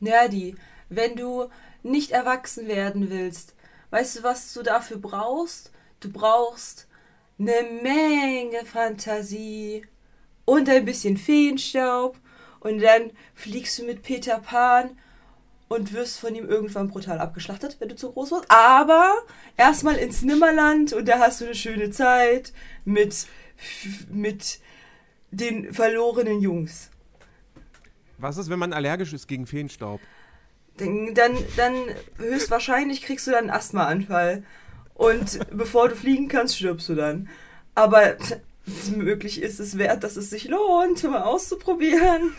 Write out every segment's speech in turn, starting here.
Nerdy, wenn du nicht erwachsen werden willst, weißt du, was du dafür brauchst? Du brauchst eine Menge Fantasie und ein bisschen Feenstaub und dann fliegst du mit Peter Pan und wirst von ihm irgendwann brutal abgeschlachtet, wenn du zu groß wirst. Aber erstmal ins Nimmerland und da hast du eine schöne Zeit mit, mit den verlorenen Jungs. Was ist, wenn man allergisch ist gegen Feenstaub? Dann, dann, höchstwahrscheinlich kriegst du dann einen Asthmaanfall. Und bevor du fliegen kannst, stirbst du dann. Aber möglich ist es wert, dass es sich lohnt, mal auszuprobieren.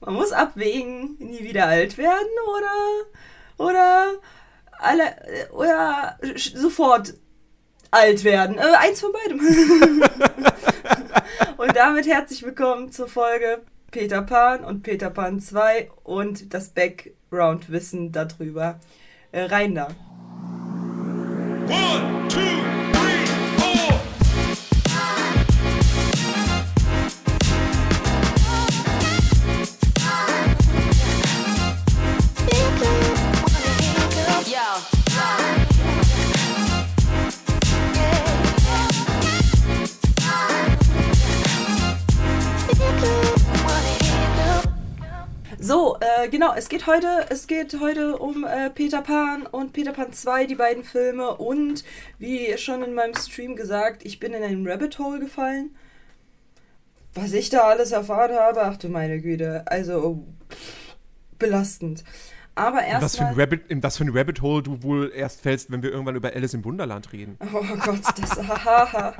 Man muss abwägen, nie wieder alt werden oder oder alle oder sofort alt werden. Äh, eins von beidem. und damit herzlich willkommen zur Folge Peter Pan und Peter Pan 2 und das Background-Wissen darüber. Äh, rein da. One, two, So, äh, genau, es geht heute, es geht heute um äh, Peter Pan und Peter Pan 2, die beiden Filme und wie schon in meinem Stream gesagt, ich bin in einen Rabbit Hole gefallen. Was ich da alles erfahren habe, ach du meine Güte, also pff, belastend. Aber erst. Was, für ein Rabbit, in was für ein Rabbit Hole du wohl erst fällst, wenn wir irgendwann über Alice im Wunderland reden. Oh Gott, das.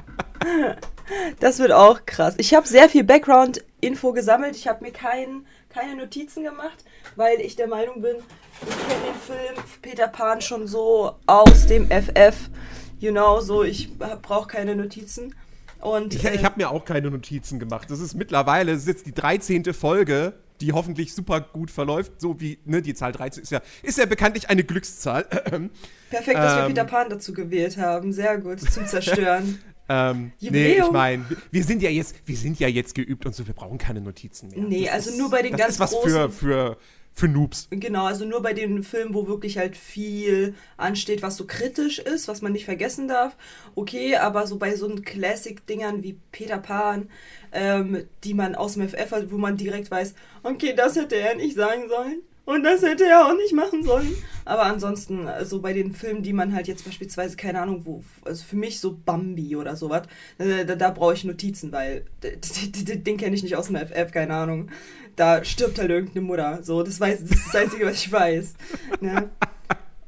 das wird auch krass. Ich habe sehr viel Background-Info gesammelt. Ich habe mir keinen keine Notizen gemacht, weil ich der Meinung bin, ich kenne den Film Peter Pan schon so aus dem FF. You know, so ich brauche keine Notizen. Und, ich, äh, ich habe mir auch keine Notizen gemacht. Das ist mittlerweile, das ist jetzt die 13. Folge, die hoffentlich super gut verläuft. So wie, ne, die Zahl 13 ist ja, ist ja bekanntlich eine Glückszahl. Perfekt, dass ähm, wir Peter Pan dazu gewählt haben. Sehr gut, zum Zerstören. Ähm, nee, ich meine, wir sind ja jetzt, wir sind ja jetzt geübt und so, wir brauchen keine Notizen mehr. Nee, das also ist, nur bei den das ganz ist was großen, für, für, für Noobs. Genau, also nur bei den Filmen, wo wirklich halt viel ansteht, was so kritisch ist, was man nicht vergessen darf. Okay, aber so bei so einen Classic-Dingern wie Peter Pan, ähm, die man aus dem FF hat, wo man direkt weiß, okay, das hätte er nicht sagen sollen. Und das hätte er auch nicht machen sollen. Aber ansonsten, also bei den Filmen, die man halt jetzt beispielsweise, keine Ahnung, wo, also für mich so Bambi oder sowas, da, da, da brauche ich Notizen, weil den kenne ich nicht aus dem FF, keine Ahnung. Da stirbt halt irgendeine Mutter. So, das, weiß, das ist das Einzige, was ich weiß. Ne?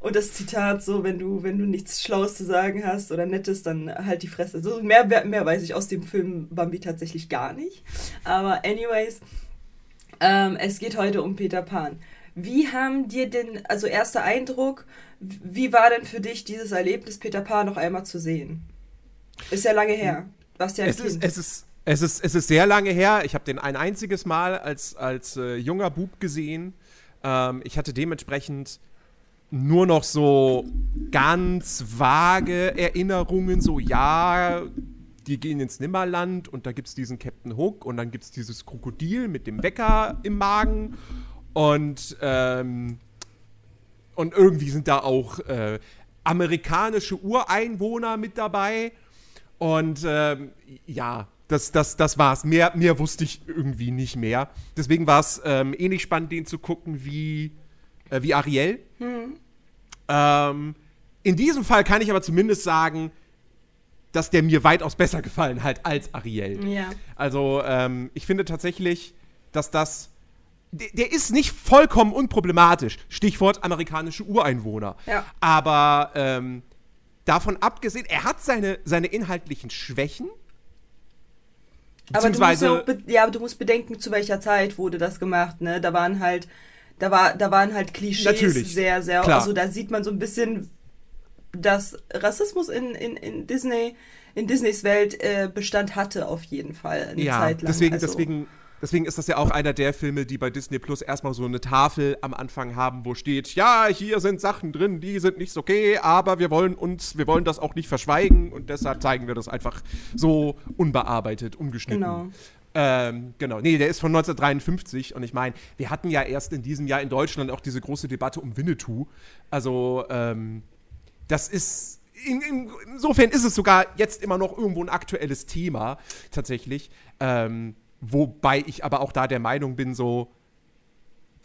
Und das Zitat so, wenn du, wenn du nichts Schlaues zu sagen hast oder Nettes, dann halt die Fresse. So, mehr, mehr weiß ich aus dem Film Bambi tatsächlich gar nicht. Aber anyways, ähm, es geht heute um Peter Pan. Wie haben dir denn, also erster Eindruck, wie war denn für dich dieses Erlebnis, Peter Pan noch einmal zu sehen? Ist ja lange her. Was ja es ist, es ist es ist, es ist sehr lange her. Ich habe den ein einziges Mal als, als äh, junger Bub gesehen. Ähm, ich hatte dementsprechend nur noch so ganz vage Erinnerungen, so ja, die gehen ins Nimmerland und da gibt es diesen Captain Hook und dann gibt es dieses Krokodil mit dem Wecker im Magen und, ähm, und irgendwie sind da auch äh, amerikanische Ureinwohner mit dabei. Und ähm, ja, das, das, das war's. Mehr, mehr wusste ich irgendwie nicht mehr. Deswegen war es ähm, ähnlich spannend, den zu gucken wie, äh, wie Ariel. Hm. Ähm, in diesem Fall kann ich aber zumindest sagen, dass der mir weitaus besser gefallen hat als Ariel. Ja. Also ähm, ich finde tatsächlich, dass das der, der, ist nicht vollkommen unproblematisch. Stichwort amerikanische Ureinwohner. Ja. Aber ähm, davon abgesehen, er hat seine, seine inhaltlichen Schwächen. Aber du, musst ja, ja, du musst bedenken, zu welcher Zeit wurde das gemacht, ne? Da waren halt, da war, da waren halt Klischees Natürlich, sehr, sehr, klar. also da sieht man so ein bisschen, dass Rassismus in, in, in Disney, in Disneys Welt äh, Bestand hatte auf jeden Fall eine ja, Zeit lang. Deswegen, also. deswegen Deswegen ist das ja auch einer der Filme, die bei Disney Plus erstmal so eine Tafel am Anfang haben, wo steht, ja, hier sind Sachen drin, die sind nicht okay, aber wir wollen uns, wir wollen das auch nicht verschweigen und deshalb zeigen wir das einfach so unbearbeitet, ungeschnitten. Genau. Ähm, genau, nee, der ist von 1953 und ich meine, wir hatten ja erst in diesem Jahr in Deutschland auch diese große Debatte um Winnetou. Also, ähm, das ist, in, in, insofern ist es sogar jetzt immer noch irgendwo ein aktuelles Thema, tatsächlich. Ähm, wobei ich aber auch da der Meinung bin, so,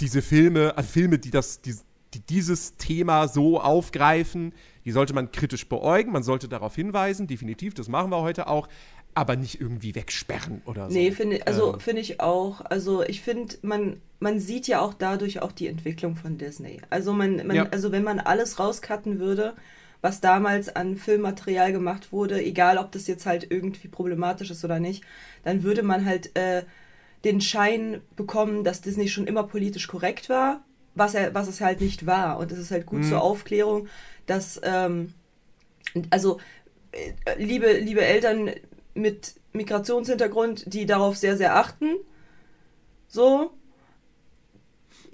diese Filme, also Filme, die das, die, die dieses Thema so aufgreifen, die sollte man kritisch beäugen, man sollte darauf hinweisen, definitiv, das machen wir heute auch, aber nicht irgendwie wegsperren oder so. Nee, finde also ähm. finde ich auch. Also ich finde, man, man sieht ja auch dadurch auch die Entwicklung von Disney. Also man, man ja. also wenn man alles rauscutten würde, was damals an Filmmaterial gemacht wurde, egal ob das jetzt halt irgendwie problematisch ist oder nicht, dann würde man halt äh, den Schein bekommen, dass Disney schon immer politisch korrekt war, was er, was es halt nicht war. Und es ist halt gut mhm. zur Aufklärung, dass ähm, also äh, liebe, liebe Eltern, mit Migrationshintergrund, die darauf sehr, sehr achten. So.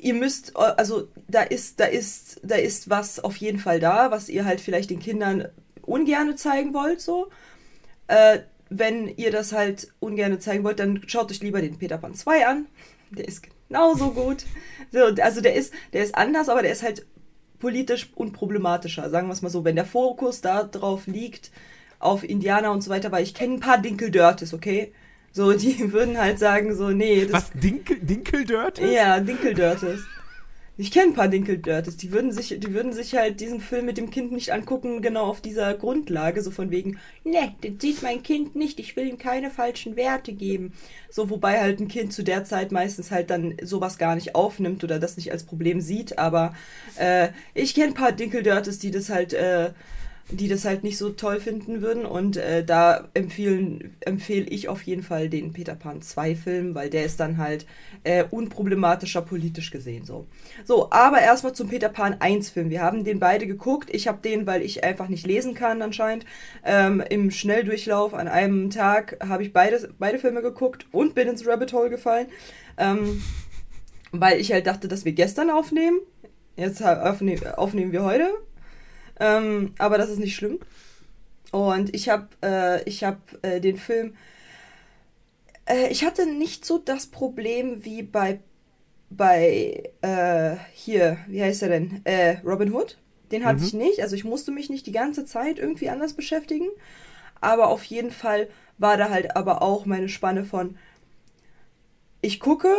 Ihr müsst, also da ist, da ist, da ist was auf jeden Fall da, was ihr halt vielleicht den Kindern ungerne zeigen wollt, so. Äh, wenn ihr das halt ungerne zeigen wollt, dann schaut euch lieber den Peter Pan 2 an. Der ist genauso gut. So, also der ist, der ist anders, aber der ist halt politisch unproblematischer, sagen wir es mal so. Wenn der Fokus da drauf liegt, auf Indianer und so weiter, weil ich kenne ein paar Dinkeldörtes, okay? So, die würden halt sagen, so, nee. Was, Dinkel, Dinkeldörtes? Ja, Dinkeldörtes. Ich kenne ein paar Dinkeldörtes, die würden sich, die würden sich halt diesen Film mit dem Kind nicht angucken, genau auf dieser Grundlage, so von wegen, ne, den sieht mein Kind nicht, ich will ihm keine falschen Werte geben. So, wobei halt ein Kind zu der Zeit meistens halt dann sowas gar nicht aufnimmt oder das nicht als Problem sieht, aber äh, ich kenne ein paar Dinkeldörtes, die das halt äh, die das halt nicht so toll finden würden. Und äh, da empfehle ich auf jeden Fall den Peter Pan 2 Film, weil der ist dann halt äh, unproblematischer politisch gesehen so. So, aber erstmal zum Peter Pan 1 Film. Wir haben den beide geguckt. Ich habe den, weil ich einfach nicht lesen kann anscheinend, ähm, im Schnelldurchlauf an einem Tag habe ich beide, beide Filme geguckt und bin ins Rabbit Hole gefallen. Ähm, weil ich halt dachte, dass wir gestern aufnehmen. Jetzt aufnehmen, aufnehmen wir heute ähm, aber das ist nicht schlimm. Und ich habe äh, hab, äh, den Film. Äh, ich hatte nicht so das Problem wie bei. bei. Äh, hier, wie heißt er denn? Äh, Robin Hood. Den hatte mhm. ich nicht. Also ich musste mich nicht die ganze Zeit irgendwie anders beschäftigen. Aber auf jeden Fall war da halt aber auch meine Spanne von. Ich gucke,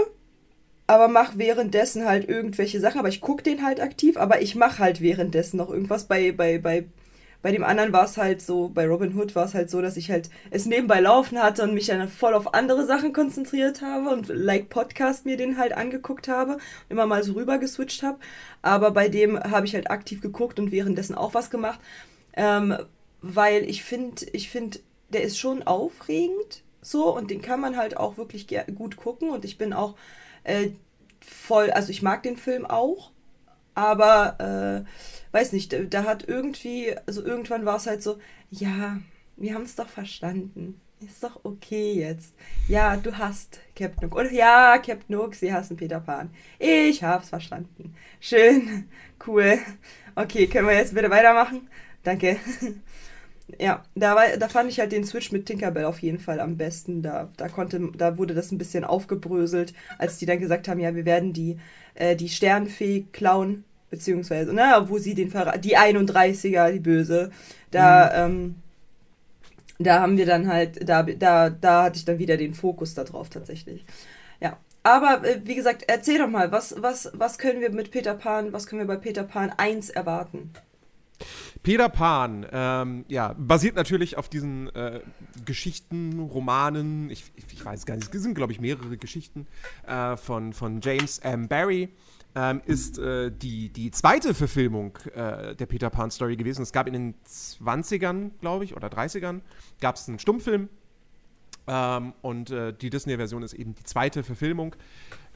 aber mach währenddessen halt irgendwelche Sachen. Aber ich gucke den halt aktiv, aber ich mache halt währenddessen noch irgendwas. Bei, bei, bei, bei dem anderen war es halt so, bei Robin Hood war es halt so, dass ich halt es nebenbei laufen hatte und mich dann voll auf andere Sachen konzentriert habe und like Podcast mir den halt angeguckt habe und immer mal so rüber geswitcht habe. Aber bei dem habe ich halt aktiv geguckt und währenddessen auch was gemacht. Ähm, weil ich finde, ich finde, der ist schon aufregend so und den kann man halt auch wirklich gut gucken und ich bin auch äh, voll, also ich mag den Film auch, aber äh, weiß nicht, da hat irgendwie, also irgendwann war es halt so, ja, wir haben es doch verstanden. Ist doch okay jetzt. Ja, du hast Captain Hook. Und ja, Captain Hook, sie hassen Peter Pan. Ich hab's verstanden. Schön, cool. Okay, können wir jetzt bitte weitermachen? Danke. Ja, da, war, da fand ich halt den Switch mit Tinkerbell auf jeden Fall am besten. Da, da, konnte, da wurde das ein bisschen aufgebröselt, als die dann gesagt haben, ja, wir werden die, äh, die Sternfee klauen, beziehungsweise, na, wo sie den Verrat, die 31er, die Böse, da, mhm. ähm, da haben wir dann halt, da, da, da hatte ich dann wieder den Fokus darauf tatsächlich. Ja, aber äh, wie gesagt, erzähl doch mal, was, was, was können wir mit Peter Pan, was können wir bei Peter Pan 1 erwarten? Peter Pan, ähm, ja, basiert natürlich auf diesen äh, Geschichten, Romanen, ich, ich, weiß gar nicht, es sind, glaube ich, mehrere Geschichten äh, von, von James M. Barry. Ähm, ist äh, die, die zweite Verfilmung äh, der Peter Pan Story gewesen. Es gab in den 20ern, glaube ich, oder 30ern, gab es einen Stummfilm. Ähm, und äh, die Disney-Version ist eben die zweite Verfilmung.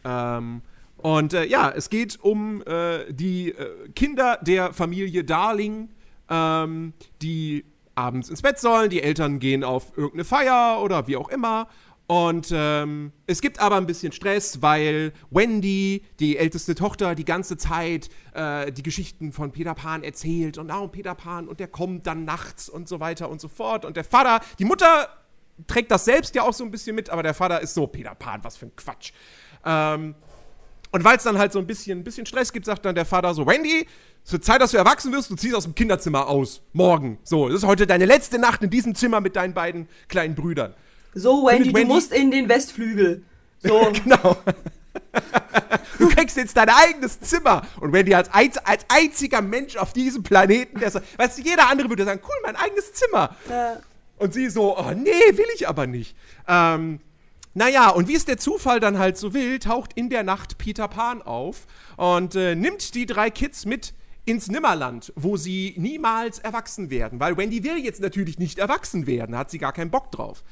Ähm, und äh, ja, es geht um äh, die äh, Kinder der Familie Darling, ähm, die abends ins Bett sollen. Die Eltern gehen auf irgendeine Feier oder wie auch immer. Und ähm, es gibt aber ein bisschen Stress, weil Wendy, die älteste Tochter, die ganze Zeit äh, die Geschichten von Peter Pan erzählt und oh, Peter Pan und der kommt dann nachts und so weiter und so fort. Und der Vater, die Mutter trägt das selbst ja auch so ein bisschen mit, aber der Vater ist so, Peter Pan, was für ein Quatsch. Ähm, und weil es dann halt so ein bisschen, ein bisschen Stress gibt, sagt dann der Vater so, Wendy, es wird Zeit, dass du erwachsen wirst, du ziehst aus dem Kinderzimmer aus. Morgen. So, das ist heute deine letzte Nacht in diesem Zimmer mit deinen beiden kleinen Brüdern. So, Wendy, Wendy du musst in den Westflügel. So. genau. du kriegst jetzt dein eigenes Zimmer. Und Wendy als, ein, als einziger Mensch auf diesem Planeten, der so, weißt du, jeder andere würde sagen, cool, mein eigenes Zimmer. Ja. Und sie so, oh nee, will ich aber nicht. Ähm, naja, und wie es der Zufall dann halt so will, taucht in der Nacht Peter Pan auf und äh, nimmt die drei Kids mit ins Nimmerland, wo sie niemals erwachsen werden. Weil Wendy will jetzt natürlich nicht erwachsen werden, da hat sie gar keinen Bock drauf.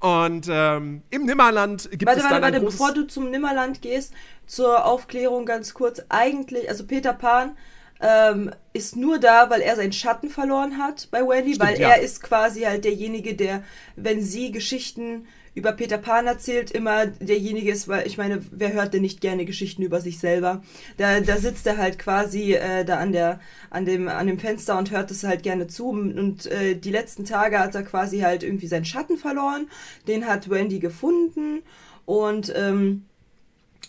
Und ähm, im Nimmerland gibt warte, es dann warte, warte, bevor du zum Nimmerland gehst, zur Aufklärung ganz kurz. Eigentlich, also Peter Pan ähm, ist nur da, weil er seinen Schatten verloren hat bei Wendy, Stimmt, weil ja. er ist quasi halt derjenige, der, wenn sie Geschichten über Peter Pan erzählt, immer derjenige ist, weil ich meine, wer hört denn nicht gerne Geschichten über sich selber? Da, da sitzt er halt quasi äh, da an der, an dem, an dem Fenster und hört es halt gerne zu. Und äh, die letzten Tage hat er quasi halt irgendwie seinen Schatten verloren. Den hat Wendy gefunden und ähm,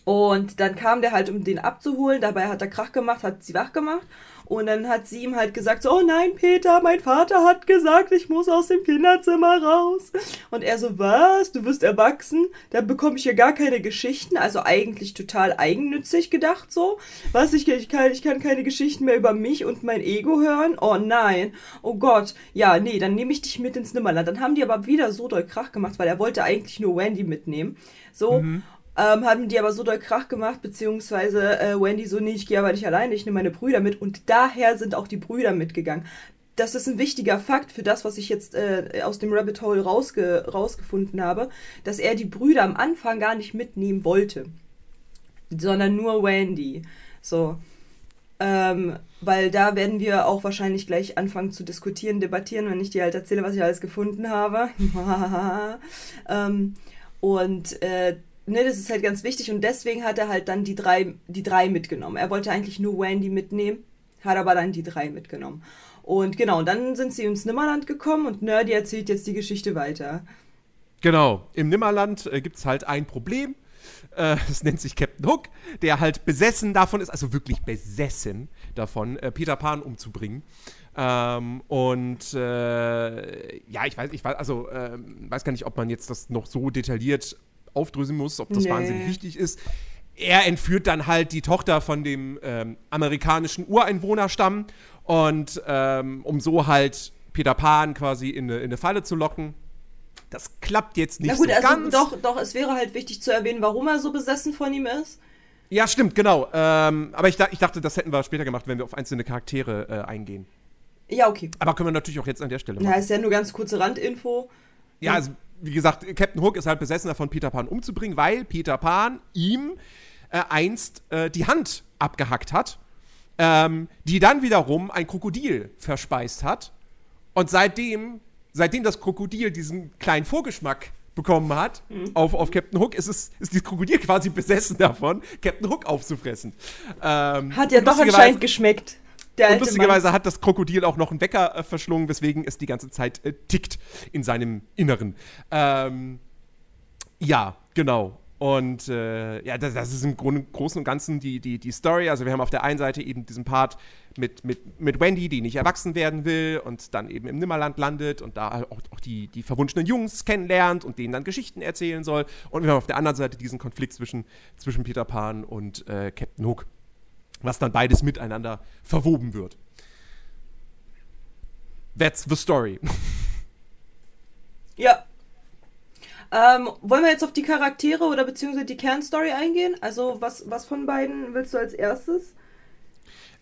und dann kam der halt, um den abzuholen. Dabei hat er Krach gemacht, hat sie wach gemacht. Und dann hat sie ihm halt gesagt, so, oh nein, Peter, mein Vater hat gesagt, ich muss aus dem Kinderzimmer raus. Und er so, was? Du wirst erwachsen? Da bekomme ich ja gar keine Geschichten. Also eigentlich total eigennützig gedacht so. Was, ich, ich, kann, ich kann keine Geschichten mehr über mich und mein Ego hören? Oh nein. Oh Gott. Ja, nee, dann nehme ich dich mit ins Nimmerland. Dann haben die aber wieder so doll Krach gemacht, weil er wollte eigentlich nur Wendy mitnehmen. So. Mhm. Ähm, haben die aber so doll Krach gemacht, beziehungsweise äh, Wendy so, nee, ich gehe aber nicht alleine, ich nehme meine Brüder mit. Und daher sind auch die Brüder mitgegangen. Das ist ein wichtiger Fakt für das, was ich jetzt äh, aus dem Rabbit Hole rausge rausgefunden habe, dass er die Brüder am Anfang gar nicht mitnehmen wollte, sondern nur Wendy. So. Ähm, weil da werden wir auch wahrscheinlich gleich anfangen zu diskutieren, debattieren, wenn ich dir halt erzähle, was ich alles gefunden habe. ähm, und äh, ne, das ist halt ganz wichtig und deswegen hat er halt dann die drei, die drei mitgenommen. Er wollte eigentlich nur Wendy mitnehmen, hat aber dann die drei mitgenommen. Und genau, dann sind sie ins Nimmerland gekommen und Nerdy erzählt jetzt die Geschichte weiter. Genau, im Nimmerland äh, gibt es halt ein Problem. Äh, das nennt sich Captain Hook, der halt besessen davon ist, also wirklich besessen davon, äh, Peter Pan umzubringen. Ähm, und äh, ja, ich weiß, ich weiß, also äh, weiß gar nicht, ob man jetzt das noch so detailliert aufdröseln muss, ob das nee. wahnsinnig wichtig ist. Er entführt dann halt die Tochter von dem ähm, amerikanischen Ureinwohnerstamm und ähm, um so halt Peter Pan quasi in eine, in eine Falle zu locken. Das klappt jetzt nicht Na gut, so also ganz. Doch, doch, es wäre halt wichtig zu erwähnen, warum er so besessen von ihm ist. Ja, stimmt, genau. Ähm, aber ich, ich, dachte, das hätten wir später gemacht, wenn wir auf einzelne Charaktere äh, eingehen. Ja, okay. Aber können wir natürlich auch jetzt an der Stelle machen. Ja, ist ja nur ganz kurze Randinfo. Ja, also wie gesagt, Captain Hook ist halt besessen davon, Peter Pan umzubringen, weil Peter Pan ihm äh, einst äh, die Hand abgehackt hat, ähm, die dann wiederum ein Krokodil verspeist hat. Und seitdem, seitdem das Krokodil diesen kleinen Vorgeschmack bekommen hat mhm. auf, auf Captain Hook, ist, es, ist das Krokodil quasi besessen davon, Captain Hook aufzufressen. Ähm, hat ja doch anscheinend geschmeckt. Der und lustigerweise Mann. hat das Krokodil auch noch einen Wecker äh, verschlungen, weswegen es die ganze Zeit äh, tickt in seinem Inneren. Ähm, ja, genau. Und äh, ja, das, das, ist im Grunde, Großen und Ganzen die, die, die Story. Also wir haben auf der einen Seite eben diesen Part mit, mit, mit Wendy, die nicht erwachsen werden will und dann eben im Nimmerland landet und da auch, auch die, die verwunschenen Jungs kennenlernt und denen dann Geschichten erzählen soll. Und wir haben auf der anderen Seite diesen Konflikt zwischen, zwischen Peter Pan und äh, Captain Hook was dann beides miteinander verwoben wird. That's the story. Ja. Ähm, wollen wir jetzt auf die Charaktere oder beziehungsweise die Kernstory eingehen? Also, was, was von beiden willst du als erstes?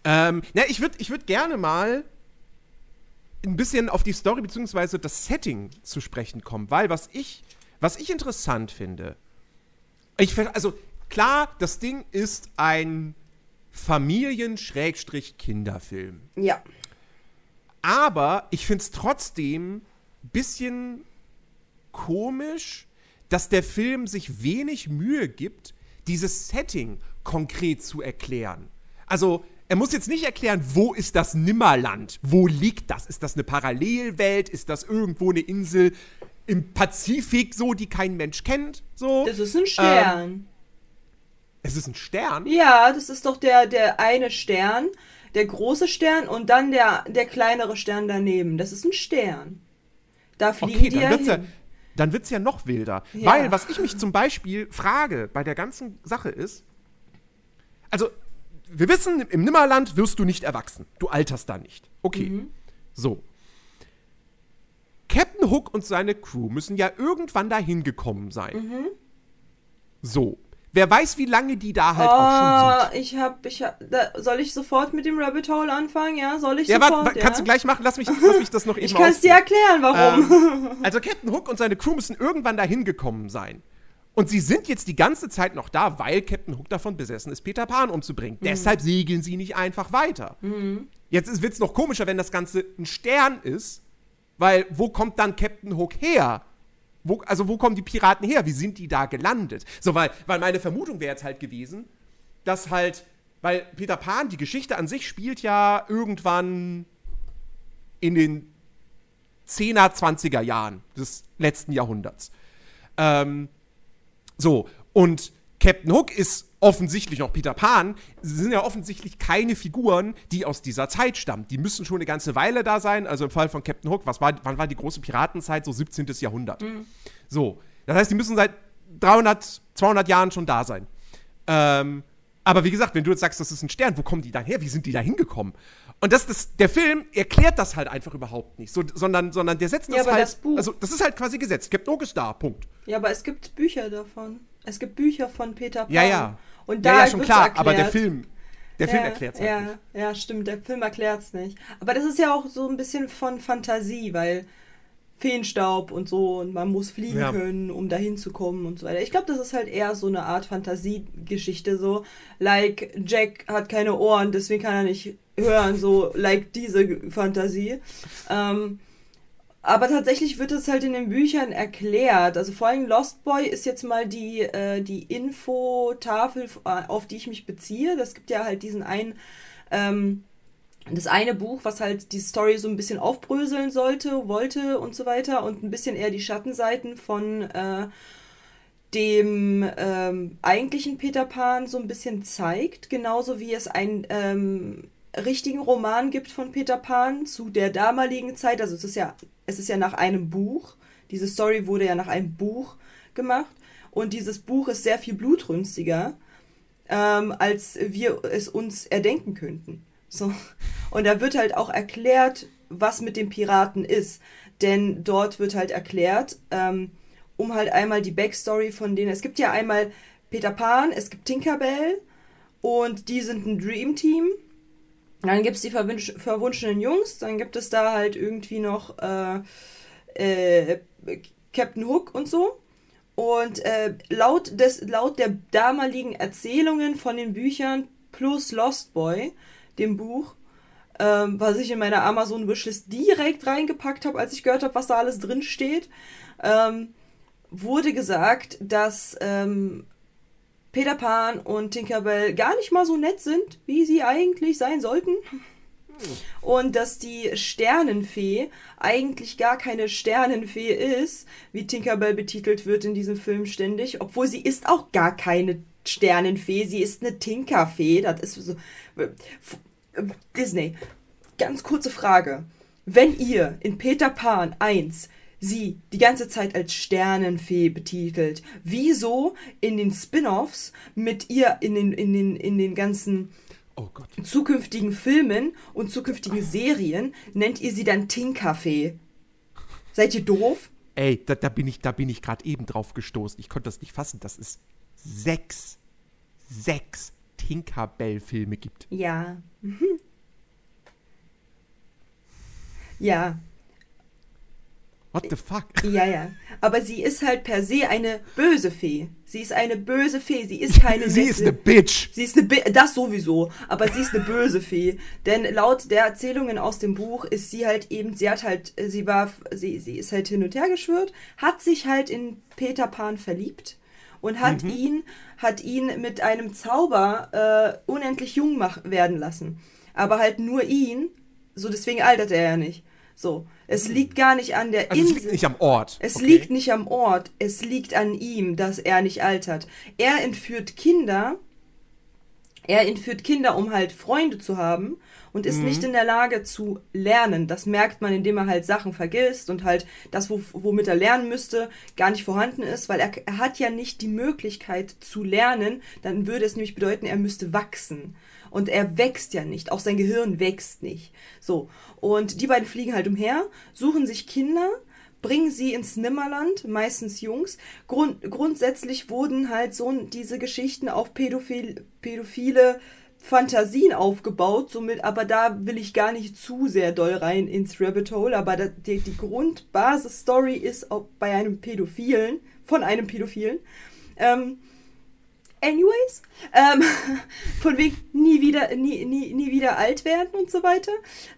Ähm, na, ich würde ich würd gerne mal ein bisschen auf die Story beziehungsweise das Setting zu sprechen kommen, weil was ich, was ich interessant finde, ich, also klar, das Ding ist ein Familien-Kinderfilm. Ja. Aber ich finde es trotzdem ein bisschen komisch, dass der Film sich wenig Mühe gibt, dieses Setting konkret zu erklären. Also, er muss jetzt nicht erklären, wo ist das Nimmerland? Wo liegt das? Ist das eine Parallelwelt? Ist das irgendwo eine Insel? im Pazifik so, die kein Mensch kennt. So. Das ist ein Stern. Ähm, es ist ein Stern? Ja, das ist doch der, der eine Stern, der große Stern und dann der, der kleinere Stern daneben. Das ist ein Stern. Da fliegen okay, die ja hin. Ja, dann wird es ja noch wilder. Ja. Weil, was ich mich zum Beispiel frage bei der ganzen Sache ist, also, wir wissen, im Nimmerland wirst du nicht erwachsen. Du alterst da nicht. Okay. Mhm. So. Captain Hook und seine Crew müssen ja irgendwann dahin gekommen sein. Mhm. So. Wer weiß, wie lange die da halt oh, auch schon ah, sind. Ich hab, ich hab, da, soll ich sofort mit dem Rabbit Hole anfangen? Ja, soll ich ja, sofort? Wart, ja, kannst du gleich machen. Lass mich, lass mich das noch eben Ich kann es dir erklären, warum. Ähm, also Captain Hook und seine Crew müssen irgendwann dahin gekommen sein. Und sie sind jetzt die ganze Zeit noch da, weil Captain Hook davon besessen ist, Peter Pan umzubringen. Mhm. Deshalb segeln sie nicht einfach weiter. Mhm. Jetzt wird es noch komischer, wenn das Ganze ein Stern ist, weil wo kommt dann Captain Hook her? Wo, also wo kommen die Piraten her? Wie sind die da gelandet? So, weil, weil meine Vermutung wäre jetzt halt gewesen, dass halt, weil Peter Pan, die Geschichte an sich spielt ja irgendwann in den 10er, 20er Jahren des letzten Jahrhunderts. Ähm, so, und Captain Hook ist offensichtlich noch Peter Pan, sind ja offensichtlich keine Figuren, die aus dieser Zeit stammen. Die müssen schon eine ganze Weile da sein. Also im Fall von Captain Hook, was war, wann war die große Piratenzeit? So 17. Jahrhundert. Mhm. So. Das heißt, die müssen seit 300, 200 Jahren schon da sein. Ähm, aber wie gesagt, wenn du jetzt sagst, das ist ein Stern, wo kommen die dann her? Wie sind die da hingekommen? Und das, das, der Film erklärt das halt einfach überhaupt nicht, so, sondern, sondern der setzt das ja, halt. Das Buch. Also, das ist halt quasi gesetzt. Captain Hook ist da, Punkt. Ja, aber es gibt Bücher davon. Es gibt Bücher von Peter Pan. Ja, ja. Und da ja, ja, schon klar, erklärt. aber der Film, der Film ja, erklärt es halt ja, nicht. Ja, stimmt, der Film erklärt es nicht. Aber das ist ja auch so ein bisschen von Fantasie, weil Feenstaub und so und man muss fliegen ja. können, um dahin zu kommen und so weiter. Ich glaube, das ist halt eher so eine Art Fantasiegeschichte, so like Jack hat keine Ohren, deswegen kann er nicht hören, so like diese Fantasie. Ähm, aber tatsächlich wird es halt in den Büchern erklärt. Also vor allem Lost Boy ist jetzt mal die, äh, die Infotafel, auf die ich mich beziehe. Das gibt ja halt diesen einen, ähm, das eine Buch, was halt die Story so ein bisschen aufbröseln sollte, wollte und so weiter. Und ein bisschen eher die Schattenseiten von äh, dem ähm, eigentlichen Peter Pan so ein bisschen zeigt. Genauso wie es ein ähm, richtigen Roman gibt von Peter Pan zu der damaligen Zeit. Also es ist ja, es ist ja nach einem Buch. Diese Story wurde ja nach einem Buch gemacht. Und dieses Buch ist sehr viel blutrünstiger, ähm, als wir es uns erdenken könnten. So. Und da wird halt auch erklärt, was mit den Piraten ist. Denn dort wird halt erklärt, ähm, um halt einmal die Backstory von denen. Es gibt ja einmal Peter Pan, es gibt Tinkerbell und die sind ein Dream Team dann gibt es die verwunschenen Jungs, dann gibt es da halt irgendwie noch äh, äh, Captain Hook und so. Und äh, laut, des, laut der damaligen Erzählungen von den Büchern plus Lost Boy, dem Buch, ähm, was ich in meiner Amazon-Wishlist direkt reingepackt habe, als ich gehört habe, was da alles drin steht, ähm, wurde gesagt, dass ähm, Peter Pan und Tinkerbell gar nicht mal so nett sind, wie sie eigentlich sein sollten. Und dass die Sternenfee eigentlich gar keine Sternenfee ist, wie Tinkerbell betitelt wird in diesem Film ständig, obwohl sie ist auch gar keine Sternenfee, sie ist eine Tinkerfee. Das ist so. Disney, ganz kurze Frage. Wenn ihr in Peter Pan 1 sie die ganze Zeit als Sternenfee betitelt. Wieso in den Spin-offs mit ihr in den, in den, in den ganzen oh zukünftigen Filmen und zukünftigen Serien nennt ihr sie dann Tinkerfee? Seid ihr doof? Ey, da, da bin ich, da bin ich gerade eben drauf gestoßen. Ich konnte das nicht fassen, dass es sechs, sechs Tinkerbell-Filme gibt. Ja. Mhm. Ja, What the fuck? Ja, ja. Aber sie ist halt per se eine böse Fee. Sie ist eine böse Fee. Sie ist keine. sie ist eine Bitch. Sie ist eine Bi Das sowieso. Aber sie ist eine böse Fee. Denn laut der Erzählungen aus dem Buch ist sie halt eben, sie hat halt, sie war, sie, sie ist halt hin und her geschwört, hat sich halt in Peter Pan verliebt und hat mhm. ihn, hat ihn mit einem Zauber äh, unendlich jung mach werden lassen. Aber halt nur ihn. So deswegen altert er ja nicht So, es liegt gar nicht an der Also es Insel. liegt nicht am Ort. Es Okay. liegt nicht am Ort, es liegt an ihm, dass er nicht altert. Er entführt Kinder, er entführt Kinder, um halt Freunde zu haben und ist nicht in der Lage zu lernen. Das merkt man, indem er halt Sachen vergisst und halt das, wo, womit er lernen müsste, gar nicht vorhanden ist, weil er, er hat ja nicht die Möglichkeit zu lernen. Dann würde es nämlich bedeuten, er müsste wachsen. Und er wächst ja nicht, auch sein Gehirn wächst nicht. So. Und die beiden fliegen halt umher, suchen sich Kinder, bringen sie ins Nimmerland, meistens Jungs. Grund, grundsätzlich wurden halt so diese Geschichten auf pädophil, pädophile Fantasien aufgebaut, somit, aber da will ich gar nicht zu sehr doll rein ins Rabbit Hole, aber da, die, die Grundbasis-Story ist auch bei einem Pädophilen, von einem Pädophilen. Ähm, anyways, ähm, von wegen nie wieder, nie, nie, nie wieder alt werden und so weiter.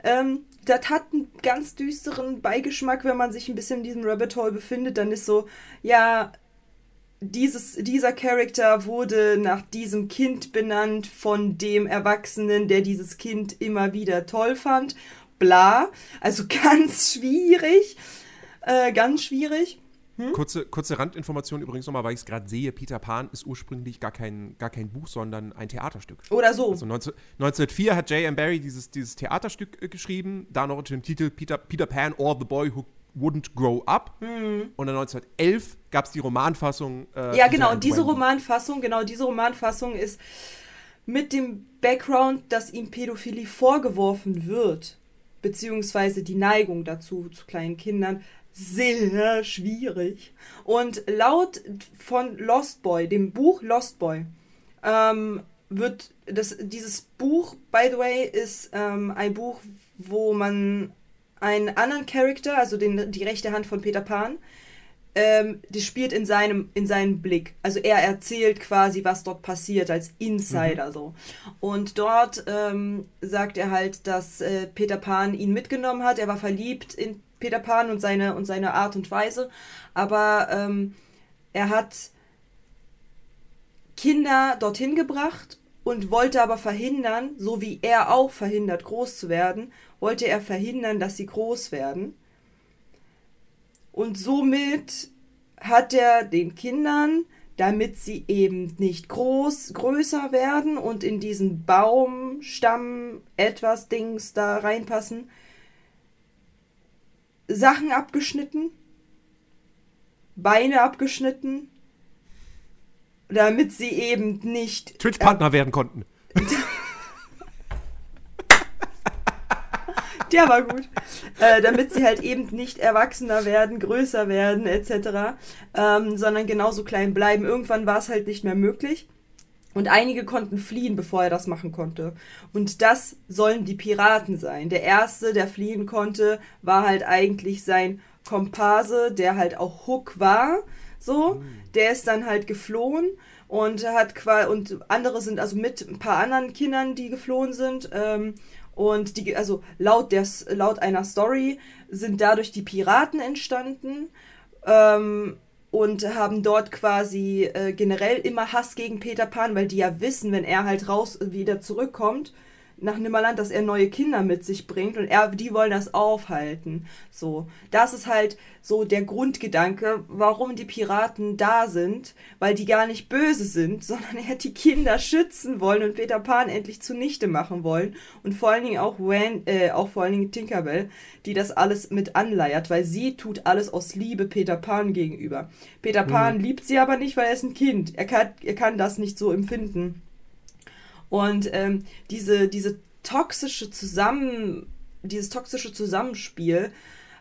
Ähm, das hat einen ganz düsteren Beigeschmack, wenn man sich ein bisschen in diesem Rabbit Hole befindet, dann ist so, ja, dieses, dieser Charakter wurde nach diesem Kind benannt von dem Erwachsenen, der dieses Kind immer wieder toll fand. Bla. Also ganz schwierig. Äh, ganz schwierig. Kurze, kurze Randinformation übrigens nochmal, weil ich es gerade sehe. Peter Pan ist ursprünglich gar kein, gar kein Buch, sondern ein Theaterstück. Oder so. Also 19, 1904 hat J.M. Barrie dieses, dieses Theaterstück äh, geschrieben, da noch unter dem Titel Peter, Peter Pan or the Boy Who Wouldn't Grow Up. Und dann 1911 gab es die Romanfassung. Äh, Ja, genau. Und diese. Romanfassung, genau, diese Romanfassung ist mit dem Background, dass ihm Pädophilie vorgeworfen wird, beziehungsweise die Neigung dazu zu kleinen Kindern, sehr schwierig. Und laut von Lost Boy, dem Buch Lost Boy, ähm, wird das, dieses Buch, by the way, ist ähm, ein Buch, wo man einen anderen Charakter, also den, die rechte Hand von Peter Pan, ähm, das spielt in seinem, in seinem Blick. Also er erzählt quasi, was dort passiert, als Insider so. Und dort ähm, sagt er halt, dass äh, Peter Pan ihn mitgenommen hat. Er war verliebt in Peter Pan und seine, und seine Art und Weise. Aber ähm, er hat Kinder dorthin gebracht und wollte aber verhindern, so wie er auch verhindert, groß zu werden, wollte er verhindern, dass sie groß werden. Und somit hat er den Kindern, damit sie eben nicht groß, größer werden und in diesen Baumstamm etwas Dings da reinpassen, Sachen abgeschnitten, Beine abgeschnitten, damit sie eben nicht Twitch-Partner werden konnten. Der war gut. Äh, damit sie halt eben nicht erwachsener werden, größer werden, etc., ähm, sondern genauso klein bleiben. Irgendwann war es halt nicht mehr möglich. Und einige konnten fliehen, bevor er das machen konnte. Und das sollen die Piraten sein. Der erste, der fliehen konnte, war halt eigentlich sein Komparse, der halt auch Hook war. So, der ist dann halt geflohen und hat quasi und andere sind also mit ein paar anderen Kindern, die geflohen sind. Ähm, und die, also laut, der, laut einer Story sind dadurch die Piraten entstanden ähm, und haben dort quasi äh, generell immer Hass gegen Peter Pan, weil die ja wissen, wenn er halt raus wieder zurückkommt nach Nimmerland, dass er neue Kinder mit sich bringt und er, die wollen das aufhalten. So, das ist halt so der Grundgedanke, warum die Piraten da sind, weil die gar nicht böse sind, sondern er die Kinder schützen wollen und Peter Pan endlich zunichte machen wollen und vor allen Dingen auch Wan, äh, auch vor allen Dingen Tinkerbell, die das alles mit anleiert, weil sie tut alles aus Liebe Peter Pan gegenüber. Peter Pan liebt sie aber nicht, weil er ist ein Kind. Er kann, er kann das nicht so empfinden. Und ähm, diese, diese toxische Zusammen, dieses toxische Zusammenspiel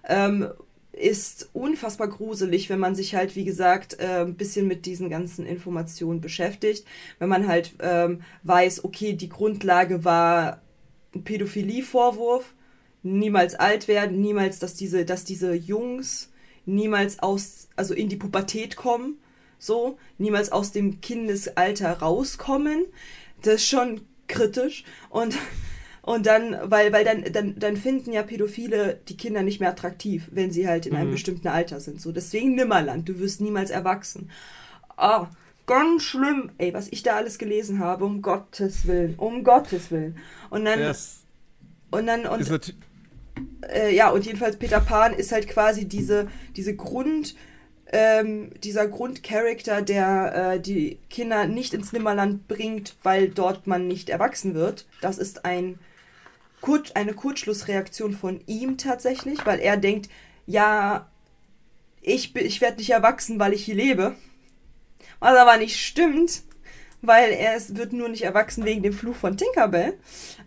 ähm, ist unfassbar gruselig, wenn man sich halt, wie gesagt, äh, ein bisschen mit diesen ganzen Informationen beschäftigt. Wenn man halt ähm, weiß, okay, die Grundlage war ein Pädophilie-Vorwurf, niemals alt werden, niemals, dass diese, dass diese Jungs niemals aus, also in die Pubertät kommen, so, niemals aus dem Kindesalter rauskommen. Das ist schon kritisch. Und, und dann, weil, weil dann, dann, dann finden ja Pädophile die Kinder nicht mehr attraktiv, wenn sie halt in einem bestimmten Alter sind. So, deswegen Nimmerland, du wirst niemals erwachsen. Ah, ganz schlimm. Ey, was ich da alles gelesen habe, um Gottes Willen, um Gottes Willen. Und dann, Das und dann, und äh, ja, und jedenfalls Peter Pan ist halt quasi diese, diese Grund, ähm, dieser Grundcharakter, der äh, die Kinder nicht ins Nimmerland bringt, weil dort man nicht erwachsen wird. Das ist ein Kur eine Kurzschlussreaktion von ihm tatsächlich, weil er denkt, ja, ich, ich werde nicht erwachsen, weil ich hier lebe. Was aber nicht stimmt, weil er es wird nur nicht erwachsen wegen dem Fluch von Tinkerbell.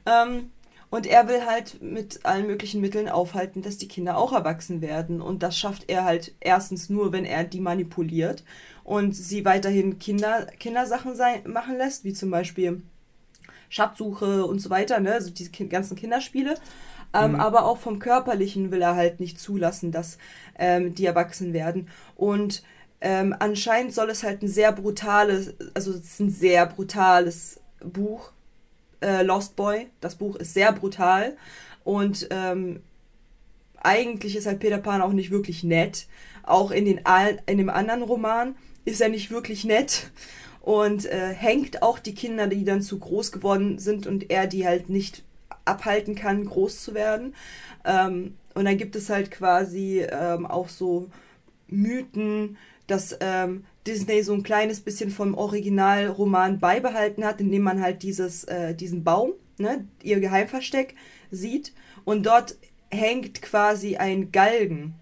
Ähm, und er will halt mit allen möglichen Mitteln aufhalten, dass die Kinder auch erwachsen werden. Und das schafft er halt erstens nur, wenn er die manipuliert und sie weiterhin Kinder, Kindersachen sein, machen lässt, wie zum Beispiel Schatzsuche und so weiter, ne? also diese ganzen Kinderspiele. Ähm, mhm. Aber auch vom Körperlichen will er halt nicht zulassen, dass ähm, die erwachsen werden. Und ähm, anscheinend soll es halt ein sehr brutales, also es ist ein sehr brutales Buch äh, Lost Boy. Das Buch ist sehr brutal und ähm, eigentlich ist halt Peter Pan auch nicht wirklich nett. Auch in, den, in dem anderen Roman ist er nicht wirklich nett und äh, hängt auch die Kinder, die dann zu groß geworden sind und er die halt nicht abhalten kann, groß zu werden. Ähm, und dann gibt es halt quasi ähm, auch so Mythen, dass ähm, Disney so ein kleines bisschen vom Originalroman beibehalten hat, indem man halt dieses, äh, diesen Baum, ne, ihr Geheimversteck, sieht. Und dort hängt quasi ein Galgen.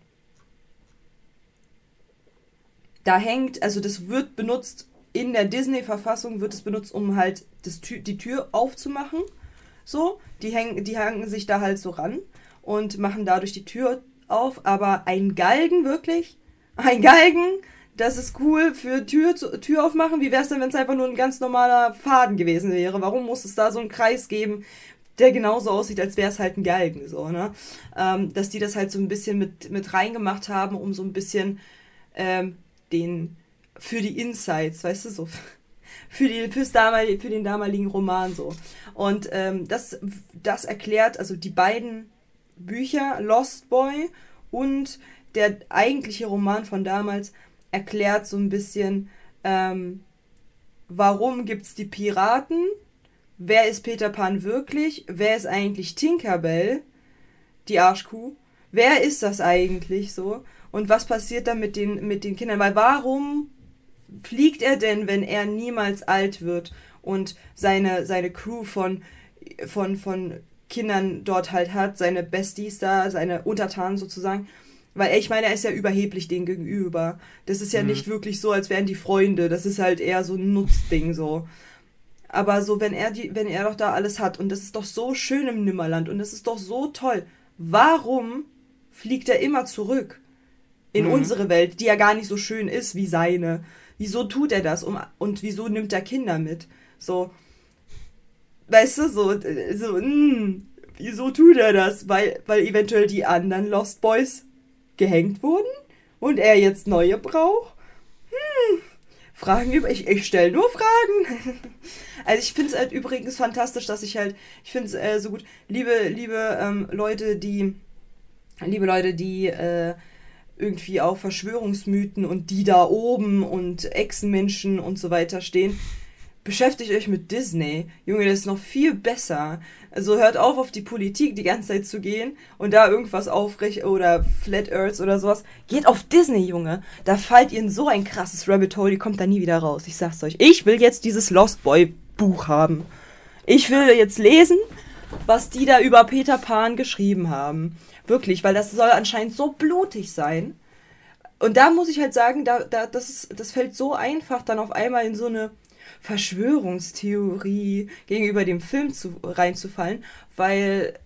Da hängt, also das wird benutzt, in der Disney-Verfassung wird es benutzt, um halt das die Tür aufzumachen. So, die hängen, die hängen sich da halt so ran und machen dadurch die Tür auf. Aber ein Galgen wirklich? Ein Galgen? Das ist cool für Tür, Tür aufmachen. Wie wäre es denn, wenn es einfach nur ein ganz normaler Faden gewesen wäre? Warum muss es da so einen Kreis geben, der genauso aussieht, als wäre es halt ein Galgen, so, ne? Ähm, dass die das halt so ein bisschen mit, mit reingemacht haben, um so ein bisschen ähm, den, für die Insights, weißt du, so, für, die, fürs damalige, für den damaligen Roman so. Und ähm, das, das erklärt, also die beiden Bücher, Lost Boy und der eigentliche Roman von damals, erklärt so ein bisschen, ähm, warum gibt es die Piraten, wer ist Peter Pan wirklich, wer ist eigentlich Tinkerbell, die Arschkuh, wer ist das eigentlich so? Und was passiert dann mit den, mit den Kindern, weil warum fliegt er denn, wenn er niemals alt wird und seine, seine Crew von, von, von Kindern dort halt hat, seine Besties da, seine Untertanen sozusagen, weil ich meine, er ist ja überheblich denen gegenüber. Das ist ja mhm. nicht wirklich so, als wären die Freunde. Das ist halt eher so ein Nutzding so. Aber so, wenn er die, wenn er doch da alles hat und das ist doch so schön im Nimmerland und das ist doch so toll, warum fliegt er immer zurück in mhm. unsere Welt, die ja gar nicht so schön ist wie seine? Wieso tut er das um, und wieso nimmt er Kinder mit? So, weißt du, so, so, mh, hm, wieso tut er das? Weil, weil eventuell die anderen Lost Boys gehängt wurden und er jetzt neue braucht? Hm, Fragen über. Ich, ich stelle nur Fragen. also ich finde es halt übrigens fantastisch, dass ich halt, ich finde es äh, so gut, liebe, liebe ähm, Leute, die, liebe Leute, die äh, irgendwie auf Verschwörungsmythen und die da oben und Echsenmenschen und so weiter stehen beschäftigt euch mit Disney. Junge, das ist noch viel besser. Also hört auf, auf die Politik die ganze Zeit zu gehen und da irgendwas aufrecht oder Flat Earth oder sowas. Geht auf Disney, Junge. Da fallt ihr in so ein krasses Rabbit Hole, die kommt da nie wieder raus. Ich sag's euch. Ich will jetzt dieses Lost Boy Buch haben. Ich will jetzt lesen, was die da über Peter Pan geschrieben haben. Wirklich, weil das soll anscheinend so blutig sein. Und da muss ich halt sagen, da, da, das, ist, das fällt so einfach, dann auf einmal in so eine Verschwörungstheorie gegenüber dem Film zu, reinzufallen, weil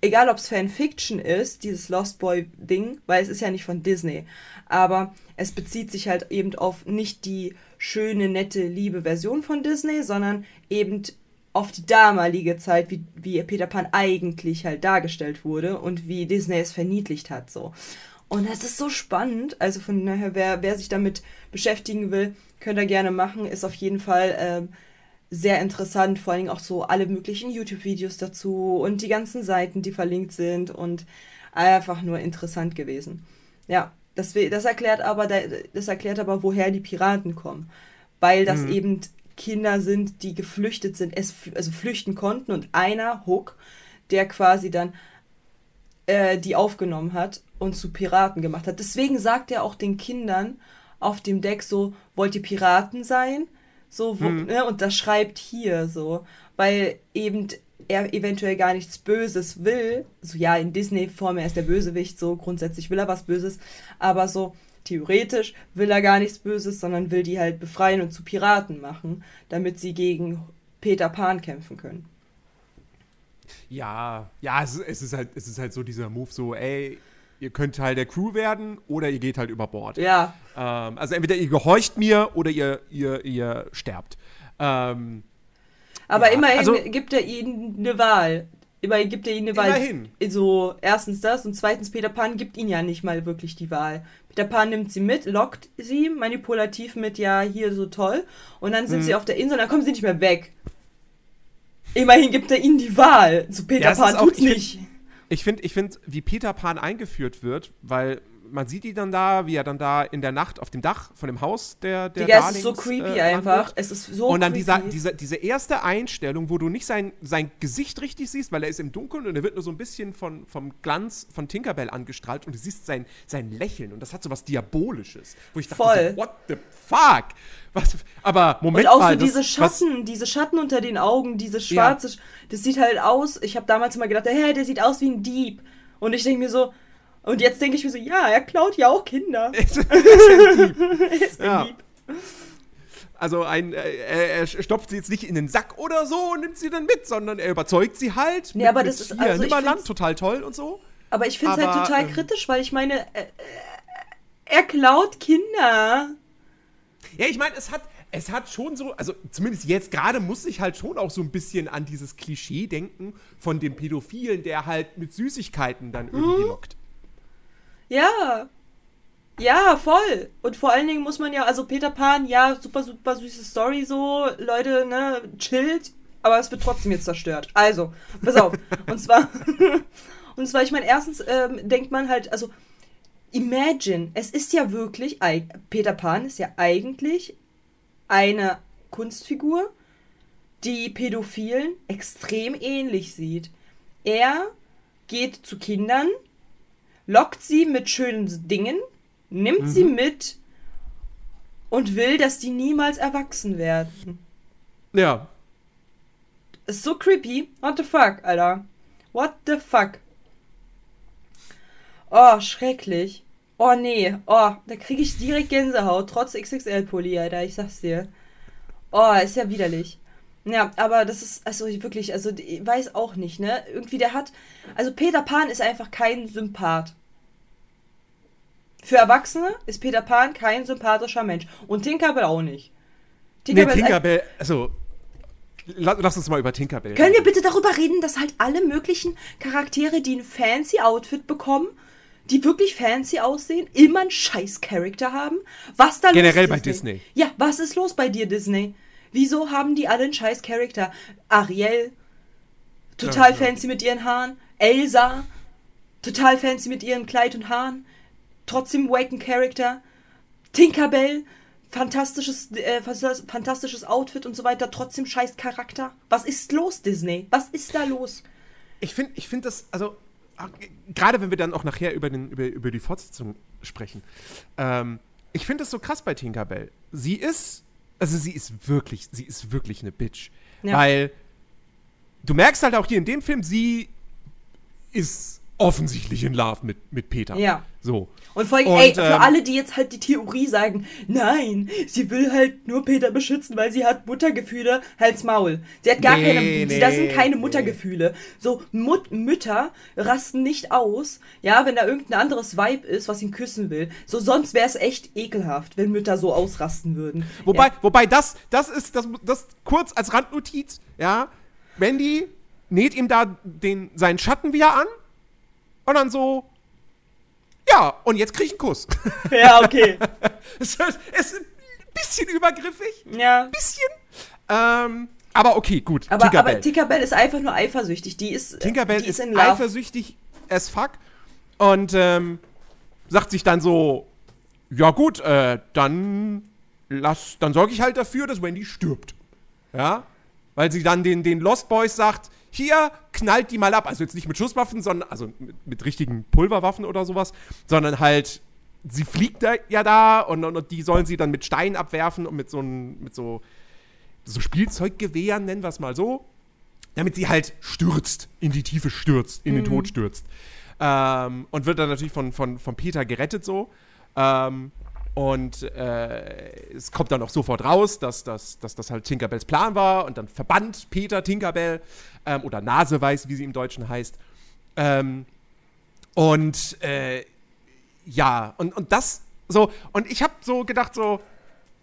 egal ob es Fanfiction ist, dieses Lost Boy Ding, weil es ist ja nicht von Disney, aber es bezieht sich halt eben auf nicht die schöne, nette, liebe Version von Disney, sondern eben auf die damalige Zeit, wie, wie Peter Pan eigentlich halt dargestellt wurde und wie Disney es verniedlicht hat, so. Und das ist so spannend, also von daher, wer, wer sich damit beschäftigen will, Könnt ihr gerne machen. Ist auf jeden Fall ähm, sehr interessant. Vor allem auch so alle möglichen YouTube-Videos dazu und die ganzen Seiten, die verlinkt sind und einfach nur interessant gewesen. Ja, das, das erklärt aber, das erklärt aber, woher die Piraten kommen. Weil das mhm. eben Kinder sind, die geflüchtet sind, es, also flüchten konnten und einer, Hook, der quasi dann äh, die aufgenommen hat und zu Piraten gemacht hat. Deswegen sagt er auch den Kindern auf dem Deck so, wollt ihr Piraten sein? So, wo, Mhm. ne, und das schreibt hier so, weil eben er eventuell gar nichts Böses will. So, ja, in Disney-Form, er ist der Bösewicht, so grundsätzlich will er was Böses, aber so theoretisch will er gar nichts Böses, sondern will die halt befreien und zu Piraten machen, damit sie gegen Peter Pan kämpfen können. Ja, ja, es, ist- es, ist halt, es ist halt so dieser Move, so, ey, ihr könnt Teil der Crew werden oder ihr geht halt über Bord. Ja, Ähm, also entweder ihr gehorcht mir oder ihr, ihr, ihr sterbt. Ähm, aber Ja, immerhin also- gibt er ihnen eine Wahl. Immerhin gibt er ihnen eine Wahl. Immerhin. So, erstens das und zweitens, Peter Pan gibt ihnen ja nicht mal wirklich die Wahl. Peter Pan nimmt sie mit, lockt sie manipulativ mit, ja, hier so toll. Und dann sind sie auf der Insel und dann kommen sie nicht mehr weg. Immerhin gibt er ihnen die Wahl. So, Peter Ja, Pan auch- tut's ich find- nicht. Ich finde, ich find, wie Peter Pan eingeführt wird, weil man sieht ihn dann da, wie er dann da in der Nacht auf dem Dach von dem Haus der, der Digga, es ist so Darlings, creepy äh, einfach. Es ist so und dann creepy. dieser, dieser, diese erste Einstellung, wo du nicht sein, sein Gesicht richtig siehst, weil er ist im Dunkeln und er wird nur so ein bisschen von, vom Glanz von Tinkerbell angestrahlt und du siehst sein, sein Lächeln und das hat so was Diabolisches. Wo ich dachte, Voll. So, what the fuck? Was, aber Moment Und auch mal. so das- diese was- Schatten, diese Schatten unter den Augen, diese schwarze, das sieht halt aus, ich habe damals immer gedacht, hä, der sieht aus wie ein Dieb. Und ich denke mir so, und jetzt denke ich mir so, ja, er klaut ja auch Kinder. er ist ein Ja. Dieb. Also ein, äh, er, stopft sie jetzt nicht in den Sack oder so und nimmt sie dann mit, sondern er überzeugt sie halt. Nee, aber das ist- hier, also Nimmerland, find's- total toll und so. Aber ich finde es halt total ähm, kritisch, weil ich meine, äh, äh, er klaut Kinder. Ja, ich meine, es hat, es hat schon so, also zumindest jetzt gerade muss ich halt schon auch so ein bisschen an dieses Klischee denken von dem Pädophilen, der halt mit Süßigkeiten dann irgendwie Mhm. lockt. Ja. Ja, voll. Und vor allen Dingen muss man ja, also Peter Pan, ja, super, super süße Story so, Leute, ne, chillt, aber es wird trotzdem jetzt zerstört. Also, pass auf. und zwar, und zwar, ich meine, erstens ähm, denkt man halt, also, imagine, es ist ja wirklich, Peter Pan ist ja eigentlich eine Kunstfigur, die Pädophilen extrem ähnlich sieht. Er geht zu Kindern, lockt sie mit schönen Dingen, nimmt sie mit und will, dass die niemals erwachsen werden. Ja. Ist so creepy. What the fuck, Alter? What the fuck? Oh, schrecklich. Oh, nee. Oh, da kriege ich direkt Gänsehaut, trotz XXL-Pulli, Alter. Ich sag's dir. Oh, ist ja widerlich. Ja, aber das ist, also wirklich, also ich weiß auch nicht, ne? Irgendwie, der hat, also Peter Pan ist einfach kein Sympath. Für Erwachsene ist Peter Pan kein sympathischer Mensch. Und Tinkerbell auch nicht. Nee, Tinkerbell ist Tinkerbell, also, la- lass uns mal über Tinkerbell Können wir reden. bitte darüber reden, dass halt alle möglichen Charaktere, die ein fancy Outfit bekommen, die wirklich fancy aussehen, immer einen scheiß Charakter haben? Was da Generell los bei ist, Disney. Ja, was ist los bei dir, Disney? Wieso haben die alle einen scheiß Charakter? Ariel, total Ja, ja. fancy mit ihren Haaren. Elsa, total fancy mit ihrem Kleid und Haaren. Trotzdem waken Charakter. Tinkerbell, fantastisches, äh, fantas- fantastisches Outfit und so weiter, trotzdem scheiß Charakter. Was ist los, Disney? Was ist da los? Ich finde ich find das, also, ah, gerade wenn wir dann auch nachher über, den, über, über die Fortsetzung sprechen, ähm, ich finde das so krass bei Tinkerbell. Sie ist, also sie ist wirklich, sie ist wirklich eine Bitch. Ja. Weil du merkst halt auch hier in dem Film, sie ist offensichtlich in Love mit, mit Peter. Ja. So. Und vor allem, Und, ey, für ähm, alle, die jetzt halt die Theorie sagen, nein, sie will halt nur Peter beschützen, weil sie hat Muttergefühle, halt's Maul. Sie hat gar Nee, keine, nee, das sind keine nee. Muttergefühle. So, Mut Mütter rasten nicht aus, ja, wenn da irgendein anderes Weib ist, was ihn küssen will. So, sonst wäre es echt ekelhaft, wenn Mütter so ausrasten würden. Wobei, ja. wobei das, das ist, das, das kurz als Randnotiz, ja, Wendy näht ihm da den, seinen Schatten wieder an und dann so, ja, und jetzt krieg ich einen Kuss. Ja, okay. es ist es ist ein bisschen übergriffig, ja. ein bisschen. Ähm, aber okay, gut. Aber, Tinkerbell. aber Tinkerbell ist einfach nur eifersüchtig. Die ist, Tinkerbell die ist, in Love. eifersüchtig as fuck und ähm, sagt sich dann so, ja gut, äh, dann lass, dann sorge ich halt dafür, dass Wendy stirbt. Ja? Weil sie dann den, den Lost Boys sagt, hier, knallt die mal ab. Also jetzt nicht mit Schusswaffen, sondern, also mit, mit richtigen Pulverwaffen oder sowas, sondern halt, sie fliegt da, ja da und, und, und die sollen sie dann mit Steinen abwerfen und mit so, mit so, so Spielzeuggewehren, nennen wir es mal so, damit sie halt stürzt, in die Tiefe stürzt, in den Tod stürzt. Ähm, und wird dann natürlich von, von, von Peter gerettet so. Ähm, und äh, es kommt dann auch sofort raus, dass, dass, dass das halt Tinkerbells Plan war. Und dann verbannt Peter Tinkerbell ähm, oder Naseweiß, wie sie im Deutschen heißt. Ähm, und äh, ja, und, und das so, und ich habe so gedacht, so,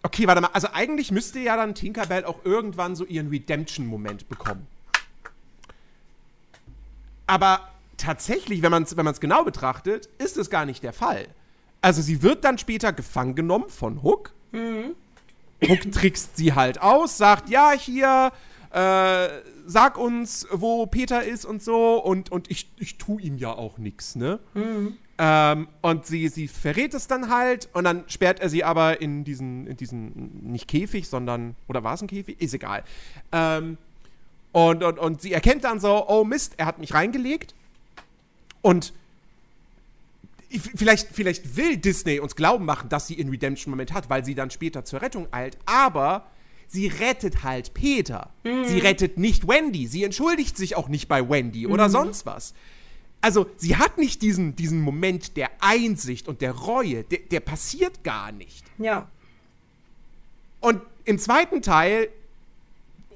okay, warte mal, also eigentlich müsste ja dann Tinkerbell auch irgendwann so ihren Redemption-Moment bekommen. Aber tatsächlich, wenn man es wenn genau betrachtet, ist es gar nicht der Fall. Also sie wird dann später gefangen genommen von Hook. Mhm. Hook trickst sie halt aus, sagt, ja, hier, äh, sag uns, wo Peter ist und so. Und, und ich, ich tu ihm ja auch nichts, ne? Mhm. Ähm, und sie, sie verrät es dann halt und dann sperrt er sie aber in diesen, in diesen, nicht Käfig, sondern, oder war es ein Käfig? Ist egal. Ähm, und, und, und sie erkennt dann so, oh Mist, er hat mich reingelegt. Und vielleicht, vielleicht will Disney uns glauben machen, dass sie einen Redemption-Moment hat, weil sie dann später zur Rettung eilt, aber sie rettet halt Peter. Mhm. Sie rettet nicht Wendy. Sie entschuldigt sich auch nicht bei Wendy oder mhm. sonst was. Also, sie hat nicht diesen, diesen Moment der Einsicht und der Reue. Der, der passiert gar nicht. Ja. Und im zweiten Teil,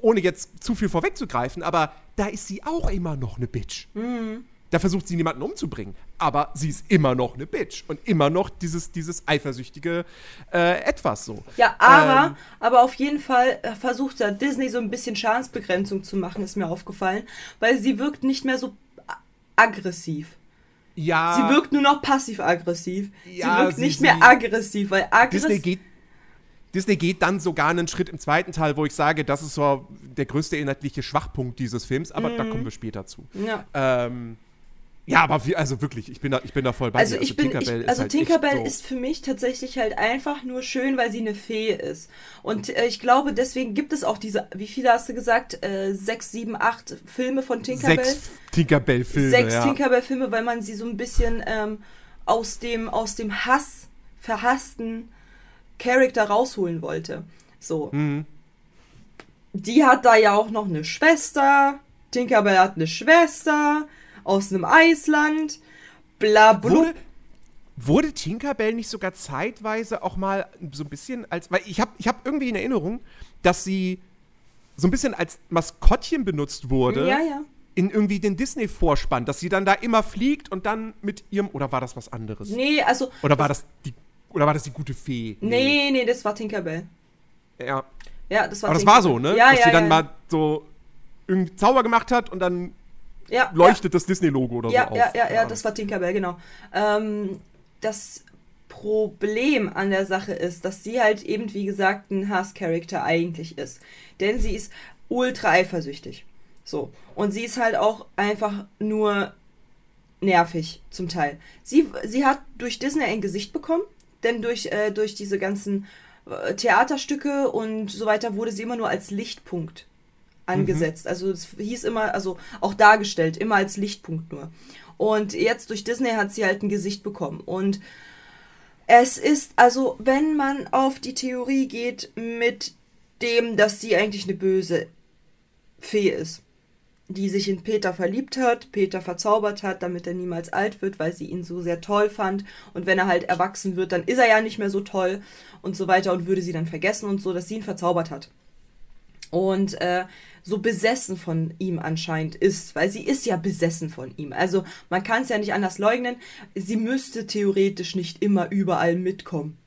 ohne jetzt zu viel vorwegzugreifen, aber da ist sie auch immer noch eine Bitch. Mhm. Da versucht sie niemanden umzubringen. Aber sie ist immer noch eine Bitch. Und immer noch dieses, dieses eifersüchtige äh, Etwas so. Ja, aber, ähm, aber auf jeden Fall äh, versucht da Disney so ein bisschen Schadensbegrenzung zu machen, ist mir aufgefallen. Weil sie wirkt nicht mehr so aggressiv. Ja. Sie wirkt nur noch passiv-aggressiv. Ja, sie wirkt sie, nicht mehr aggressiv, weil aggressiv. Disney geht Disney geht dann sogar einen Schritt im zweiten Teil, wo ich sage, das ist so der größte inhaltliche Schwachpunkt dieses Films, aber mm. da mhm. kommen wir später zu. Ja. Ähm, ja, aber wie, also wirklich, ich bin da, ich bin da voll bei also dir. Also, ich bin, Tinkerbell ich, also ist halt Tinkerbell so ist für mich tatsächlich halt einfach nur schön, weil sie eine Fee ist. Und äh, ich glaube, deswegen gibt es auch diese, wie viele hast du gesagt? Äh, sechs, sieben, acht Filme von Tinkerbell? Sechs Tinkerbell-Filme. Sechs ja. Tinkerbell-Filme, weil man sie so ein bisschen ähm, aus, dem, aus dem Hass, verhassten Charakter rausholen wollte. So. Mhm. Die hat da ja auch noch eine Schwester. Tinkerbell hat eine Schwester aus einem Eisland, bla bla. Wurde, wurde Tinkerbell nicht sogar zeitweise auch mal so ein bisschen als, weil ich habe ich hab irgendwie in Erinnerung, dass sie so ein bisschen als Maskottchen benutzt wurde. Ja, ja. In irgendwie den Disney-Vorspann, dass sie dann da immer fliegt und dann mit ihrem, oder war das was anderes? Nee, also. Oder war das die, oder war das die gute Fee? Nee, nee, nee das war Tinkerbell. Ja. Ja, das war Aber das war so, ne? Ja, dass ja, sie dann ja. mal so irgendwie Zauber gemacht hat und dann ja, leuchtet ja. das Disney-Logo oder ja, so ja, auf. Ja, ja, ja, das war Tinkerbell, genau. Ähm, das Problem an der Sache ist, dass sie halt eben, wie gesagt, ein Hass-Charakter eigentlich ist. Denn sie ist ultra eifersüchtig. So. Und sie ist halt auch einfach nur nervig zum Teil. Sie, sie hat durch Disney ein Gesicht bekommen, denn durch, äh, durch diese ganzen äh, Theaterstücke und so weiter wurde sie immer nur als Lichtpunkt angesetzt. Mhm. Also es hieß immer, also auch dargestellt, immer als Lichtpunkt nur. Und jetzt durch Disney hat sie halt ein Gesicht bekommen. Und es ist, also wenn man auf die Theorie geht mit dem, dass sie eigentlich eine böse Fee ist, die sich in Peter verliebt hat, Peter verzaubert hat, damit er niemals alt wird, weil sie ihn so sehr toll fand. Und wenn er halt erwachsen wird, dann ist er ja nicht mehr so toll und so weiter und würde sie dann vergessen und so, dass sie ihn verzaubert hat. Und äh, so besessen von ihm anscheinend ist, weil sie ist ja besessen von ihm. Also man kann es ja nicht anders leugnen. Sie müsste theoretisch nicht immer überall mitkommen.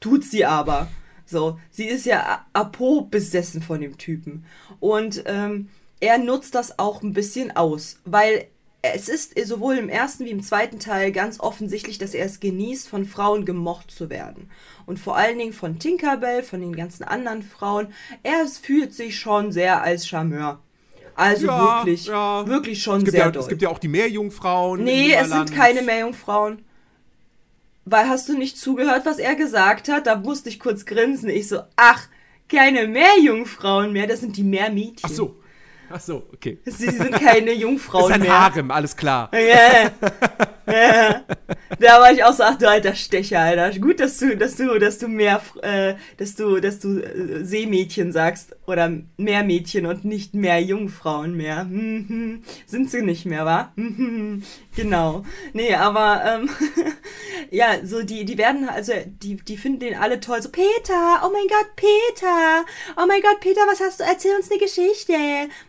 Tut sie aber. So, sie ist ja apo besessen von dem Typen. Und ähm, er nutzt das auch ein bisschen aus, weil es ist sowohl im ersten wie im zweiten Teil ganz offensichtlich, dass er es genießt, von Frauen gemocht zu werden. Und vor allen Dingen von Tinkerbell, von den ganzen anderen Frauen. Er fühlt sich schon sehr als Charmeur. Also ja, wirklich, ja. wirklich schon sehr ja, doll. Es gibt ja auch die Meerjungfrauen. Nee, es sind keine Meerjungfrauen. Weil hast du nicht zugehört, was er gesagt hat? Da musste ich kurz grinsen. Ich so, ach, keine Meerjungfrauen mehr, das sind die Meermädchen. Ach so. Ach so, okay. Sie sind keine Jungfrauen ist ein mehr. Harem, alles klar. Ja, ja. Da war ich auch so, ach du alter Stecher, Alter. Gut, dass du, dass du, dass du mehr, äh, dass du, dass du äh, Seemädchen sagst oder mehr Mädchen und nicht mehr Jungfrauen mehr. Mhm. Sind sie nicht mehr, wa? Mhm. Genau. Nee, aber ähm, ja, so die, die werden, also die, die finden den alle toll. So, Peter, oh mein Gott, Peter, oh mein Gott, Peter, was hast du? Erzähl uns eine Geschichte.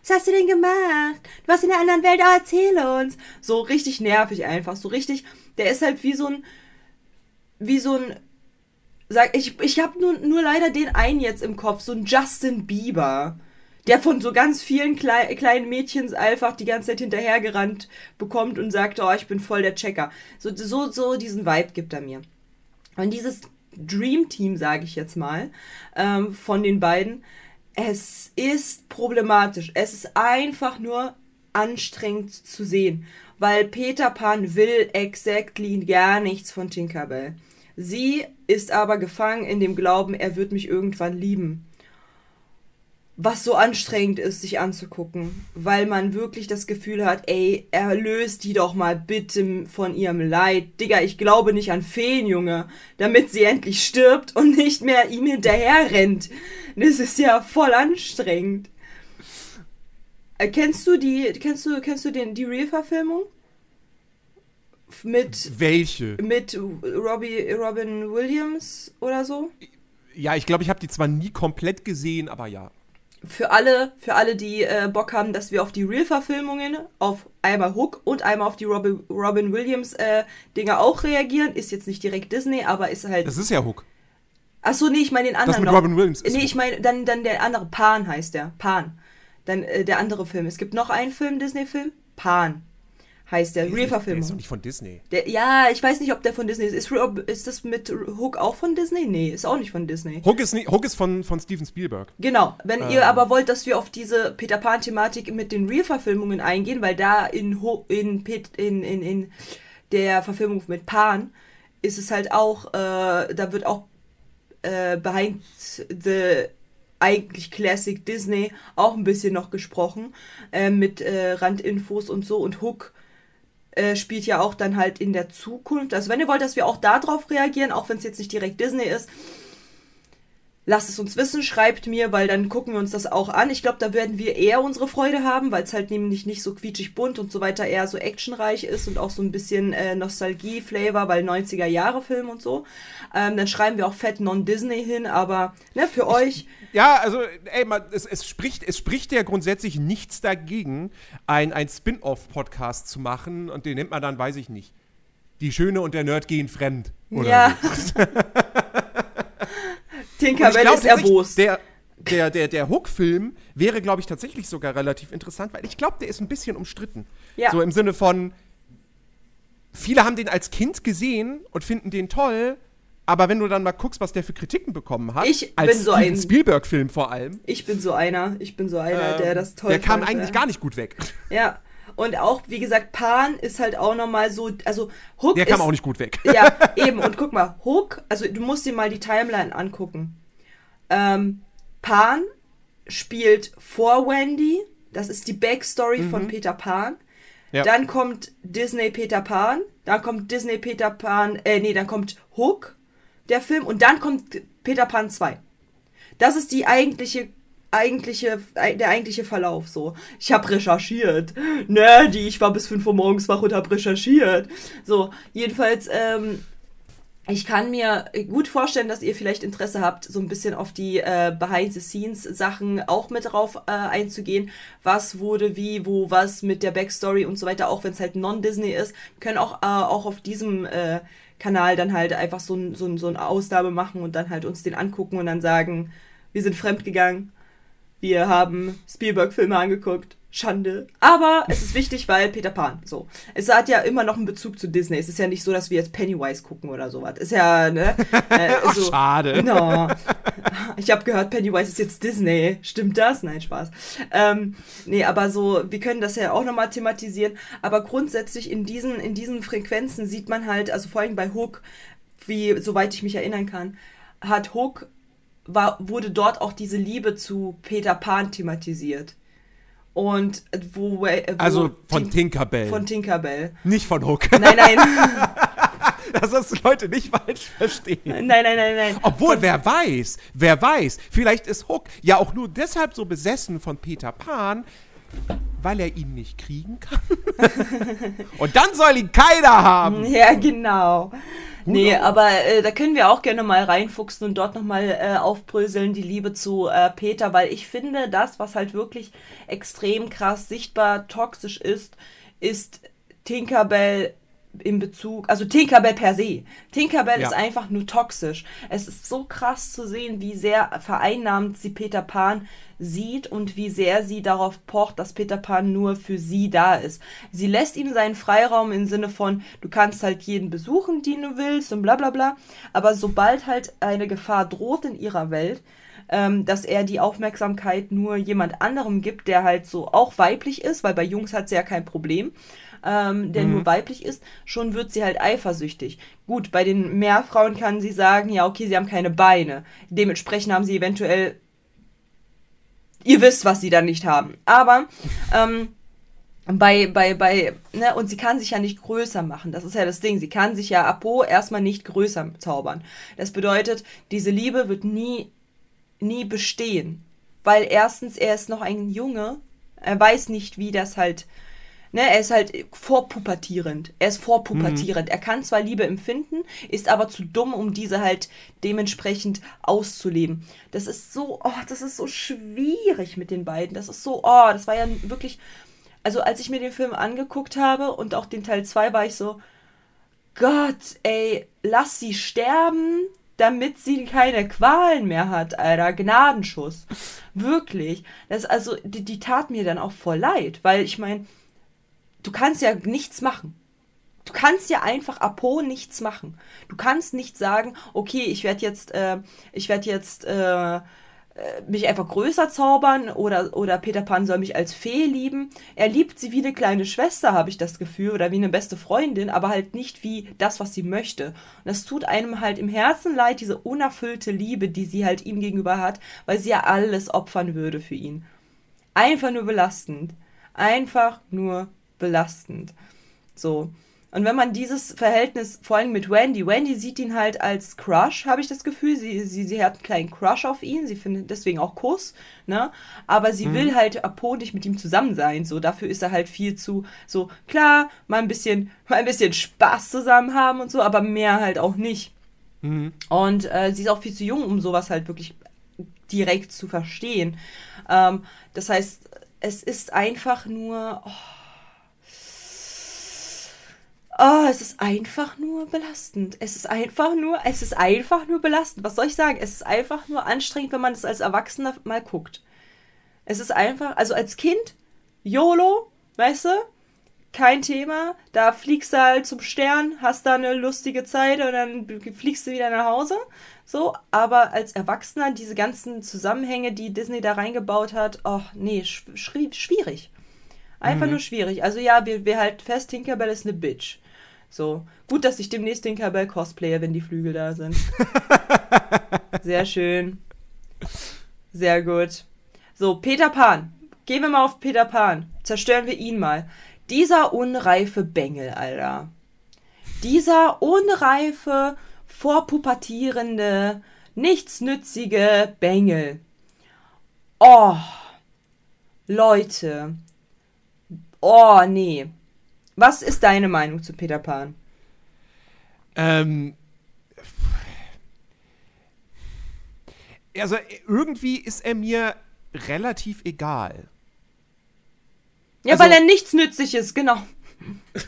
Was hast du denn gemacht? Du warst in der anderen Welt, oh, erzähl uns. So richtig nervig einfach, so richtig. Der ist halt wie so ein, wie so ein, sag ich, ich habe nur, nur leider den einen jetzt im Kopf, so ein Justin Bieber der von so ganz vielen klei kleinen Mädchen einfach die ganze Zeit hinterhergerannt bekommt und sagt, oh, ich bin voll der Checker. So, so, so diesen Vibe gibt er mir. Und dieses Dream Team, sage ich jetzt mal, ähm, von den beiden, es ist problematisch. Es ist einfach nur anstrengend zu sehen, weil Peter Pan will exactly gar nichts von Tinkerbell. Sie ist aber gefangen in dem Glauben, er wird mich irgendwann lieben was so anstrengend ist, sich anzugucken, weil man wirklich das Gefühl hat, ey, erlöst die doch mal bitte von ihrem Leid. Digga, ich glaube nicht an Feen, Junge, damit sie endlich stirbt und nicht mehr ihm hinterher rennt. Das ist ja voll anstrengend. Äh, kennst du die, kennst du, kennst du den, die Real-Verfilmung? Mit. Welche? Mit Robbie, Robin Williams oder so? Ja, ich glaube, ich habe die zwar nie komplett gesehen, aber ja für alle, für alle, die äh, Bock haben, dass wir auf die Real-Verfilmungen, auf einmal Hook und einmal auf die Robin, Robin Williams äh, Dinger auch reagieren. Ist jetzt nicht direkt Disney, aber ist halt. Das ist ja Hook. Achso, nee, ich meine den anderen. Das mit noch. Robin Williams ist Nee, ich meine dann, dann der andere. Pan heißt der. Pan. Dann äh, der andere Film. Es gibt noch einen Film, Disney-Film. Pan heißt der, Real-Verfilmung. Der ist doch nicht von Disney. Der, ja, ich weiß nicht, ob der von Disney ist. ist. Ist das mit Hook auch von Disney? Nee, ist auch nicht von Disney. Hook ist, nicht, Hook ist von, von Steven Spielberg. Genau. Wenn ähm. ihr aber wollt, dass wir auf diese Peter Pan-Thematik mit den Real-Verfilmungen eingehen, weil da in, in, in, in, in der Verfilmung mit Pan ist es halt auch, äh, da wird auch äh, behind the eigentlich Classic Disney auch ein bisschen noch gesprochen äh, mit äh, Randinfos und so und Hook äh, spielt ja auch dann halt in der Zukunft. Also wenn ihr wollt, dass wir auch darauf reagieren, auch wenn es jetzt nicht direkt Disney ist, lasst es uns wissen, schreibt mir, weil dann gucken wir uns das auch an. Ich glaube, da werden wir eher unsere Freude haben, weil es halt nämlich nicht so quietschig bunt und so weiter eher so actionreich ist und auch so ein bisschen äh, Nostalgie-Flavor, weil 90er Jahre Film und so. Ähm, dann schreiben wir auch fett Non-Disney hin, aber ne, für euch. Ja, also, ey, man, es, es, spricht, es spricht ja grundsätzlich nichts dagegen, ein, ein Spin-off-Podcast zu machen und den nennt man dann, weiß ich nicht. Die Schöne und der Nerd gehen fremd. Oder ja. So. Tinkerbell ist erbost. Der, der, der, der Hook-Film wäre, glaube ich, tatsächlich sogar relativ interessant, weil ich glaube, der ist ein bisschen umstritten. Ja. So im Sinne von, viele haben den als Kind gesehen und finden den toll, aber wenn du dann mal guckst, was der für Kritiken bekommen hat, ich als bin so ein Spielberg-Film vor allem. Ich bin so einer, ich bin so einer, ähm, der das toll Der kam fand, eigentlich ja. gar nicht gut weg. Ja. Und auch, wie gesagt, Pan ist halt auch nochmal so, also Hook. Der kam ist, auch nicht gut weg. Ja, eben. Und guck mal, Hook, also du musst dir mal die Timeline angucken. Ähm, Pan spielt vor Wendy, das ist die Backstory mhm. von Peter Pan. Ja. Dann kommt Disney Peter Pan, dann kommt Disney Peter Pan, äh, nee, dann kommt Hook, der Film, und dann kommt Peter Pan 2. Das ist die eigentliche eigentliche, der eigentliche Verlauf so. Ich habe recherchiert. Nerdy, ich war bis 5 Uhr morgens wach und habe recherchiert. So, jedenfalls, ähm, ich kann mir gut vorstellen, dass ihr vielleicht Interesse habt, so ein bisschen auf die äh, Behind-the-Scenes-Sachen auch mit drauf äh, einzugehen. Was wurde wie, wo, was mit der Backstory und so weiter, auch wenn es halt non-Disney ist. Können auch, äh, auch auf diesem äh, Kanal dann halt einfach so, ein, so, ein, so eine Ausnahme machen und dann halt uns den angucken und dann sagen, wir sind fremdgegangen wir haben Spielberg-Filme angeguckt. Schande. Aber es ist wichtig, weil Peter Pan. So. Es hat ja immer noch einen Bezug zu Disney. Es ist ja nicht so, dass wir jetzt Pennywise gucken oder sowas. Ist ja, ne? Äh, Ach, so, schade. No. Ich habe gehört, Pennywise ist jetzt Disney. Stimmt das? Nein, Spaß. Ähm, nee, aber so, wir können das ja auch nochmal thematisieren. Aber grundsätzlich in diesen, in diesen Frequenzen sieht man halt, also vor allem bei Hook, wie, soweit ich mich erinnern kann, hat Hook war, wurde dort auch diese Liebe zu Peter Pan thematisiert. Und wo, wo Also von Tin- Tinkerbell. von Tinkerbell. nicht von Hook. Nein, nein. Dass das die Leute nicht falsch verstehen. nein, nein, nein, nein. Obwohl, wer weiß, wer weiß, vielleicht ist Hook ja auch nur deshalb so besessen von Peter Pan, weil er ihn nicht kriegen kann. Und dann soll ihn keiner haben. Ja, genau. Nee, aber äh, da können wir auch gerne mal reinfuchsen und dort nochmal äh, aufbröseln, die Liebe zu äh, Peter, weil ich finde, das, was halt wirklich extrem krass sichtbar toxisch ist, ist Tinkerbell in Bezug, also Tinkerbell per se. Tinkerbell Ja. ist einfach nur toxisch. Es ist so krass zu sehen, wie sehr vereinnahmt sie Peter Pan sieht und wie sehr sie darauf pocht, dass Peter Pan nur für sie da ist. Sie lässt ihm seinen Freiraum im Sinne von, du kannst halt jeden besuchen, den du willst und bla bla bla. Aber sobald halt eine Gefahr droht in ihrer Welt, ähm, dass er die Aufmerksamkeit nur jemand anderem gibt, der halt so auch weiblich ist, weil bei Jungs hat sie ja kein Problem, ähm, der nur weiblich ist, schon wird sie halt eifersüchtig. Gut, bei den Meerfrauen kann sie sagen, ja, okay, sie haben keine Beine. Dementsprechend haben sie eventuell. Ihr wisst, was sie dann nicht haben. Aber ähm, bei, bei, bei, ne, und sie kann sich ja nicht größer machen. Das ist ja das Ding. Sie kann sich ja Apo erstmal nicht größer zaubern. Das bedeutet, diese Liebe wird nie, nie bestehen. Weil erstens, er ist noch ein Junge. Er weiß nicht, wie das halt, ne, er ist halt vorpubertierend. Er ist vorpubertierend. Er kann zwar Liebe empfinden, ist aber zu dumm, um diese halt dementsprechend auszuleben. Das ist so, oh, das ist so schwierig mit den beiden. Das ist so, oh, das war ja wirklich, also als ich mir den Film angeguckt habe und auch den Teil 2 war ich so, Gott, ey, lass sie sterben, damit sie keine Qualen mehr hat, Alter. Gnadenschuss. Wirklich. Das, also, die, die tat mir dann auch voll leid, weil ich meine, du kannst ja nichts machen. Du kannst ja einfach Apo nichts machen. Du kannst nicht sagen, okay, ich werde jetzt, äh, ich werde jetzt äh, äh, mich einfach größer zaubern oder, oder Peter Pan soll mich als Fee lieben. Er liebt sie wie eine kleine Schwester, habe ich das Gefühl, oder wie eine beste Freundin, aber halt nicht wie das, was sie möchte. Und das tut einem halt im Herzen leid, diese unerfüllte Liebe, die sie halt ihm gegenüber hat, weil sie ja alles opfern würde für ihn. Einfach nur belastend. Einfach nur belastend. So. Und wenn man dieses Verhältnis, vor allem mit Wendy, Wendy sieht ihn halt als Crush, habe ich das Gefühl. Sie, sie, sie hat einen kleinen Crush auf ihn, sie findet deswegen auch Kuss, ne? Aber sie will halt Apo nicht mit ihm zusammen sein. So, dafür ist er halt viel zu, so, klar, mal ein bisschen, mal ein bisschen Spaß zusammen haben und so, aber mehr halt auch nicht. Und äh, sie ist auch viel zu jung, um sowas halt wirklich direkt zu verstehen. Ähm, das heißt, es ist einfach nur. Oh, Oh, es ist einfach nur belastend. Es ist einfach nur, es ist einfach nur belastend. Was soll ich sagen? Es ist einfach nur anstrengend, wenn man es als Erwachsener mal guckt. Es ist einfach, also als Kind, YOLO, weißt du? Kein Thema. Da fliegst du halt zum Stern, hast da eine lustige Zeit und dann fliegst du wieder nach Hause. So, aber als Erwachsener diese ganzen Zusammenhänge, die Disney da reingebaut hat, oh nee, schwierig. Einfach nur schwierig. Also ja, wir, wir halten fest, Tinkerbell ist eine Bitch. So. Gut, dass ich demnächst Tinkerbell cosplaye, wenn die Flügel da sind. Sehr schön. Sehr gut. So, Peter Pan. Gehen wir mal auf Peter Pan. Zerstören wir ihn mal. Dieser unreife Bengel, Alter. Dieser unreife, vorpubertierende, nichtsnützige Bengel. Oh. Leute. Oh, nee. Was ist deine Meinung zu Peter Pan? Ähm. Also irgendwie ist er mir relativ egal. Ja, Also- weil er nichts nützlich ist, genau.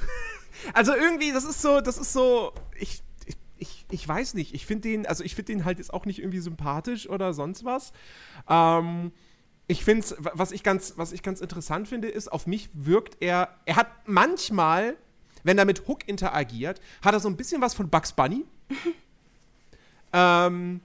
Also irgendwie, das ist so, das ist so, ich, ich, ich, ich weiß nicht, ich finde den, also ich finde den halt jetzt auch nicht irgendwie sympathisch oder sonst was. Ähm, ich finde es, was ich ganz, was ich ganz interessant finde, ist, auf mich wirkt er, er hat manchmal, wenn er mit Hook interagiert, hat er so ein bisschen was von Bugs Bunny. ähm,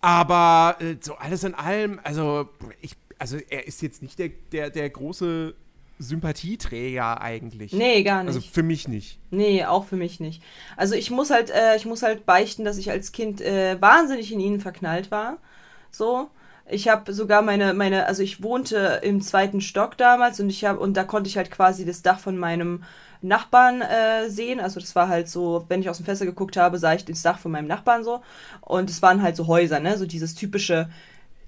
aber äh, so alles in allem, also ich, also er ist jetzt nicht der, der, der große Sympathieträger eigentlich. Nee, gar nicht. Also für mich nicht. Nee, auch für mich nicht. Also ich muss halt, äh, ich muss halt beichten, dass ich als Kind äh, wahnsinnig in ihn verknallt war. So. Ich habe sogar meine, meine, also ich wohnte im zweiten Stock damals und ich habe, und da konnte ich halt quasi das Dach von meinem Nachbarn äh, sehen. Also das war halt so, wenn ich aus dem Fenster geguckt habe, sah ich das Dach von meinem Nachbarn so. Und es waren halt so Häuser, ne? So dieses typische,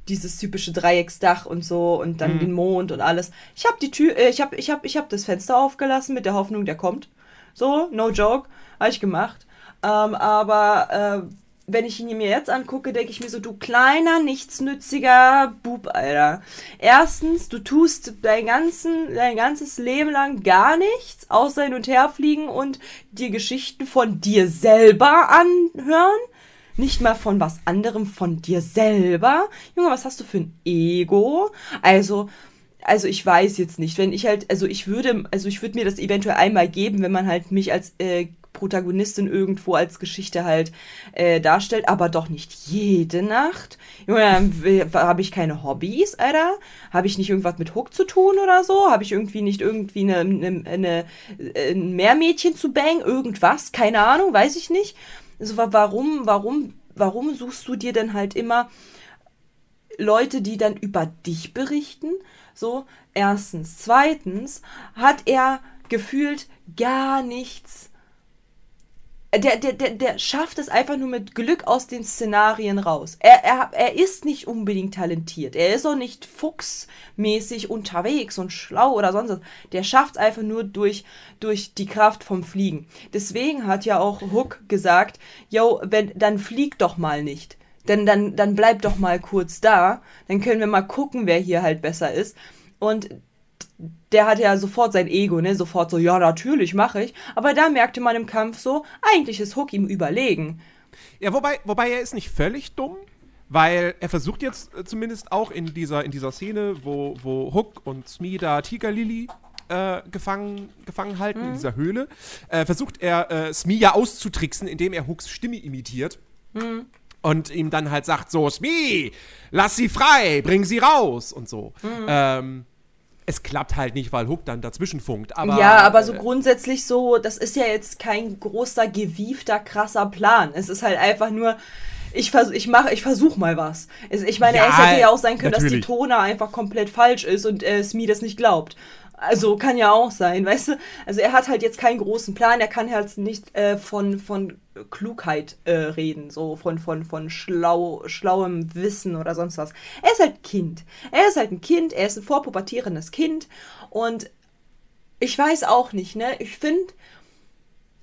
dieses typische Dreiecksdach und so und dann mhm. den Mond und alles. Ich habe die Tür, äh, ich habe, ich habe, ich habe das Fenster aufgelassen mit der Hoffnung, der kommt. So, no joke, habe ich gemacht. Ähm, aber äh, wenn ich ihn mir jetzt angucke, denke ich mir so, du kleiner, nichtsnütziger Bub, Alter. Erstens, du tust dein, ganzen, dein ganzes Leben lang gar nichts, außer hin und her fliegen und dir Geschichten von dir selber anhören. Nicht mal von was anderem, von dir selber. Junge, was hast du für ein Ego? Also, also ich weiß jetzt nicht, wenn ich halt, also ich würde, also ich würde mir das eventuell einmal geben, wenn man halt mich als äh, Protagonistin irgendwo als Geschichte halt äh, darstellt, aber doch nicht jede Nacht. Junge, habe ich keine Hobbys, Alter? Habe ich nicht irgendwas mit Hook zu tun oder so? Habe ich irgendwie nicht irgendwie eine, eine, eine, ein Meermädchen zu bang? Irgendwas? Keine Ahnung, weiß ich nicht. Also warum, warum, warum suchst du dir denn halt immer Leute, die dann über dich berichten? So, erstens. Zweitens hat er gefühlt gar nichts der, der, der, der schafft es einfach nur mit Glück aus den Szenarien raus. Er, er, er ist nicht unbedingt talentiert. Er ist auch nicht fuchsmäßig unterwegs und schlau oder sonst was. Der schafft es einfach nur durch, durch die Kraft vom Fliegen. Deswegen hat ja auch Hook gesagt, yo, wenn, dann flieg doch mal nicht. Denn dann, dann bleib doch mal kurz da. Dann können wir mal gucken, wer hier halt besser ist. Und der hatte ja sofort sein Ego, ne? Sofort so, ja, natürlich, mache ich. Aber da merkte man im Kampf so, eigentlich ist Hook ihm überlegen. Ja, wobei, wobei er ist nicht völlig dumm, weil er versucht jetzt äh, zumindest auch in dieser, in dieser Szene, wo, wo Hook und Smee da Tiger Lily äh, gefangen, gefangen halten, mhm. in dieser Höhle, äh, versucht er äh, Smee ja auszutricksen, indem er Hooks Stimme imitiert. Mhm. Und ihm dann halt sagt so, Smee, lass sie frei, bring sie raus und so. Mhm. Ähm, es klappt halt nicht, weil Hook dann dazwischen funkt. Aber, ja, aber so äh, grundsätzlich so, das ist ja jetzt kein großer, gewiefter, krasser Plan. Es ist halt einfach nur, ich, vers ich, mach, ich versuch mal was. Ich meine, ja, es hätte ja auch sein können, natürlich. dass die Tona einfach komplett falsch ist und äh, Smee das nicht glaubt. Also kann ja auch sein, weißt du? Also er hat halt jetzt keinen großen Plan, er kann halt nicht äh, von, von Klugheit äh, reden, so von, von, von schlau, schlauem Wissen oder sonst was. Er ist halt Kind. Er ist halt ein Kind, er ist ein vorpubertierendes Kind und ich weiß auch nicht, ne? Ich finde,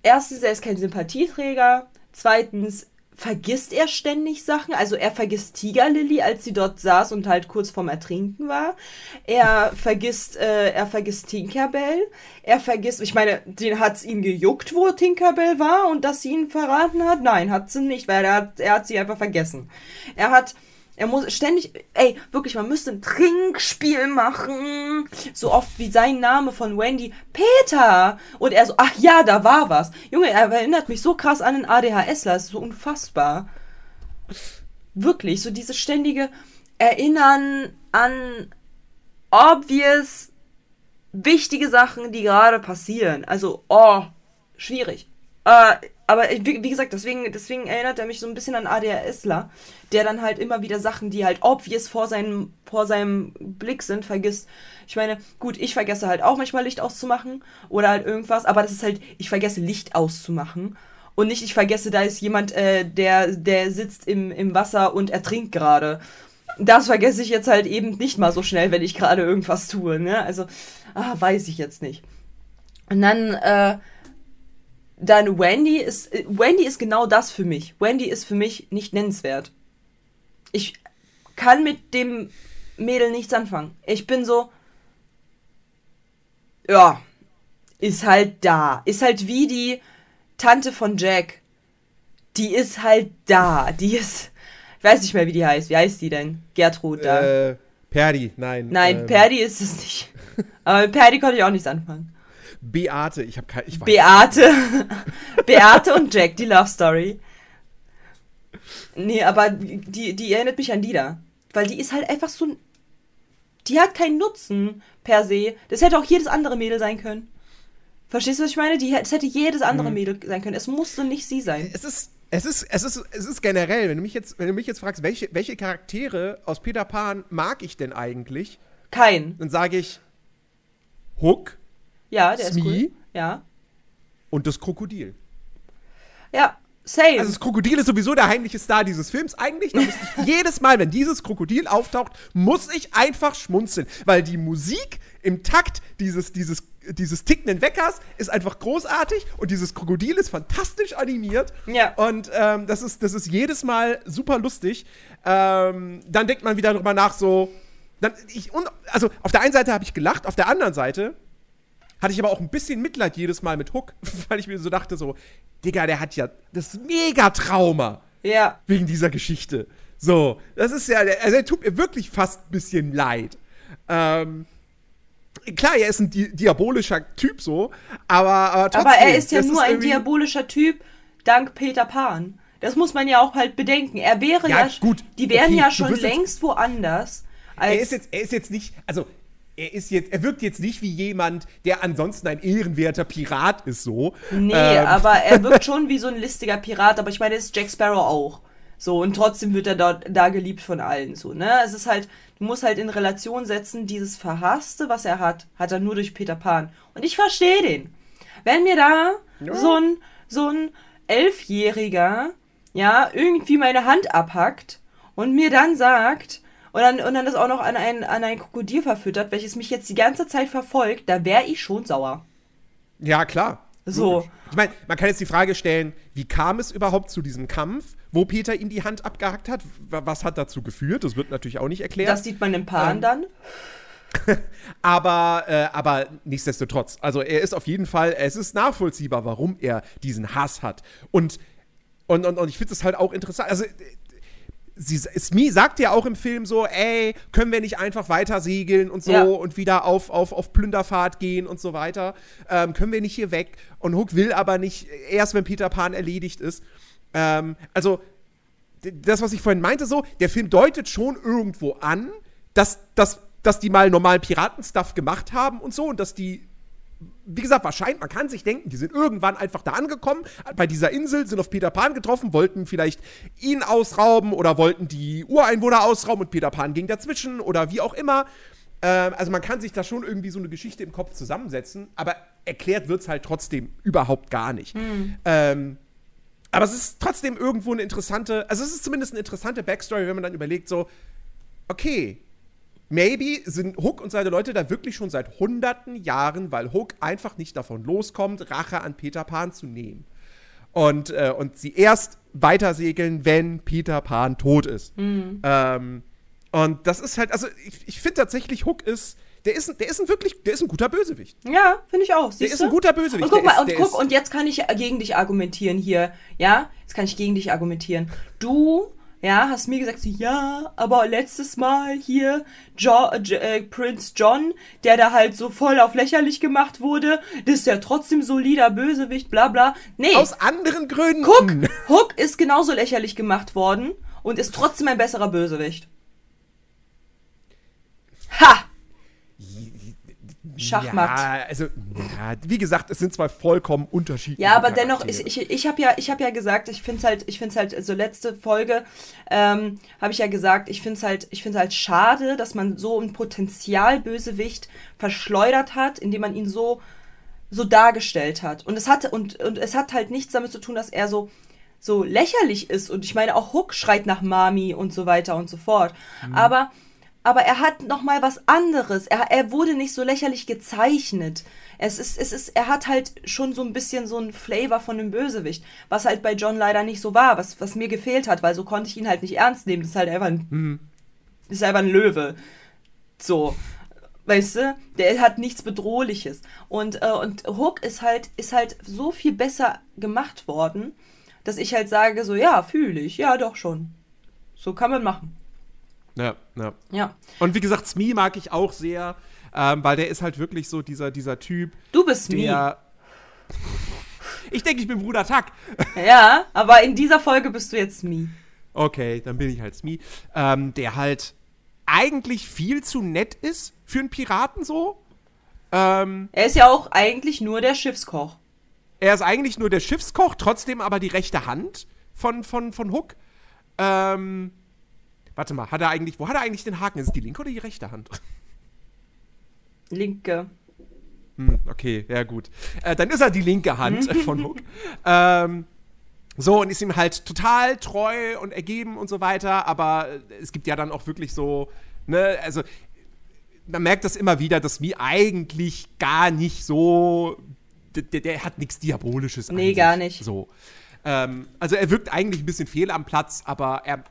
erstens, er ist kein Sympathieträger, zweitens, vergisst er ständig Sachen. Also er vergisst Tigerlily, als sie dort saß und halt kurz vorm Ertrinken war. Er vergisst, äh, er vergisst Tinkerbell. Er vergisst, ich meine, den hat's ihn gejuckt, wo Tinkerbell war und dass sie ihn verraten hat. Nein, hat sie nicht, weil er hat, er hat sie einfach vergessen. Er hat er muss ständig, ey, wirklich, man müsste ein Trinkspiel machen. So oft wie sein Name von Wendy. Peter! Und er so, ach ja, da war was. Junge, er erinnert mich so krass an einen ADHSler. Das ist so unfassbar. Wirklich, so dieses ständige Erinnern an obvious wichtige Sachen, die gerade passieren. Also, oh, schwierig. Äh, aber wie, wie, gesagt, deswegen, deswegen erinnert er mich so ein bisschen an ADHSler, der dann halt immer wieder Sachen, die halt obvious vor seinem, vor seinem Blick sind, vergisst. Ich meine, gut, ich vergesse halt auch manchmal Licht auszumachen oder halt irgendwas, aber das ist halt, ich vergesse Licht auszumachen. Und nicht, ich vergesse, da ist jemand, äh, der, der sitzt im, im Wasser und ertrinkt gerade. Das vergesse ich jetzt halt eben nicht mal so schnell, wenn ich gerade irgendwas tue, ne? Also, ah, weiß ich jetzt nicht. Und dann, äh, dann Wendy ist, Wendy ist genau das für mich. Wendy ist für mich nicht nennenswert. Ich kann mit dem Mädel nichts anfangen. Ich bin so, ja, ist halt da. Ist halt wie die Tante von Jack. Die ist halt da. Die ist, ich weiß nicht mehr, wie die heißt. Wie heißt die denn? Gertrud da. Äh, Perdi, nein. Nein, ähm. Perdi ist es nicht. Aber mit Perdi konnte ich auch nichts anfangen. Beate, ich habe keine. Ich Beate. Beate und Jack, die Love Story. Nee, aber die, die erinnert mich an die da. Weil die ist halt einfach so. Die hat keinen Nutzen per se. Das hätte auch jedes andere Mädel sein können. Verstehst du, was ich meine? Die, das hätte jedes andere mhm. Mädel sein können. Es musste nicht sie sein. Es ist, Es ist, es, ist, es ist generell, wenn du mich jetzt, wenn du mich jetzt fragst, welche, welche Charaktere aus Peter Pan mag ich denn eigentlich, Kein. dann sage ich Hook Ja, der ist Smee? cool. Ja. und das Krokodil. Ja, same. Also das Krokodil ist sowieso der heimliche Star dieses Films. Eigentlich, da muss ich jedes Mal, wenn dieses Krokodil auftaucht, muss ich einfach schmunzeln. Weil die Musik im Takt dieses, dieses, dieses tickenden Weckers ist einfach großartig und dieses Krokodil ist fantastisch animiert. Ja. Und ähm, das, ist, das ist jedes Mal super lustig. Ähm, dann denkt man wieder drüber nach, so. Dann, ich, und, also auf der einen Seite habe ich gelacht, auf der anderen Seite hatte ich aber auch ein bisschen Mitleid jedes Mal mit Hook, weil ich mir so dachte, so, Digga, der hat ja das Mega-Trauma ja. wegen dieser Geschichte. So, das ist ja, also er tut mir wirklich fast ein bisschen leid. Ähm, klar, er ist ein di diabolischer Typ so, aber, aber trotzdem. Aber er ist ja nur ein irgendwie- diabolischer Typ dank Peter Pan. Das muss man ja auch halt bedenken. Er wäre Ja, ja, gut, die wären okay, ja schon wirst jetzt- längst woanders. Er ist jetzt, er ist jetzt nicht, also er ist jetzt, er wirkt jetzt nicht wie jemand, der ansonsten ein ehrenwerter Pirat ist so. nee, Ähm, aber er wirkt schon wie so ein listiger Pirat. Aber ich meine, ist Jack Sparrow auch. So, und trotzdem wird er dort da geliebt von allen. So, ne? Es ist halt, du musst halt in Relation setzen, dieses Verhasste, was er hat, hat er nur durch Peter Pan. Und ich verstehe den. Wenn mir da Ja. so ein, so ein Elfjähriger, ja, irgendwie meine Hand abhackt und mir dann sagt, und dann, und dann das auch noch an ein, an ein Krokodil verfüttert, welches mich jetzt die ganze Zeit verfolgt, da wäre ich schon sauer. Ja, klar. So. Logisch. Ich meine, man kann jetzt die Frage stellen, wie kam es überhaupt zu diesem Kampf, wo Peter ihm die Hand abgehackt hat? Was hat dazu geführt? Das wird natürlich auch nicht erklärt. Das sieht man im Pan Ähm, dann. aber, äh, aber nichtsdestotrotz, also er ist auf jeden Fall, es ist nachvollziehbar, warum er diesen Hass hat. Und, und, und, und ich finde es halt auch interessant. Also, äh, sie, Smee sagt ja auch im Film so, ey, können wir nicht einfach weiter segeln und so Ja. und wieder auf, auf, auf Plünderfahrt gehen und so weiter? Ähm, können wir nicht hier weg? Und Hook will aber nicht, erst wenn Peter Pan erledigt ist. Ähm, also, das, was ich vorhin meinte, so, der Film deutet schon irgendwo an, dass, dass, dass die mal normalen Piratenstuff gemacht haben und so und dass die, wie gesagt, wahrscheinlich, man kann sich denken, die sind irgendwann einfach da angekommen, bei dieser Insel, sind auf Peter Pan getroffen, wollten vielleicht ihn ausrauben oder wollten die Ureinwohner ausrauben und Peter Pan ging dazwischen oder wie auch immer. Ähm, also man kann sich da schon irgendwie so eine Geschichte im Kopf zusammensetzen, aber erklärt wird es halt trotzdem überhaupt gar nicht. Ähm, aber es ist trotzdem irgendwo eine interessante, also es ist zumindest eine interessante Backstory, wenn man dann überlegt, so, okay, maybe sind Hook und seine Leute da wirklich schon seit hunderten Jahren, weil Hook einfach nicht davon loskommt, Rache an Peter Pan zu nehmen. Und, äh, und sie erst weitersegeln, wenn Peter Pan tot ist. Ähm, und das ist halt, also ich, ich finde tatsächlich, Hook ist, der ist, ein- der ist ein wirklich, der ist ein guter Bösewicht. Ja, finde ich auch. Der Siehst ist ein guter Bösewicht. Und guck Der mal, und der guck, und jetzt kann ich gegen dich argumentieren hier. Ja, jetzt kann ich gegen dich argumentieren. Du, ja, hast mir gesagt, so, ja, aber letztes Mal hier jo äh, Prince John, der da halt so voll auf lächerlich gemacht wurde, das ist ja trotzdem solider Bösewicht, bla bla. Nee, Aus anderen Gründen. guck, Hook ist genauso lächerlich gemacht worden und ist trotzdem ein besserer Bösewicht. Ha! Schachmatt. Ja, also, ja, wie gesagt, es sind zwei vollkommen unterschiedliche Ja, aber dennoch, ich, ich, ich habe ja, ich hab ja gesagt, ich finde es halt, ich finde halt, so letzte Folge ähm, habe ich ja gesagt, ich finde es halt, ich finde halt schade, dass man so ein Potenzialbösewicht verschleudert hat, indem man ihn so so dargestellt hat. Und es hatte und, und es hat halt nichts damit zu tun, dass er so so lächerlich ist. Und ich meine, auch Hook schreit nach Mami und so weiter und so fort. Aber aber er hat noch mal was anderes. Er, er wurde nicht so lächerlich gezeichnet. Es ist, es ist, er hat halt schon so ein bisschen so ein Flavor von dem Bösewicht, was halt bei John leider nicht so war, was, was mir gefehlt hat, weil so konnte ich ihn halt nicht ernst nehmen. Das ist halt einfach ein, das ist einfach ein Löwe. So. Weißt du, der hat nichts Bedrohliches. Und, äh, und Hook ist halt, ist halt so viel besser gemacht worden, dass ich halt sage, so, ja, fühle ich, ja, doch schon. So kann man machen. Ja, ja. Ja. Und wie gesagt, Smee mag ich auch sehr, ähm, weil der ist halt wirklich so dieser, dieser Typ, Du bist der. Ich denke, ich bin Bruder Tack. Ja, aber in dieser Folge bist du jetzt me. Okay, dann bin ich halt Smee. Ähm, der halt eigentlich viel zu nett ist für einen Piraten so. Ähm, Er ist ja auch eigentlich nur der Schiffskoch. er ist eigentlich nur der Schiffskoch, trotzdem aber die rechte Hand von, von, von Hook. Ähm, warte mal, hat er eigentlich, wo hat er eigentlich den Haken? Ist es die linke oder die rechte Hand? Linke. Hm, okay, ja gut. Äh, dann ist er die linke Hand von Hook. Ähm, so, und ist ihm halt total treu und ergeben und so weiter, aber es gibt ja dann auch wirklich so, ne, also man merkt das immer wieder, dass Mi eigentlich gar nicht so, der, der hat nichts Diabolisches. Nee, gar nicht. So. Ähm, also er wirkt eigentlich ein bisschen fehl am Platz, aber er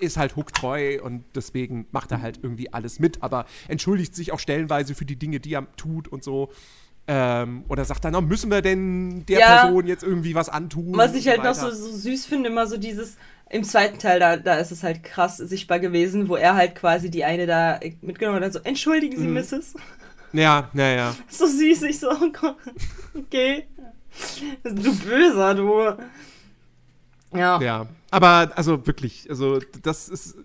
ist halt hooktreu und deswegen macht er halt irgendwie alles mit, aber entschuldigt sich auch stellenweise für die Dinge, die er tut und so. Ähm, oder sagt dann, müssen wir denn der Ja. Person jetzt irgendwie was antun? Was ich halt noch so, so süß finde, immer so dieses, im zweiten Teil, da, da ist es halt krass sichtbar gewesen, wo er halt quasi die eine da mitgenommen hat, und dann so, entschuldigen Sie, Mhm. Mrs. Ja, ja, ja. So süß, ich so, oh okay. Du Böser, du. Ja. Ja, aber also wirklich, also das ist.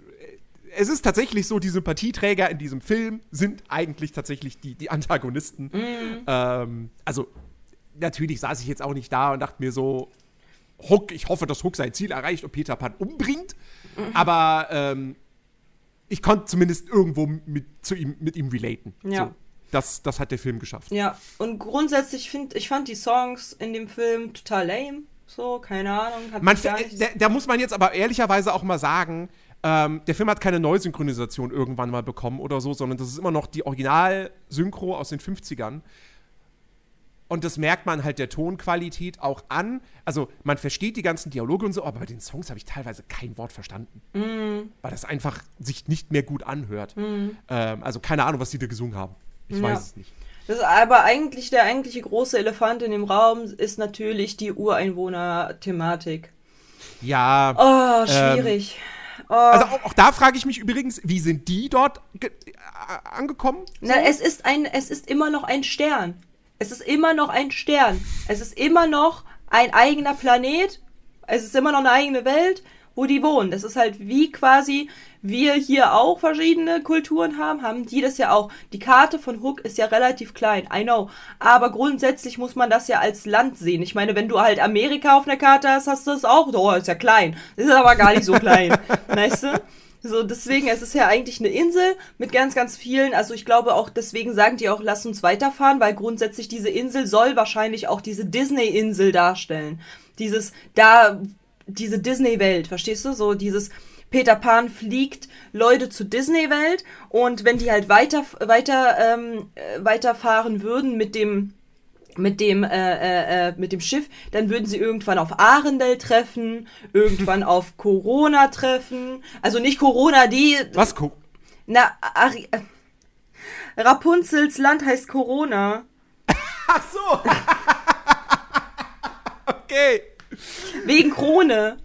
Es ist tatsächlich so, die Sympathieträger in diesem Film sind eigentlich tatsächlich die, die Antagonisten. Ähm, also, natürlich saß ich jetzt auch nicht da und dachte mir so, Hook, ich hoffe, dass Hook sein Ziel erreicht und Peter Pan umbringt. Aber ähm, ich konnte zumindest irgendwo mit, zu ihm, mit ihm relaten. Ja. So, das, das hat der Film geschafft. Ja, und grundsätzlich finde ich fand die Songs in dem Film total lame. So, keine Ahnung. Hat Man, ver- nicht- da, da muss man jetzt aber ehrlicherweise auch mal sagen, ähm, der Film hat keine Neusynchronisation irgendwann mal bekommen oder so, sondern das ist immer noch die Original-Synchro aus den 50ern. Und das merkt man halt der Tonqualität auch an. Also man versteht die ganzen Dialoge und so, aber bei den Songs habe ich teilweise kein Wort verstanden. Weil das einfach sich nicht mehr gut anhört. Ähm, also keine Ahnung, was die da gesungen haben. Ich Ja. weiß es nicht. Das ist aber eigentlich der eigentliche große Elefant in dem Raum ist natürlich die Ureinwohner-Thematik. Ja. Oh, schwierig. oh. Also auch, auch da frage ich mich übrigens, wie sind die dort äh, angekommen? Na, es ist ein, es ist immer noch ein Stern. Es ist immer noch ein Stern. Es ist immer noch ein eigener Planet. Es ist immer noch eine eigene Welt, wo die wohnen. Das ist halt wie quasi wir hier auch verschiedene Kulturen haben, haben die das ja auch. Die Karte von Hook ist ja relativ klein, I know. Aber grundsätzlich muss man das ja als Land sehen. Ich meine, wenn du halt Amerika auf einer Karte hast, hast du das auch. Oh, ist ja klein. Ist aber gar nicht so klein. weißt du? So, deswegen, es ist ja eigentlich eine Insel mit ganz, ganz vielen, also ich glaube auch, deswegen sagen die auch, lass uns weiterfahren, weil grundsätzlich diese Insel soll wahrscheinlich auch diese Disney-Insel darstellen. Dieses, da, diese Disney-Welt, verstehst du? So dieses Peter Pan fliegt Leute zur Disney-Welt und wenn die halt weiter, weiter, ähm, äh, weiterfahren würden mit dem, mit dem, äh, äh, äh, mit dem Schiff, dann würden sie irgendwann auf Arendelle treffen, irgendwann auf Corona treffen. Also nicht Corona, die. Was? Ko Na, Ari äh, Rapunzels Land heißt Corona. Ach so. okay. Wegen Krone.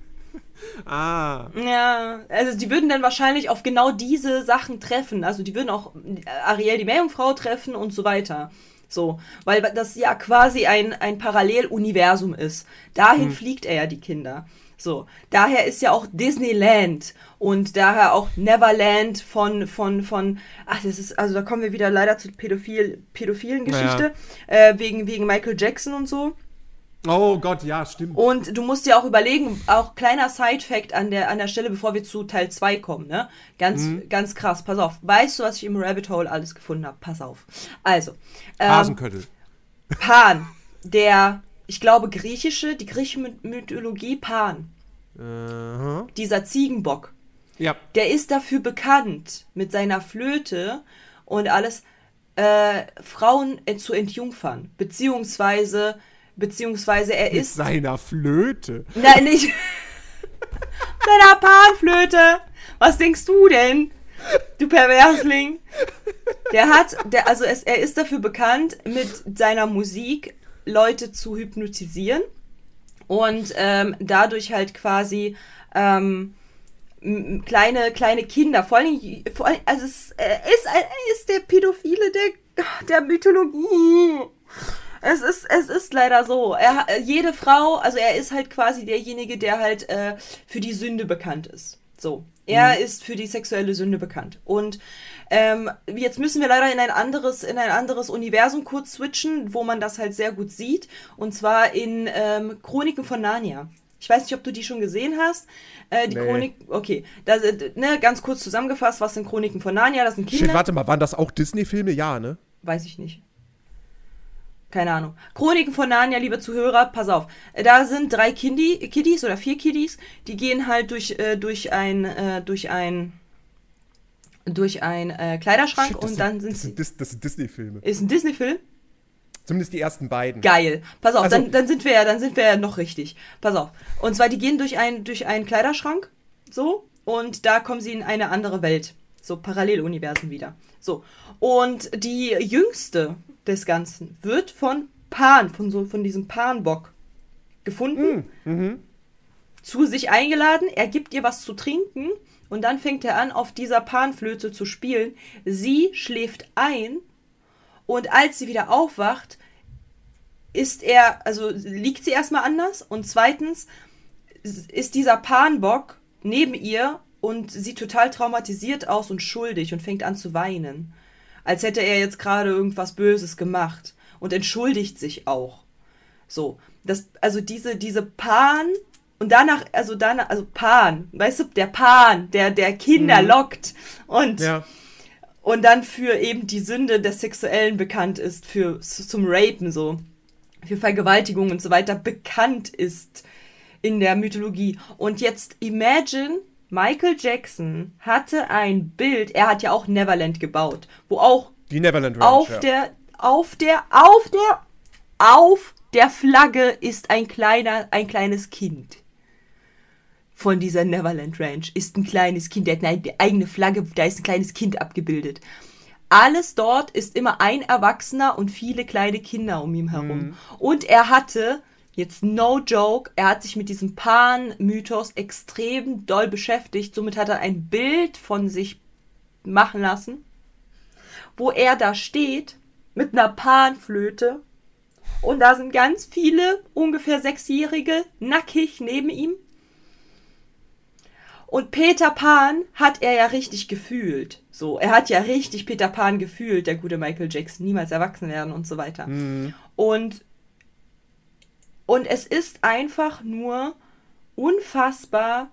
Ah. Ja, also die würden dann wahrscheinlich auf genau diese Sachen treffen. Also die würden auch äh, Ariel die Meerjungfrau treffen und so weiter. So, weil das ja quasi ein, ein Paralleluniversum ist. Dahin fliegt er ja die Kinder. So, daher ist ja auch Disneyland und daher auch Neverland von, von, von, ach, das ist, also da kommen wir wieder leider zur Pädophil, pädophilen Geschichte, äh, wegen, wegen Michael Jackson und so. Oh Gott, ja, stimmt. Und du musst dir auch überlegen, auch kleiner Side-Fact an der, an der Stelle, bevor wir zu Teil 2 kommen, ne? Ganz, ganz krass, pass auf. Weißt du, was ich im Rabbit Hole alles gefunden habe? Pass auf. Also, ähm, Hasenköttel. Pan, der, ich glaube, griechische, die griechische My- Mythologie Pan, Aha. dieser Ziegenbock, Ja. der ist dafür bekannt, mit seiner Flöte und alles, äh, Frauen äh, zu entjungfern, beziehungsweise, beziehungsweise er Mit ist seiner Flöte. Nein, nicht. Deiner Panflöte. Was denkst du denn? Du Perversling. Der hat, der, also es, er ist dafür bekannt, mit seiner Musik Leute zu hypnotisieren und ähm, dadurch halt quasi ähm, kleine kleine Kinder, vor allem, vor allem also es äh, ist, er ist der Pädophile der, der Mythologie. Es ist, es ist leider so. Er, jede Frau, also er ist halt quasi derjenige, der halt äh, für die Sünde bekannt ist. So. Er ist für die sexuelle Sünde bekannt. Und ähm, jetzt müssen wir leider in ein anderes, in ein anderes Universum kurz switchen, wo man das halt sehr gut sieht. Und zwar in ähm, Chroniken von Narnia. Ich weiß nicht, ob du die schon gesehen hast. Äh, die Nee. Chronik, okay, das, ne, ganz kurz zusammengefasst, was sind Chroniken von Narnia? Das sind Kinder. Shit, warte mal, waren das auch Disney-Filme? Ja, ne? Weiß ich nicht. Keine Ahnung. Chroniken von Narnia, liebe Zuhörer, pass auf. Da sind drei Kindi, Kiddies oder vier Kiddies, die gehen halt durch, äh, durch ein, äh, durch ein, durch ein äh, Kleiderschrank Shit, das und dann sind das sie. Dis- das sind Disney-Filme. Ist ein Disney-Film? Zumindest die ersten beiden. Geil. Pass auf, Also- dann, dann sind wir ja, dann sind wir ja noch richtig. Pass auf. Und zwar, die gehen durch, ein, durch einen Kleiderschrank, so, und da kommen sie in eine andere Welt. So Paralleluniversen wieder. So. Und die jüngste des Ganzen wird von Pan, von so, von diesem Panbock gefunden, Mhm. zu sich eingeladen, er gibt ihr was zu trinken und dann fängt er an, auf dieser Panflöte zu spielen. Sie schläft ein und als sie wieder aufwacht, ist er, also liegt sie erstmal anders und zweitens ist dieser Panbock neben ihr und sieht total traumatisiert aus und schuldig und fängt an zu weinen. Als hätte er jetzt gerade irgendwas Böses gemacht und entschuldigt sich auch. So, das, also diese, diese Pan und danach, also danach, also Pan, weißt du, der Pan, der, der Kinder Mhm. lockt und Ja. und dann für eben die Sünde des Sexuellen bekannt ist, für zum Rapen so, für Vergewaltigung und so weiter bekannt ist in der Mythologie. Und jetzt imagine, Michael Jackson hatte ein Bild, er hat ja auch Neverland gebaut, wo auch Die Neverland Ranch. auf ja. der, auf der, auf der, auf der Flagge ist ein kleiner, ein kleines Kind. Von dieser Neverland Ranch ist ein kleines Kind, der hat eine eigene Flagge, da ist ein kleines Kind abgebildet. Alles dort ist immer ein Erwachsener und viele kleine Kinder um ihn herum. Und er hatte, jetzt no joke, er hat sich mit diesem Pan-Mythos extrem doll beschäftigt. Somit hat er ein Bild von sich machen lassen wo er da steht mit einer Panflöte und da sind ganz viele ungefähr Sechsjährige nackig neben ihm. Und Peter Pan hat er ja richtig gefühlt. So, er hat ja richtig Peter Pan gefühlt, der gute Michael Jackson, niemals erwachsen werden und so weiter. Mhm. Und, und es ist einfach nur unfassbar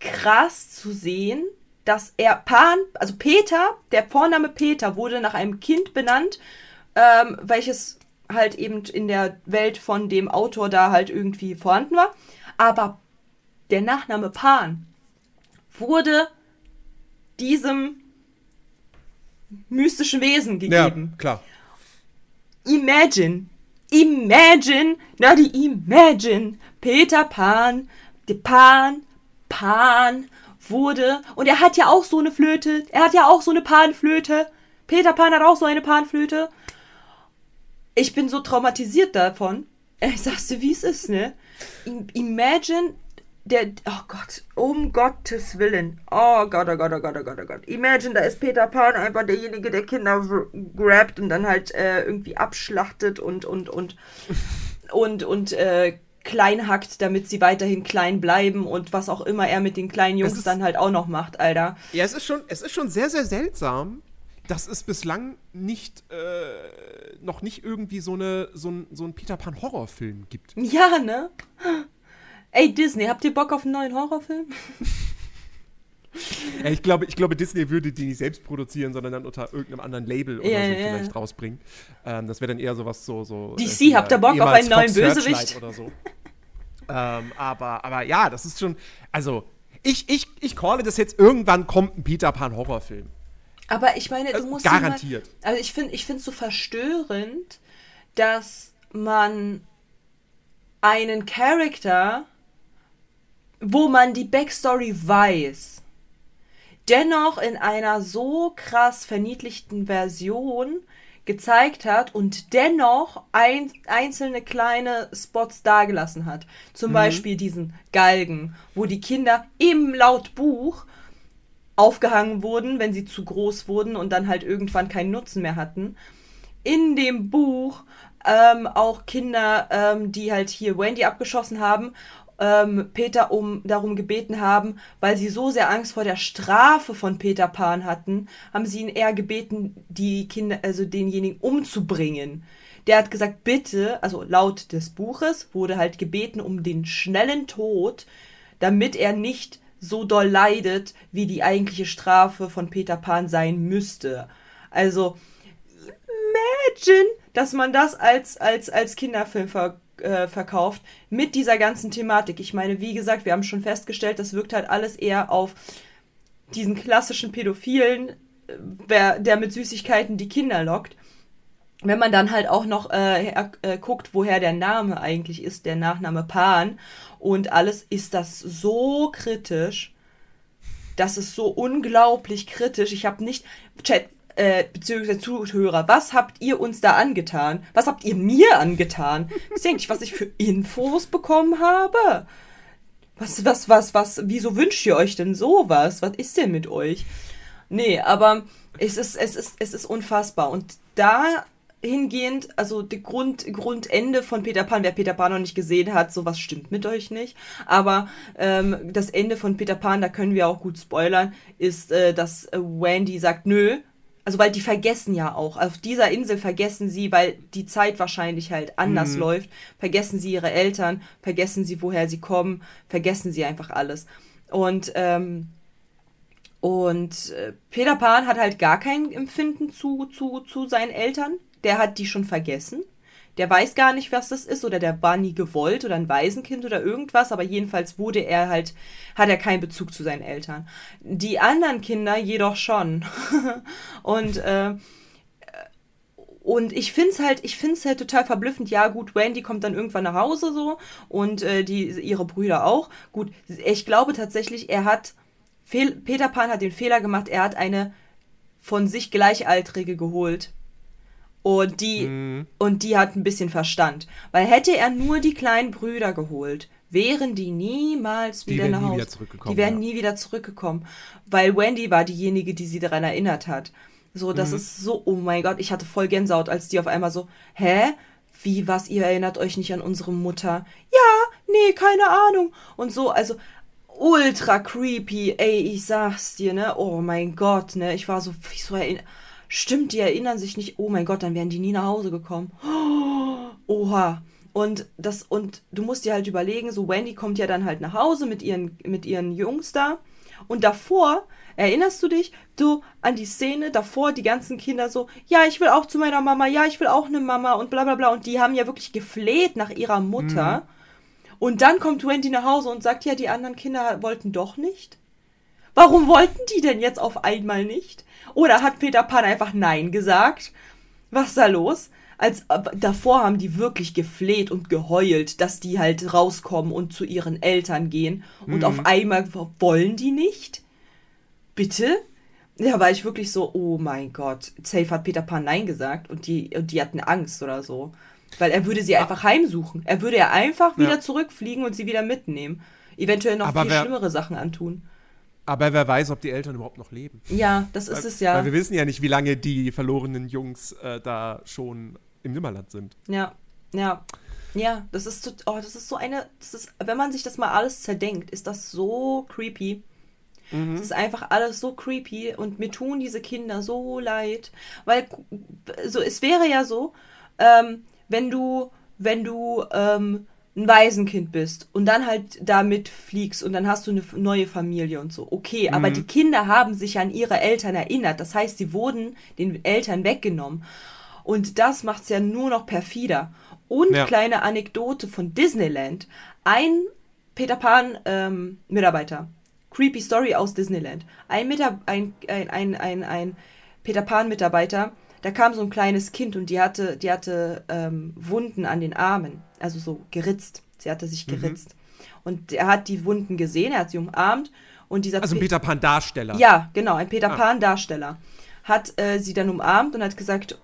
krass zu sehen, dass er Pan, also Peter, der Vorname Peter wurde nach einem Kind benannt, ähm, welches halt eben in der Welt von dem Autor da halt irgendwie vorhanden war. Aber der Nachname Pan wurde diesem mystischen Wesen Ja, gegeben. klar. Imagine, imagine, na die Imagine, Peter Pan, der Pan, Pan wurde, und er hat ja auch so eine Flöte, er hat ja auch so eine Panflöte, Peter Pan hat auch so eine Panflöte. Ich bin so traumatisiert davon. Ich sag's wie es ist, ne? Im- Imagine, der, oh Gott, um Gottes Willen. Oh Gott, oh Gott, oh Gott, oh Gott, oh Gott. Imagine, da ist Peter Pan einfach derjenige, der Kinder grabt und dann halt äh, irgendwie abschlachtet und, und, und, und, und, äh, klein hackt, damit sie weiterhin klein bleiben und was auch immer er mit den kleinen Jungs ist- dann halt auch noch macht, Alter. Ja, es ist schon, es ist schon sehr, sehr seltsam, dass es bislang nicht, äh, noch nicht irgendwie so, eine, so, ein, so einen Peter Pan Horrorfilm gibt. Ja, ne? Ey, Disney, habt ihr Bock auf einen neuen Horrorfilm? Ich, glaube, ich glaube, Disney würde die nicht selbst produzieren, sondern dann unter irgendeinem anderen Label oder Ja, so ja. vielleicht rausbringen. Ähm, das wäre dann eher sowas so. so DC, hier, habt ihr Bock auf einen neuen Fox Searchlight Bösewicht? Oder so. ähm, aber, aber ja, das ist schon. Also, ich, ich, ich calle das jetzt, irgendwann kommt ein Peter Pan Horrorfilm. Aber ich meine, du Also, musst. garantiert. Mal, also ich finde ich finde es so verstörend, dass man einen Charakter, wo man die Backstory weiß, dennoch in einer so krass verniedlichten Version gezeigt hat und dennoch ein, einzelne kleine Spots dagelassen hat. Zum Beispiel diesen Galgen, wo die Kinder im laut Buch aufgehangen wurden, wenn sie zu groß wurden und dann halt irgendwann keinen Nutzen mehr hatten. In dem Buch ähm, auch Kinder, ähm, die halt hier Wendy abgeschossen haben, ähm, Peter um darum gebeten haben, weil sie so sehr Angst vor der Strafe von Peter Pan hatten, haben sie ihn eher gebeten, die Kinder, also denjenigen umzubringen. Der hat gesagt, bitte, also laut des Buches wurde halt gebeten um den schnellen Tod, damit er nicht so doll leidet, wie die eigentliche Strafe von Peter Pan sein müsste. Also, imagine, dass man das als, als, als Kinderfilm ver, äh, verkauft mit dieser ganzen Thematik. Ich meine, wie gesagt, wir haben schon festgestellt, das wirkt halt alles eher auf diesen klassischen Pädophilen, äh, wer, der mit Süßigkeiten die Kinder lockt. Wenn man dann halt auch noch äh, äh, guckt, woher der Name eigentlich ist, der Nachname Pan und alles, ist das so kritisch. Das ist so unglaublich kritisch. Ich habe nicht. Chat, äh, beziehungsweise Zuhörer, was habt ihr uns da angetan? Was habt ihr mir angetan? Wisst ihr eigentlich, was ich für Infos bekommen habe? Was, was, was, was, wieso wünscht ihr euch denn sowas? Was ist denn mit euch? Nee, aber es ist, es ist, es ist unfassbar. Und da hingehend, also die Grund, Grundende von Peter Pan, wer Peter Pan noch nicht gesehen hat, sowas stimmt mit euch nicht. Aber ähm, das Ende von Peter Pan, da können wir auch gut spoilern, ist, äh, dass Wendy sagt, nö, also weil die vergessen ja auch, auf dieser Insel vergessen sie, weil die Zeit wahrscheinlich halt anders mhm. läuft, vergessen sie ihre Eltern, vergessen sie, woher sie kommen, vergessen sie einfach alles. Und, ähm, und äh, Peter Pan hat halt gar kein Empfinden zu, zu, zu seinen Eltern. Der hat die schon vergessen der weiß gar nicht, was das ist oder der war nie gewollt oder ein Waisenkind oder irgendwas, aber jedenfalls wurde er halt, hat er keinen Bezug zu seinen Eltern. Die anderen Kinder jedoch schon. und, äh, und ich find's halt, ich find's halt total verblüffend. Ja, gut, Wendy kommt dann irgendwann nach Hause so und äh, die, ihre Brüder auch. Gut, ich glaube tatsächlich, er hat, Fehl, Peter Pan hat den Fehler gemacht, er hat eine von sich Gleichaltrige geholt und die, mhm. und die hat ein bisschen Verstand. Weil hätte er nur die kleinen Brüder geholt, wären die niemals wieder die nach Hause. Die wären ja. nie wieder zurückgekommen. Weil Wendy war diejenige, die sie daran erinnert hat. So, das mhm. ist so, oh mein Gott, ich hatte voll Gänsehaut, als die auf einmal so, hä? Wie was, ihr erinnert euch nicht an unsere Mutter? Ja, nee, keine Ahnung. Und so, also ultra creepy, ey, ich sag's dir, ne? Oh mein Gott, ne? Ich war so, wieso erinnert Stimmt, die erinnern sich nicht. Oh mein Gott, dann wären die nie nach Hause gekommen. oha. Und das, und du musst dir halt überlegen, so Wendy kommt ja dann halt nach Hause mit ihren, mit ihren Jungs da. Und davor, erinnerst du dich, du an die Szene davor, die ganzen Kinder so, ja, ich will auch zu meiner Mama, ja, ich will auch eine Mama und bla bla bla. Und die haben ja wirklich gefleht nach ihrer Mutter. Mhm. Und dann kommt Wendy nach Hause und sagt, ja, die anderen Kinder wollten doch nicht. Warum wollten die denn jetzt auf einmal nicht? Oder hat Peter Pan einfach Nein gesagt? Was ist da los? Als davor haben die wirklich gefleht und geheult, dass die halt rauskommen und zu ihren Eltern gehen. Und mhm. auf einmal wollen die nicht? Bitte? Ja, war ich wirklich so, oh mein Gott. Safe hat Peter Pan Nein gesagt und die, und die hatten Angst oder so. Weil er würde sie einfach heimsuchen. Er würde ja einfach wieder ja. zurückfliegen und sie wieder mitnehmen. Eventuell noch Aber viel schlimmere Sachen antun. Aber wer weiß, ob die Eltern überhaupt noch leben. Ja, das ist weil, es ja. Weil wir wissen ja nicht, wie lange die verlorenen Jungs äh, da schon im Nimmerland sind. Ja, ja. Ja, das ist, so, oh, das ist so eine, das ist, wenn man sich das mal alles zerdenkt, ist das so creepy. Mhm. ist einfach alles so creepy und mir tun diese Kinder so leid. Weil, so, es wäre ja so, ähm, wenn du, wenn du, ähm, ein Waisenkind bist und dann halt damit fliegst und dann hast du eine neue Familie und so. Okay, mhm. aber die Kinder haben sich an ihre Eltern erinnert. Das heißt, sie wurden den Eltern weggenommen. Und das macht es ja nur noch perfider. Und ja. kleine Anekdote von Disneyland. Ein Peter Pan ähm, Mitarbeiter. Creepy Story aus Disneyland. Ein, Mitar ein, ein, ein, ein, ein Peter Pan Mitarbeiter da kam so ein kleines Kind und die hatte, die hatte ähm, Wunden an den Armen, also so geritzt. Sie hatte sich mhm. geritzt. Mhm. Und er hat die Wunden gesehen, er hat sie umarmt und dieser Also ein Peter Pan Darsteller. Ja, genau, ein Peter ah. Pan Darsteller. Hat äh, sie dann umarmt und hat gesagt,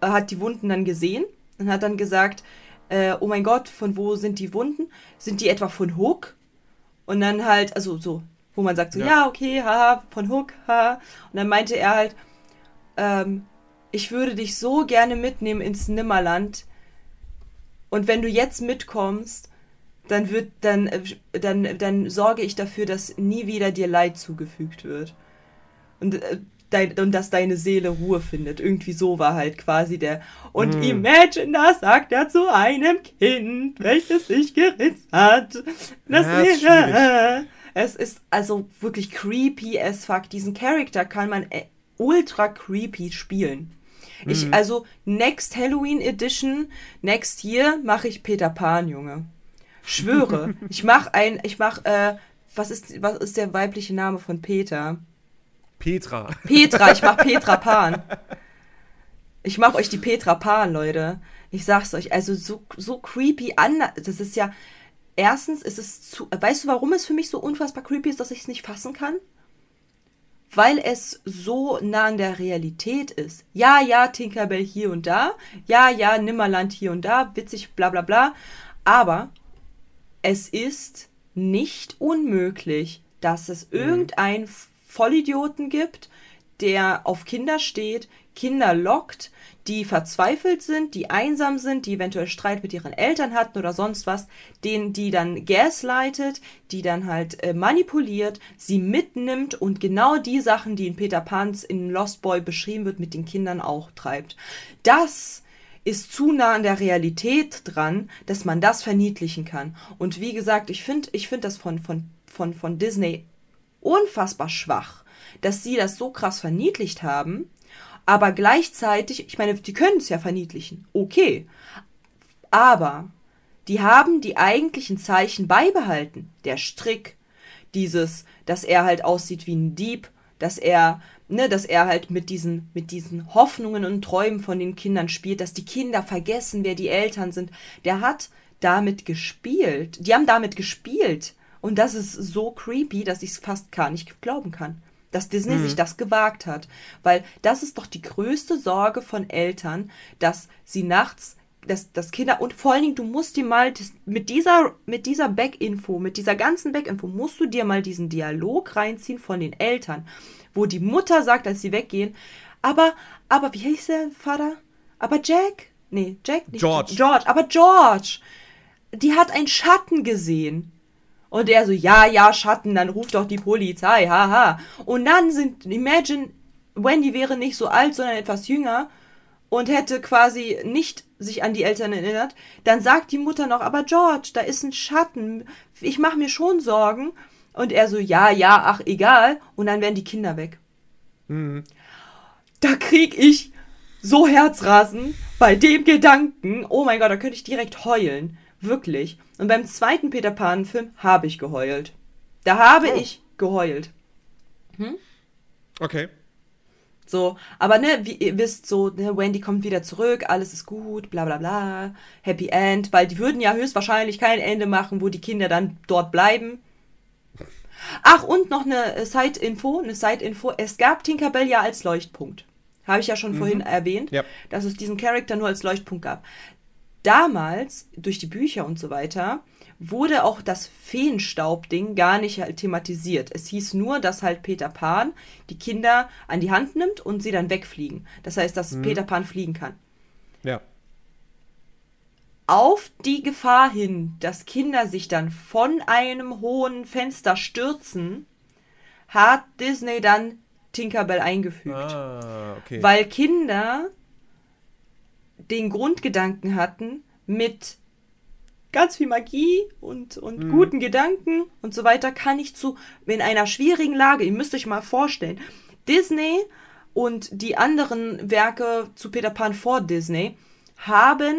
er hat die Wunden dann gesehen und hat dann gesagt, äh, oh mein Gott, von wo sind die Wunden? Sind die etwa von Hook? Und dann halt, also so, wo man sagt so, ja, ja okay, haha, von Hook, haha. Und dann meinte er halt, ähm, ich würde dich so gerne mitnehmen ins Nimmerland. Und wenn du jetzt mitkommst, dann wird, dann, dann, dann sorge ich dafür, dass nie wieder dir Leid zugefügt wird. Und äh, dein, und dass deine Seele Ruhe findet. Irgendwie so war halt quasi der. Und mm. imagine das, sagt er zu einem Kind, welches sich geritzt hat. Das ja, wäre. Es ist also wirklich creepy as fuck. Diesen Charakter kann man äh, ultra creepy spielen. Ich, mhm. also, next Halloween Edition, next year mache ich Peter Pan, Junge. Schwöre. ich mach ein, ich mach, äh, was ist, was ist der weibliche Name von Peter? Petra. Petra, ich mach Petra Pan. Ich mach euch die Petra Pan, Leute. Ich sag's euch, also so, so creepy an. Das ist ja. Erstens ist es zu. Weißt du, warum es für mich so unfassbar creepy ist, dass ich es nicht fassen kann? Weil es so nah an der Realität ist. Ja, ja, Tinkerbell hier und da. Ja, ja, Nimmerland hier und da. Witzig, bla bla bla. Aber es ist nicht unmöglich, dass es mhm. irgendein Vollidioten gibt, der auf Kinder steht, Kinder lockt, die verzweifelt sind, die einsam sind, die eventuell Streit mit ihren Eltern hatten oder sonst was, den die dann gaslightet, die dann halt äh, manipuliert, sie mitnimmt und genau die Sachen, die in Peter Pans in Lost Boy beschrieben wird, mit den Kindern auch treibt. Das ist zu nah an der Realität dran, dass man das verniedlichen kann. Und wie gesagt, ich finde ich finde das von, von, von, von Disney unfassbar schwach, dass sie das so krass verniedlicht haben, aber gleichzeitig, ich meine, die können es ja verniedlichen, okay, aber die haben die eigentlichen Zeichen beibehalten. Der Strick, dieses, dass er halt aussieht wie ein Dieb, dass er, ne, dass er halt mit diesen, mit diesen Hoffnungen und Träumen von den Kindern spielt, dass die Kinder vergessen, wer die Eltern sind. Der hat damit gespielt. Die haben damit gespielt. Und das ist so creepy, dass ich es fast gar nicht glauben kann, dass Disney mhm. sich das gewagt hat. Weil das ist doch die größte Sorge von Eltern, dass sie nachts dass, dass Kinder und vor allen Dingen, du musst dir mal mit dieser, mit dieser Back-Info, mit dieser ganzen Back-Info, musst du dir mal diesen Dialog reinziehen von den Eltern, wo die Mutter sagt, als sie weggehen, aber, aber, wie hieß der Vater? Aber Jack? Nee, Jack nicht. George. George, aber George! Die hat einen Schatten gesehen. Und er so, ja, ja, Schatten, dann ruft doch die Polizei, haha. Und dann sind, imagine, Wendy wäre nicht so alt, sondern etwas jünger und hätte quasi nicht sich an die Eltern erinnert, dann sagt die Mutter noch, aber George, da ist ein Schatten, ich mache mir schon Sorgen. Und er so, ja, ja, ach, egal. Und dann werden die Kinder weg. Mhm. Da krieg ich so Herzrasen bei dem Gedanken, oh mein Gott, da könnte ich direkt heulen. Wirklich. Und beim zweiten Peter Pan-Film habe ich geheult. Da habe oh. ich geheult. Hm? Okay. So, aber ne, wie ihr wisst, so, ne, Wendy kommt wieder zurück, alles ist gut, bla bla bla, Happy End, weil die würden ja höchstwahrscheinlich kein Ende machen, wo die Kinder dann dort bleiben. Ach, und noch eine äh, Side-Info, eine Side-Info, es gab Tinkerbell ja als Leuchtpunkt. Habe ich ja schon mhm. vorhin erwähnt, ja. dass es diesen Charakter nur als Leuchtpunkt gab damals, durch die Bücher und so weiter, wurde auch das Feenstaub-Ding gar nicht halt thematisiert. Es hieß nur, dass halt Peter Pan die Kinder an die Hand nimmt und sie dann wegfliegen. Das heißt, dass mhm. Peter Pan fliegen kann. Ja. Auf die Gefahr hin, dass Kinder sich dann von einem hohen Fenster stürzen, hat Disney dann Tinkerbell eingefügt. Ah, okay. Weil Kinder den Grundgedanken hatten, mit ganz viel Magie und, und mhm. guten Gedanken und so weiter, kann ich zu, in einer schwierigen Lage, ihr müsst euch mal vorstellen, Disney und die anderen Werke zu Peter Pan vor Disney haben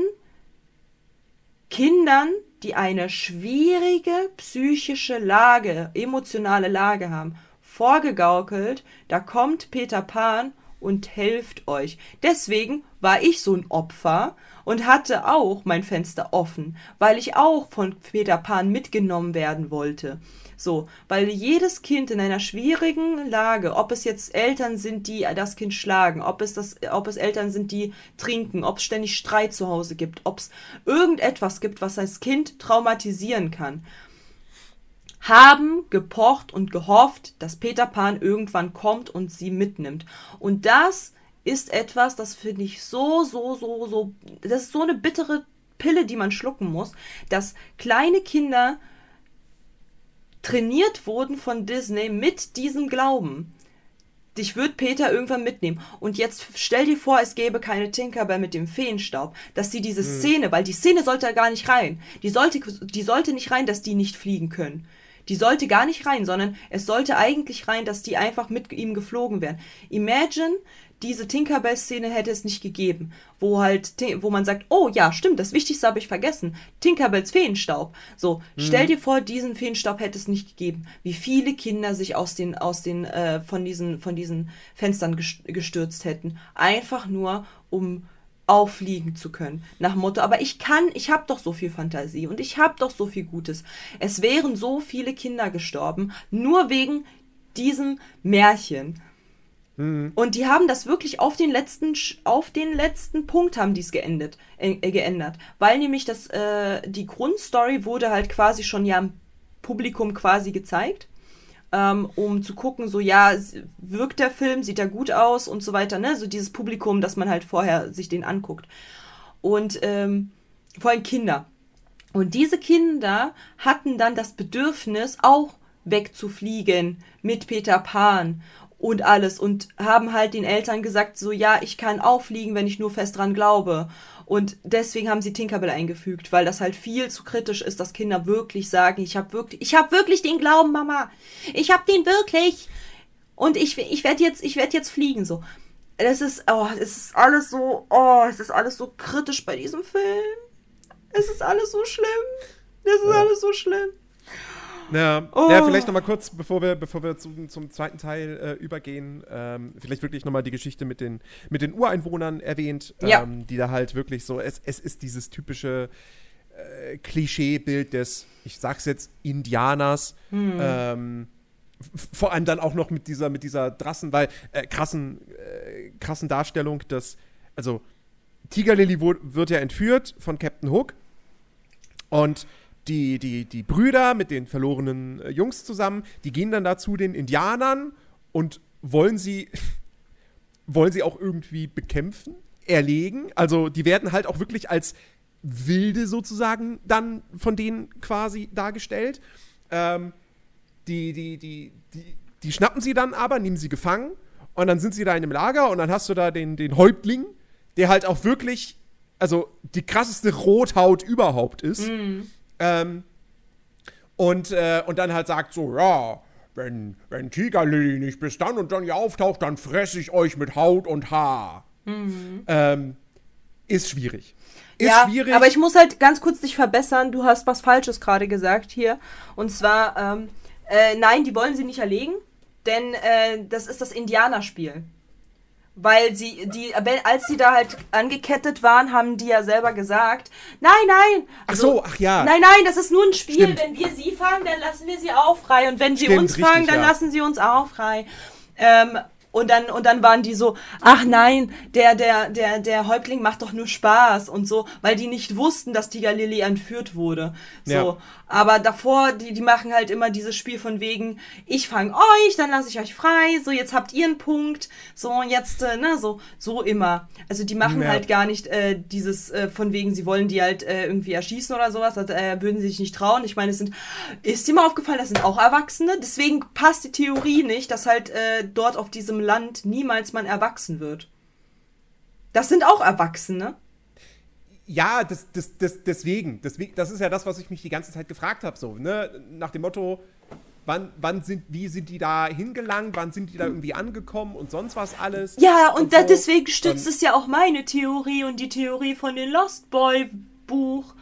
Kindern, die eine schwierige psychische Lage, emotionale Lage haben, vorgegaukelt, da kommt Peter Pan und helft euch. Deswegen war ich so ein Opfer und hatte auch mein Fenster offen, weil ich auch von Peter Pan mitgenommen werden wollte. So, weil jedes Kind in einer schwierigen Lage, ob es jetzt Eltern sind, die das Kind schlagen, ob es das, ob es Eltern sind, die trinken, ob es ständig Streit zu Hause gibt, ob es irgendetwas gibt, was das Kind traumatisieren kann haben gepocht und gehofft, dass Peter Pan irgendwann kommt und sie mitnimmt. Und das ist etwas, das finde ich so, so, so, so, das ist so eine bittere Pille, die man schlucken muss, dass kleine Kinder trainiert wurden von Disney mit diesem Glauben. dich wird Peter irgendwann mitnehmen. Und jetzt stell dir vor, es gäbe keine Tinkerbell mit dem Feenstaub, dass sie diese Szene, weil die Szene sollte gar nicht rein. Die sollte, die sollte nicht rein, dass die nicht fliegen können. Die sollte gar nicht rein, sondern es sollte eigentlich rein, dass die einfach mit ihm geflogen wären. Imagine, diese Tinkerbell-Szene hätte es nicht gegeben, wo halt, wo man sagt, oh ja, stimmt, das Wichtigste habe ich vergessen, Tinkerbells Feenstaub. So, mhm. stell dir vor, diesen Feenstaub hätte es nicht gegeben. Wie viele Kinder sich aus den, aus den, äh, von diesen, von diesen Fenstern gestürzt hätten. Einfach nur, um auffliegen zu können. Nach Motto, aber ich kann, ich habe doch so viel Fantasie und ich habe doch so viel Gutes. Es wären so viele Kinder gestorben, nur wegen diesem Märchen. Mhm. Und die haben das wirklich auf den letzten, auf den letzten Punkt haben die es geendet, äh, geändert. Weil nämlich das, äh, die Grundstory wurde halt quasi schon ja im Publikum quasi gezeigt. Ähm, um zu gucken, so ja, wirkt der Film, sieht er gut aus und so weiter, ne? So dieses Publikum, dass man halt vorher sich den anguckt. Und ähm, vor allem Kinder. Und diese Kinder hatten dann das Bedürfnis, auch wegzufliegen mit Peter Pan und alles und haben halt den Eltern gesagt, so ja, ich kann auch fliegen, wenn ich nur fest dran glaube. Und deswegen haben sie Tinkerbell eingefügt, weil das halt viel zu kritisch ist, dass Kinder wirklich sagen, ich habe wirklich, ich habe wirklich den Glauben, Mama. Ich habe den wirklich. Und ich, ich werde jetzt, ich werde jetzt fliegen so. Das ist, oh, es ist alles so, oh, es ist alles so kritisch bei diesem Film. Es ist alles so schlimm. Es ist ja. alles so schlimm. Ja, oh. ja vielleicht nochmal kurz, bevor wir, bevor wir zum, zum zweiten Teil äh, übergehen, ähm, vielleicht wirklich nochmal die Geschichte mit den, mit den Ureinwohnern erwähnt, ja. ähm, die da halt wirklich so, es, es ist dieses typische äh, Klischeebild des, ich sag's jetzt, Indianers, hm. ähm, vor allem dann auch noch mit dieser, mit dieser drassen, weil, äh, krassen, äh, krassen Darstellung, dass, also, Tiger Lily wird ja entführt von Captain Hook und die, die, die Brüder mit den verlorenen äh, Jungs zusammen, die gehen dann da zu den Indianern und wollen sie, wollen sie auch irgendwie bekämpfen, erlegen. Also die werden halt auch wirklich als Wilde sozusagen dann von denen quasi dargestellt. Ähm, die, die, die, die, die schnappen sie dann aber, nehmen sie gefangen und dann sind sie da in dem Lager und dann hast du da den, den Häuptling, der halt auch wirklich, also die krasseste Rothaut überhaupt ist. Mhm. Ähm, und, äh, und dann halt sagt so, ja, wenn, wenn Tigerlily nicht bis dann und dann hier auftaucht, dann fresse ich euch mit Haut und Haar. Mhm. Ähm, ist schwierig. Ist ja, schwierig. aber ich muss halt ganz kurz dich verbessern. Du hast was Falsches gerade gesagt hier. Und zwar, ähm, äh, nein, die wollen sie nicht erlegen, denn äh, das ist das Indianerspiel weil sie die als sie da halt angekettet waren, haben die ja selber gesagt, nein, nein. Also, ach so, ach ja. Nein, nein, das ist nur ein Spiel. Stimmt. Wenn wir sie fangen, dann lassen wir sie auch frei und wenn sie Stimmt, uns fangen, dann ja. lassen sie uns auch frei. Ähm, und dann, und dann waren die so, ach nein, der, der, der, der Häuptling macht doch nur Spaß und so, weil die nicht wussten, dass Tiger Lily entführt wurde. So. Ja. Aber davor, die, die machen halt immer dieses Spiel von wegen, ich fange euch, dann lasse ich euch frei, so jetzt habt ihr einen Punkt, so jetzt, äh, ne, so, so immer. Also die machen ja. halt gar nicht äh, dieses äh, von wegen, sie wollen die halt äh, irgendwie erschießen oder sowas, das, äh, würden sie sich nicht trauen. Ich meine, es sind, ist dir mal aufgefallen, das sind auch Erwachsene, deswegen passt die Theorie nicht, dass halt äh, dort auf diesem Land niemals man erwachsen wird. Das sind auch Erwachsene. Ja, das, das, das, deswegen, deswegen. Das ist ja das, was ich mich die ganze Zeit gefragt habe. So, ne? Nach dem Motto, wann, wann sind, wie sind die da hingelangt, wann sind die da irgendwie angekommen und sonst was alles. Ja, und, und so. deswegen stützt und, es ja auch meine Theorie und die Theorie von dem Lost Boy Buch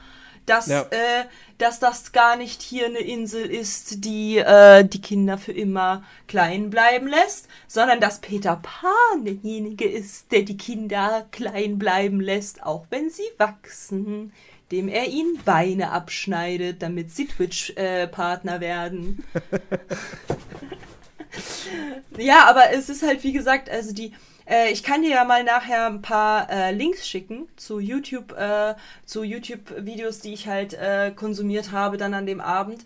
dass, ja. äh, dass das gar nicht hier eine Insel ist, die äh, die Kinder für immer klein bleiben lässt, sondern dass Peter Pan derjenige ist, der die Kinder klein bleiben lässt, auch wenn sie wachsen, dem er ihnen Beine abschneidet, damit sie Twitch-Partner äh, werden. ja, aber es ist halt, wie gesagt, also die äh, ich kann dir ja mal nachher ein paar äh, Links schicken zu YouTube, äh, zu YouTube-Videos, die ich halt äh, konsumiert habe dann an dem Abend.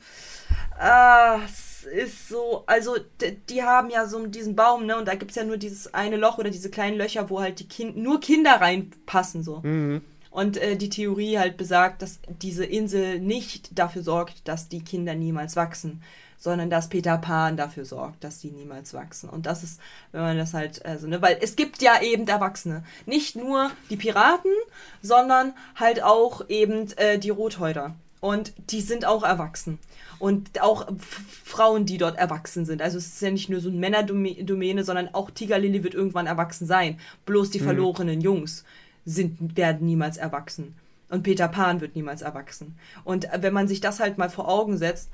Ah, es ist so, also die haben ja so diesen Baum, ne? Und da gibt es ja nur dieses eine Loch oder diese kleinen Löcher, wo halt die kind nur Kinder reinpassen so. Mhm. Und äh, die Theorie halt besagt, dass diese Insel nicht dafür sorgt, dass die Kinder niemals wachsen, sondern dass Peter Pan dafür sorgt, dass die niemals wachsen. Und das ist, wenn man das halt, also, ne, weil es gibt ja eben Erwachsene. Nicht nur die Piraten, sondern halt auch eben äh, die Rothäuter. Und die sind auch erwachsen. Und auch Frauen, die dort erwachsen sind. Also es ist ja nicht nur so eine Männerdomäne, sondern auch Tiger Lily wird irgendwann erwachsen sein. Bloß die mhm. verlorenen Jungs sind, werden niemals erwachsen. Und Peter Pan wird niemals erwachsen. Und wenn man sich das halt mal vor Augen setzt,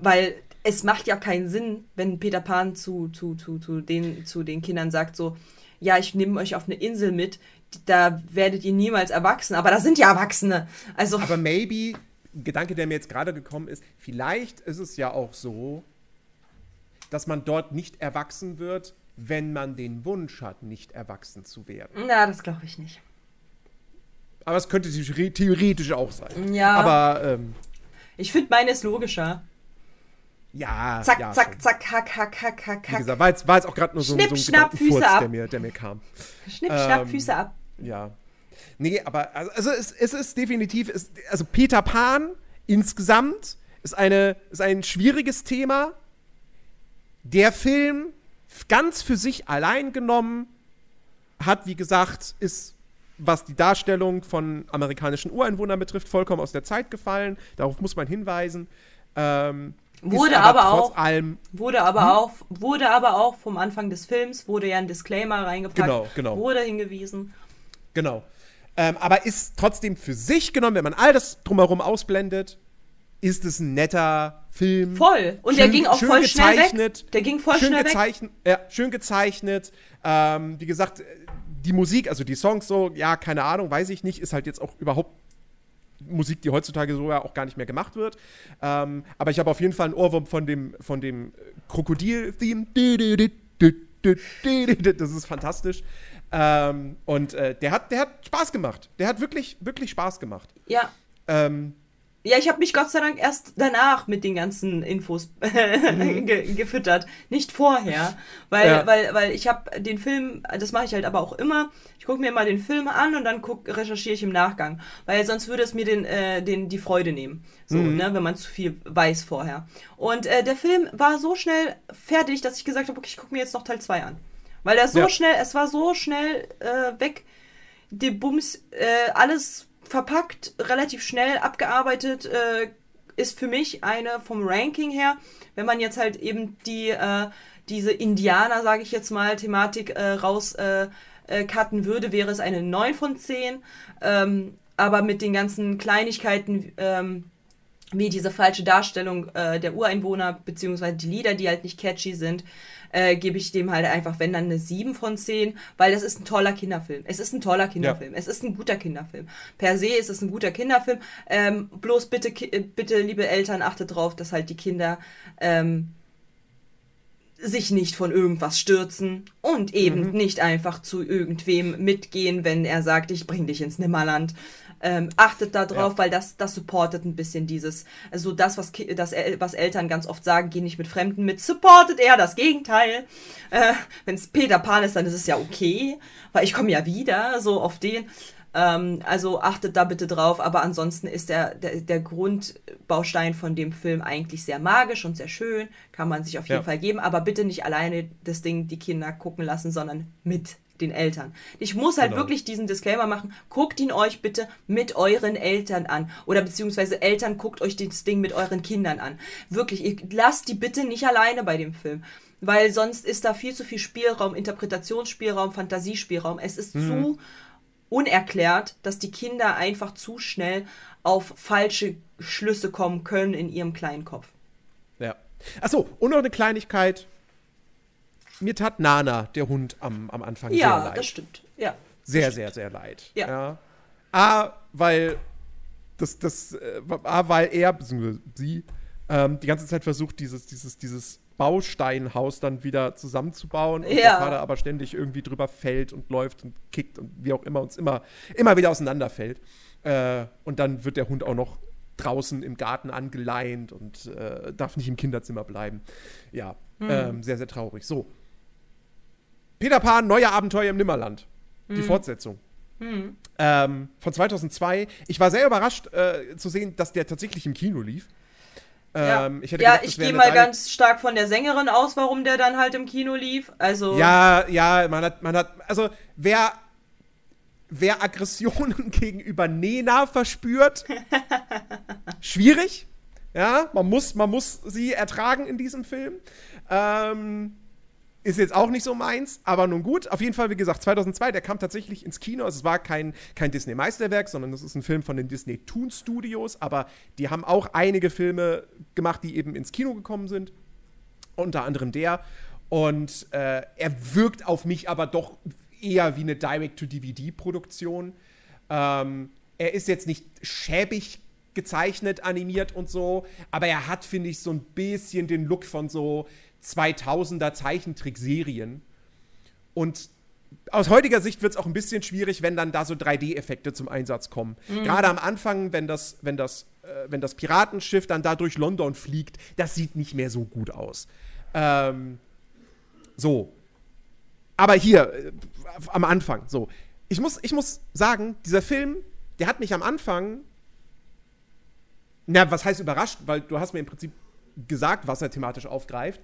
weil es macht ja keinen Sinn, wenn Peter Pan zu, zu, zu, zu, den, zu den Kindern sagt so, ja, ich nehme euch auf eine Insel mit, da werdet ihr niemals erwachsen, aber da sind ja Erwachsene. Also aber maybe ein Gedanke, der mir jetzt gerade gekommen ist, vielleicht ist es ja auch so, dass man dort nicht erwachsen wird, wenn man den Wunsch hat, nicht erwachsen zu werden. Na, das glaube ich nicht. Aber es könnte theoretisch auch sein. Ja. Aber ähm, ich finde meine ist logischer. Ja. Zack, ja, zack, schon. zack, hack, hack, hack, hack, Wie hack. gesagt, war jetzt, war jetzt auch gerade nur so, Schnipp, so ein schnapp, Füße ab. der mir, der mir kam. Schnipp, schnapp, Ähm, Füße ab. Ja. Nee, aber also, also es, es ist definitiv, es, also Peter Pan insgesamt ist, eine, ist ein schwieriges Thema. Der Film, ganz für sich allein genommen, hat, wie gesagt, ist, was die Darstellung von amerikanischen Ureinwohnern betrifft, vollkommen aus der Zeit gefallen. Darauf muss man hinweisen. Ähm, Wurde aber trotz auch- allem Wurde aber auch, wurde aber auch vom Anfang des Films, wurde ja ein Disclaimer reingepackt. Genau, genau. Wurde hingewiesen. Genau. Ähm, aber ist trotzdem für sich genommen, wenn man all das drumherum ausblendet, ist es ein netter Film. Voll. Und der ging auch schön voll schnell gezeichnet, weg. Der ging voll schön schnell weg. gezeichnet, Ja, schön gezeichnet. Ähm, wie gesagt, die Musik, also die Songs so, ja, keine Ahnung, weiß ich nicht, ist halt jetzt auch überhaupt Musik, die heutzutage so ja auch gar nicht mehr gemacht wird. Ähm, aber ich habe auf jeden Fall einen Ohrwurm von dem, von dem Krokodil-Theme. Das ist fantastisch. Ähm, und äh, der, hat, der hat Spaß gemacht. Der hat wirklich, wirklich Spaß gemacht. Ja. Ähm, Ja, ich habe mich Gott sei Dank erst danach mit den ganzen Infos ge gefüttert, nicht vorher, weil Ja. weil weil ich habe den Film, das mache ich halt aber auch immer. Gucke mir mal den Film an und dann guck, recherchiere ich im Nachgang, weil sonst würde es mir den äh, den die Freude nehmen, so ne, wenn man zu viel weiß vorher. Und äh, der Film war so schnell fertig, dass ich gesagt habe, okay, ich gucke mir jetzt noch Teil 2 an, weil er so Ja. schnell, es war so schnell äh, weg, die Bums, äh, alles verpackt, relativ schnell abgearbeitet, äh, ist für mich eine vom Ranking her, wenn man jetzt halt eben die, äh, diese Indianer, sage ich jetzt mal, Thematik äh, raus äh, äh, cutten würde, wäre es eine 9 von 10. Ähm, aber mit den ganzen Kleinigkeiten, ähm, wie diese falsche Darstellung äh, der Ureinwohner, beziehungsweise die Lieder, die halt nicht catchy sind, äh, gebe ich dem halt einfach, wenn dann eine 7 von 10, weil das ist ein toller Kinderfilm. Es ist ein toller Kinderfilm. Es ist ein guter Kinderfilm. Per se ist es ein guter Kinderfilm. Ähm, bloß bitte, äh, bitte, liebe Eltern, achtet drauf, dass halt die Kinder ähm, sich nicht von irgendwas stürzen und eben nicht einfach zu irgendwem mitgehen, wenn er sagt, ich bring dich ins Nimmerland. Ähm, achtet da drauf, Ja. weil das, das supportet ein bisschen dieses, also das, was, Ki- das, El- was Eltern ganz oft sagen, geh nicht mit Fremden mit, supportet eher das Gegenteil. Äh, Wenn es Peter Pan ist, dann ist es ja okay, weil ich komme ja wieder, so auf den. Ähm, also achtet da bitte drauf, aber ansonsten ist der, der, der Grundbaustein von dem Film eigentlich sehr magisch und sehr schön, kann man sich auf jeden Ja. Fall geben, aber bitte nicht alleine das Ding die Kinder gucken lassen, sondern mit den Eltern. Ich muss halt Genau. wirklich diesen Disclaimer machen, guckt ihn euch bitte mit euren Eltern an oder beziehungsweise Eltern guckt euch das Ding mit euren Kindern an. Wirklich, ihr lasst die bitte nicht alleine bei dem Film. Weil sonst ist da viel zu viel Spielraum, Interpretationsspielraum, Fantasiespielraum. Es ist zu unerklärt, dass die Kinder einfach zu schnell auf falsche Schlüsse kommen können in ihrem kleinen Kopf. ja. Achso, und noch eine Kleinigkeit. Mir tat Nana, der Hund, am, am Anfang sehr Ja, leid. das stimmt. Ja. Sehr, sehr, sehr leid. Ja. A, weil das, das, äh, A, weil er, beziehungsweise sie, ähm, die ganze Zeit versucht, dieses, dieses, dieses Bausteinhaus dann wieder zusammenzubauen und Ja. der Vater aber ständig irgendwie drüber fällt und läuft und kickt und wie auch immer uns immer, immer wieder auseinanderfällt. Äh, und dann wird der Hund auch noch draußen im Garten angeleint und äh, darf nicht im Kinderzimmer bleiben. Ja, ähm, sehr, sehr traurig. So. Peter Pan, neue Abenteuer im Nimmerland. Die Fortsetzung. hm. ähm, von 2002. Ich war sehr überrascht äh, zu sehen, dass der tatsächlich im Kino lief. Ja, ähm, ich, ja, ich gehe mal ganz stark von der Sängerin aus, warum der dann halt im Kino lief. Also ja, ja, man hat, man hat, also wer, wer Aggressionen gegenüber Nena verspürt, schwierig. Ja, man muss, man muss sie ertragen in diesem Film. Ähm, ist jetzt auch nicht so meins, aber nun gut. Auf jeden Fall, wie gesagt, 2002, der kam tatsächlich ins Kino. Also es war kein, kein Disney-Meisterwerk, sondern es ist ein Film von den Disney Toon Studios. Aber die haben auch einige Filme gemacht, die eben ins Kino gekommen sind. Unter anderem der. Und äh, er wirkt auf mich aber doch eher wie eine Direct-to-DVD-Produktion. Ähm, er ist jetzt nicht schäbig gezeichnet, animiert und so, aber er hat, finde ich, so ein bisschen den Look von so 2000er Zeichentrickserien. Und aus heutiger Sicht wird es auch ein bisschen schwierig, wenn dann da so 3D-Effekte zum Einsatz kommen. Mhm. Gerade am Anfang, wenn das, wenn, das, äh, wenn das Piratenschiff dann da durch London fliegt, das sieht nicht mehr so gut aus. Ähm, so. Aber hier, äh, am Anfang, so. Ich muss, ich muss sagen, dieser Film, der hat mich am Anfang, na, was heißt überrascht, weil du hast mir im Prinzip gesagt, was er thematisch aufgreift.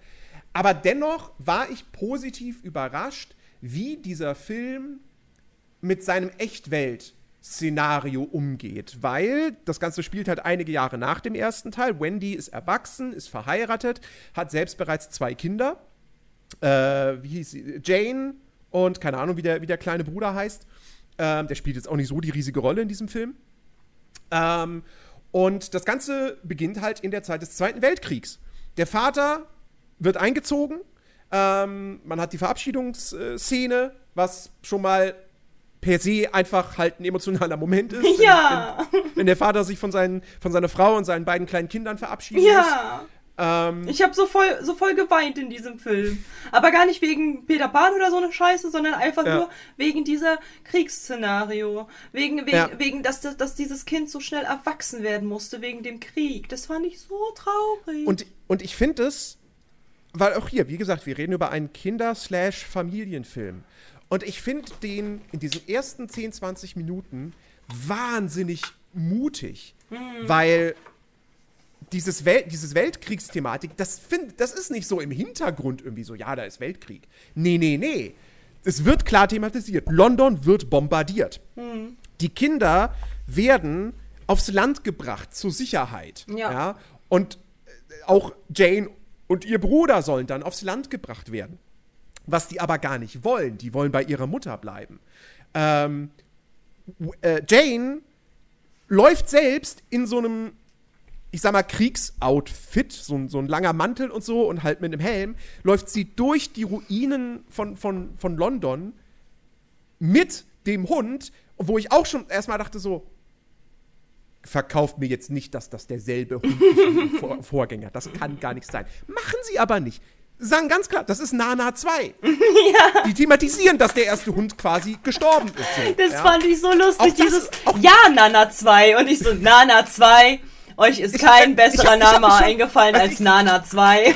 Aber dennoch war ich positiv überrascht, wie dieser Film mit seinem Echtwelt-Szenario umgeht, weil das Ganze spielt halt einige Jahre nach dem ersten Teil. Wendy ist erwachsen, ist verheiratet, hat selbst bereits zwei Kinder. Äh, wie hieß sie? Jane und keine Ahnung, wie der, wie der kleine Bruder heißt. Ähm, der spielt jetzt auch nicht so die riesige Rolle in diesem Film. Ähm, und das Ganze beginnt halt in der Zeit des Zweiten Weltkriegs. Der Vater wird eingezogen. Ähm, man hat die Verabschiedungsszene, was schon mal per se einfach halt ein emotionaler Moment ist. Ja. Wenn, wenn, wenn der Vater sich von, seinen, von seiner Frau und seinen beiden kleinen Kindern verabschiedet. Ja. Ähm, ich habe so voll, so voll geweint in diesem Film. Aber gar nicht wegen Peter Pan oder so eine Scheiße, sondern einfach ja. nur wegen dieser Kriegsszenario. Wegen, wegen, ja. wegen dass, dass dieses Kind so schnell erwachsen werden musste, wegen dem Krieg. Das fand ich so traurig. Und, und ich finde es weil auch hier, wie gesagt, wir reden über einen Kinder-Familienfilm. Und ich finde den in diesen ersten 10, 20 Minuten wahnsinnig mutig, mhm. weil dieses, Wel dieses Weltkriegsthematik, das, find, das ist nicht so im Hintergrund irgendwie so, ja, da ist Weltkrieg. Nee, nee, nee. Es wird klar thematisiert. London wird bombardiert. Mhm. Die Kinder werden aufs Land gebracht zur Sicherheit. Ja. ja? Und auch Jane und ihr Bruder sollen dann aufs Land gebracht werden. Was die aber gar nicht wollen. Die wollen bei ihrer Mutter bleiben. Ähm, äh, Jane läuft selbst in so einem, ich sag mal, Kriegsoutfit, so, so ein langer Mantel und so und halt mit einem Helm, läuft sie durch die Ruinen von, von, von London mit dem Hund, wo ich auch schon erstmal dachte so, verkauft mir jetzt nicht, dass das derselbe Hund ist wie Vor Vorgänger. Das kann gar nicht sein. Machen sie aber nicht. Sie sagen ganz klar, das ist Nana 2. ja. Die thematisieren, dass der erste Hund quasi gestorben ist. So, das ja. fand ich so lustig, das, dieses Ja, Nana 2. Und ich so, Nana 2. Euch ist kein ich, besserer ich, Name eingefallen also als Nana 2.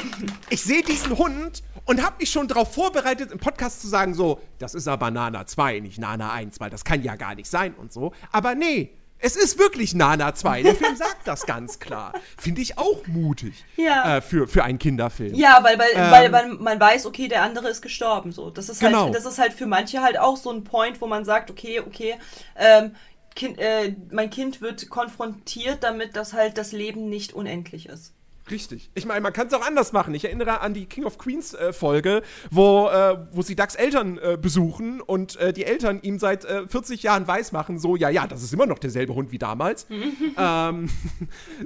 Ich sehe diesen Hund und habe mich schon darauf vorbereitet, im Podcast zu sagen, so, das ist aber Nana 2, nicht Nana 1, weil das kann ja gar nicht sein und so. Aber nee, es ist wirklich Nana 2. Der Film sagt das ganz klar. Finde ich auch mutig. Ja. Äh, für, für einen Kinderfilm. Ja, weil, weil, ähm, weil man, man weiß, okay, der andere ist gestorben. So. Das, ist halt, genau. das ist halt für manche halt auch so ein Point, wo man sagt, okay, okay, ähm, kind, äh, mein Kind wird konfrontiert damit, dass halt das Leben nicht unendlich ist. Richtig. Ich meine, man kann es auch anders machen. Ich erinnere an die King of Queens äh, Folge, wo, äh, wo sie Ducks Eltern äh, besuchen und äh, die Eltern ihm seit 40 äh, Jahren weismachen, so, ja, ja, das ist immer noch derselbe Hund wie damals. ähm,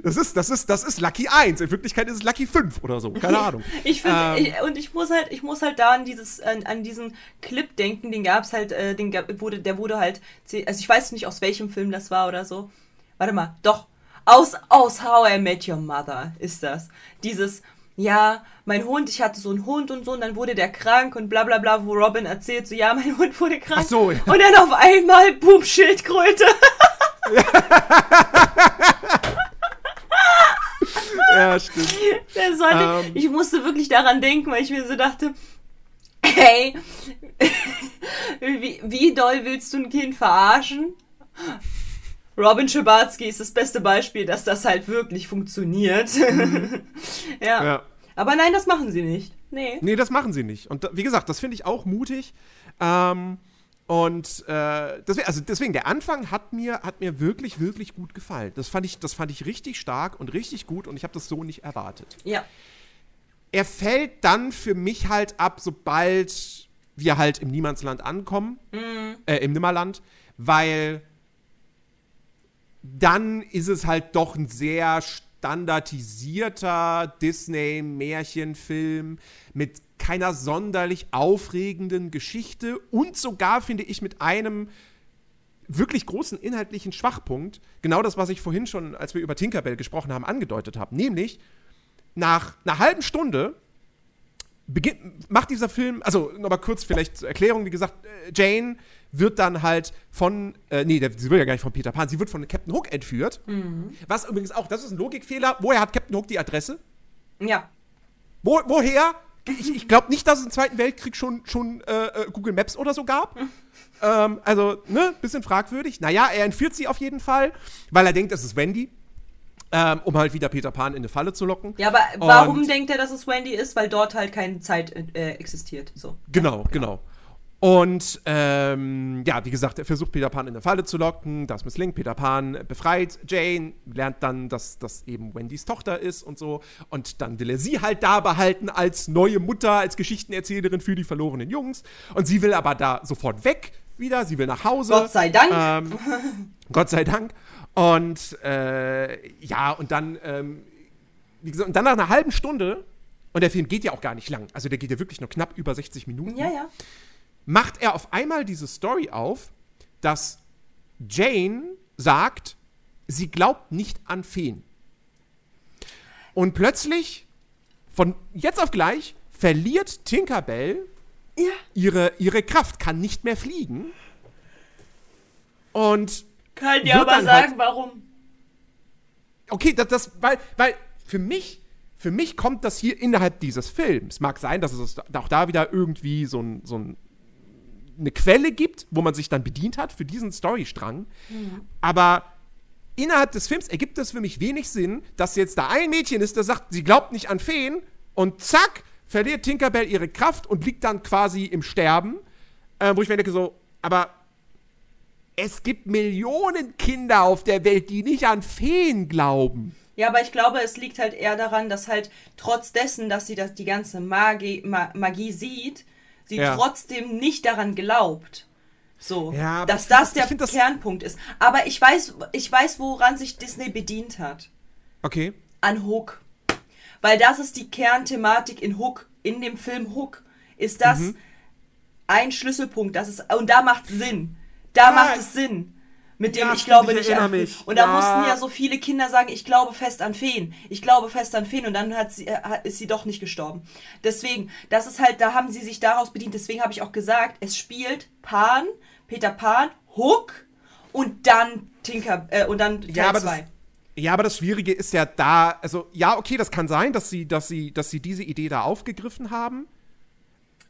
das, ist, das, ist, das ist Lucky 1. In Wirklichkeit ist es Lucky 5 oder so. Keine Ahnung. ich finde, ähm, und ich muss halt, ich muss halt da an dieses, an, an diesen Clip denken, den gab es halt, äh, den gab, wurde, der wurde halt, also ich weiß nicht, aus welchem Film das war oder so. Warte mal, doch, aus, aus How I Met Your Mother ist das. Dieses, ja, mein Hund, ich hatte so einen Hund und so, und dann wurde der krank und bla bla bla, wo Robin erzählt, so, ja, mein Hund wurde krank. Ach so, ja. Und dann auf einmal, boom, Schildkröte. ja, stimmt. Sollte, um. Ähm. Ich musste wirklich daran denken, weil ich mir so dachte, hey, Wie, wie doll willst du ein Kind verarschen? Robin Schabatsky ist das beste Beispiel, dass das halt wirklich funktioniert. ja. Ja. Aber nein, das machen sie nicht. Nee. Nee, das machen sie nicht. Und da, wie gesagt, das finde ich auch mutig. Ähm, und äh, deswegen, also deswegen, der Anfang hat mir, hat mir wirklich, wirklich gut gefallen. Das fand ich, das fand ich richtig stark und richtig gut und ich habe das so nicht erwartet. Ja. Er fällt dann für mich halt ab, sobald wir halt im Niemandsland ankommen, äh, im Nimmerland, weil dann ist es halt doch ein sehr standardisierter Disney-Märchenfilm mit keiner sonderlich aufregenden Geschichte und sogar, finde ich, mit einem wirklich großen inhaltlichen Schwachpunkt. Genau das, was ich vorhin schon, als wir über Tinkerbell gesprochen haben, angedeutet habe. Nämlich, nach einer halben Stunde beginnt, macht dieser Film, also nochmal kurz vielleicht zur Erklärung, wie gesagt, äh, Jane wird dann halt von, äh, nee, sie wird ja gar nicht von Peter Pan, sie wird von Captain Hook entführt. Was übrigens auch, das ist ein Logikfehler. Woher hat Captain Hook die Adresse? Ja. Wo, woher? Ich, ich glaube nicht, dass es im Zweiten Weltkrieg schon, schon äh, äh, Google Maps oder so gab. ähm, also, ne, bisschen fragwürdig. Naja, er entführt sie auf jeden Fall, weil er denkt, es ist Wendy. Ähm, um halt wieder Peter Pan in eine Falle zu locken. Ja, aber warum Und- denkt er, dass es Wendy ist? Weil dort halt keine Zeit äh, existiert. So. Genau, genau. Und ähm, ja, wie gesagt, er versucht Peter Pan in eine Falle zu locken, das misslingt, Peter Pan befreit Jane, lernt dann, dass das eben Wendys Tochter ist und so. Und dann will er sie halt da behalten als neue Mutter, als Geschichtenerzählerin für die verlorenen Jungs. Und sie will aber da sofort weg wieder, sie will nach Hause. Gott sei Dank. Ähm, Gott sei Dank. Und äh, ja, und dann, ähm, wie gesagt, und dann nach einer halben Stunde, und der Film geht ja auch gar nicht lang, also der geht ja wirklich nur knapp über 60 Minuten Ja, ja. Macht er auf einmal diese Story auf, dass Jane sagt, sie glaubt nicht an Feen. Und plötzlich, von jetzt auf gleich, verliert Tinkerbell Ja. ihre, ihre Kraft, kann nicht mehr fliegen. Und Kann dir aber halt- sagen, warum. okay, das, das weil, weil für mich, für mich kommt das hier innerhalb dieses Films. Mag sein, dass es auch da wieder irgendwie so, ein, so ein, eine Quelle gibt, wo man sich dann bedient hat für diesen Storystrang. Aber innerhalb des Films ergibt es für mich wenig Sinn, dass jetzt da ein Mädchen ist, der sagt, sie glaubt nicht an Feen und zack, verliert Tinkerbell ihre Kraft und liegt dann quasi im Sterben. Äh, wo ich mir denke so, aber es gibt Millionen Kinder auf der Welt, die nicht an Feen glauben. Ja, aber ich glaube, es liegt halt eher daran, dass halt trotz dessen, dass sie das, die ganze Magie, Ma Magie sieht, sie Ja. trotzdem nicht daran glaubt. So, Ja, dass das der das- Kernpunkt ist. Aber ich weiß, ich weiß, woran sich Disney bedient hat. Okay. An Hook. Weil das ist die Kernthematik in Hook, in dem Film Hook. Ist das Mhm. ein Schlüsselpunkt. Das ist, und da macht es Sinn. Da Ja. macht es Sinn. Mit dem Ja, ich glaube ich nicht an mich. Und da Ja. mussten ja so viele Kinder sagen, ich glaube fest an Feen. Ich glaube fest an Feen. Und dann hat sie, äh, ist sie doch nicht gestorben. Deswegen, das ist halt, da haben sie sich daraus bedient. Deswegen habe ich auch gesagt, es spielt Pan, Peter Pan, Hook und dann Tinker, äh, und dann Ja, Teil aber das, 2. ja, aber das Schwierige ist ja da, also ja, okay, das kann sein, dass sie, dass sie, dass sie diese Idee da aufgegriffen haben.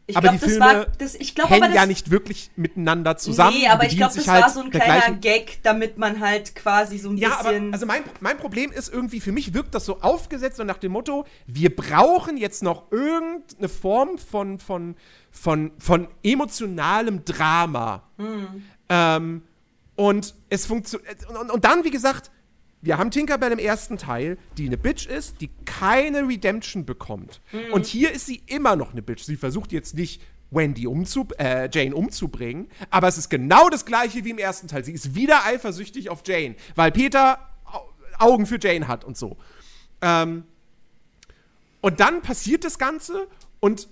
Ich aber glaube, die das Filme war, das, ich glaube aber, hängen das, ja nicht wirklich miteinander zusammen. Nee, aber ich glaube, das halt war so ein kleiner gleichen- Gag, damit man halt quasi so ein Ja, aber bisschen. also mein, mein Problem ist irgendwie, für mich wirkt das so aufgesetzt und nach dem Motto, wir brauchen jetzt noch irgendeine Form von, von, von, von emotionalem Drama. Ähm, und es funktioniert. Und, und dann, wie gesagt, wir haben Tinkerbell im ersten Teil, die eine Bitch ist, die keine Redemption bekommt. Und hier ist sie immer noch eine Bitch. Sie versucht jetzt nicht Wendy umzu äh, Jane umzubringen, aber es ist genau das gleiche wie im ersten Teil. Sie ist wieder eifersüchtig auf Jane, weil Peter Au- Augen für Jane hat und so. Ähm, und dann passiert das Ganze und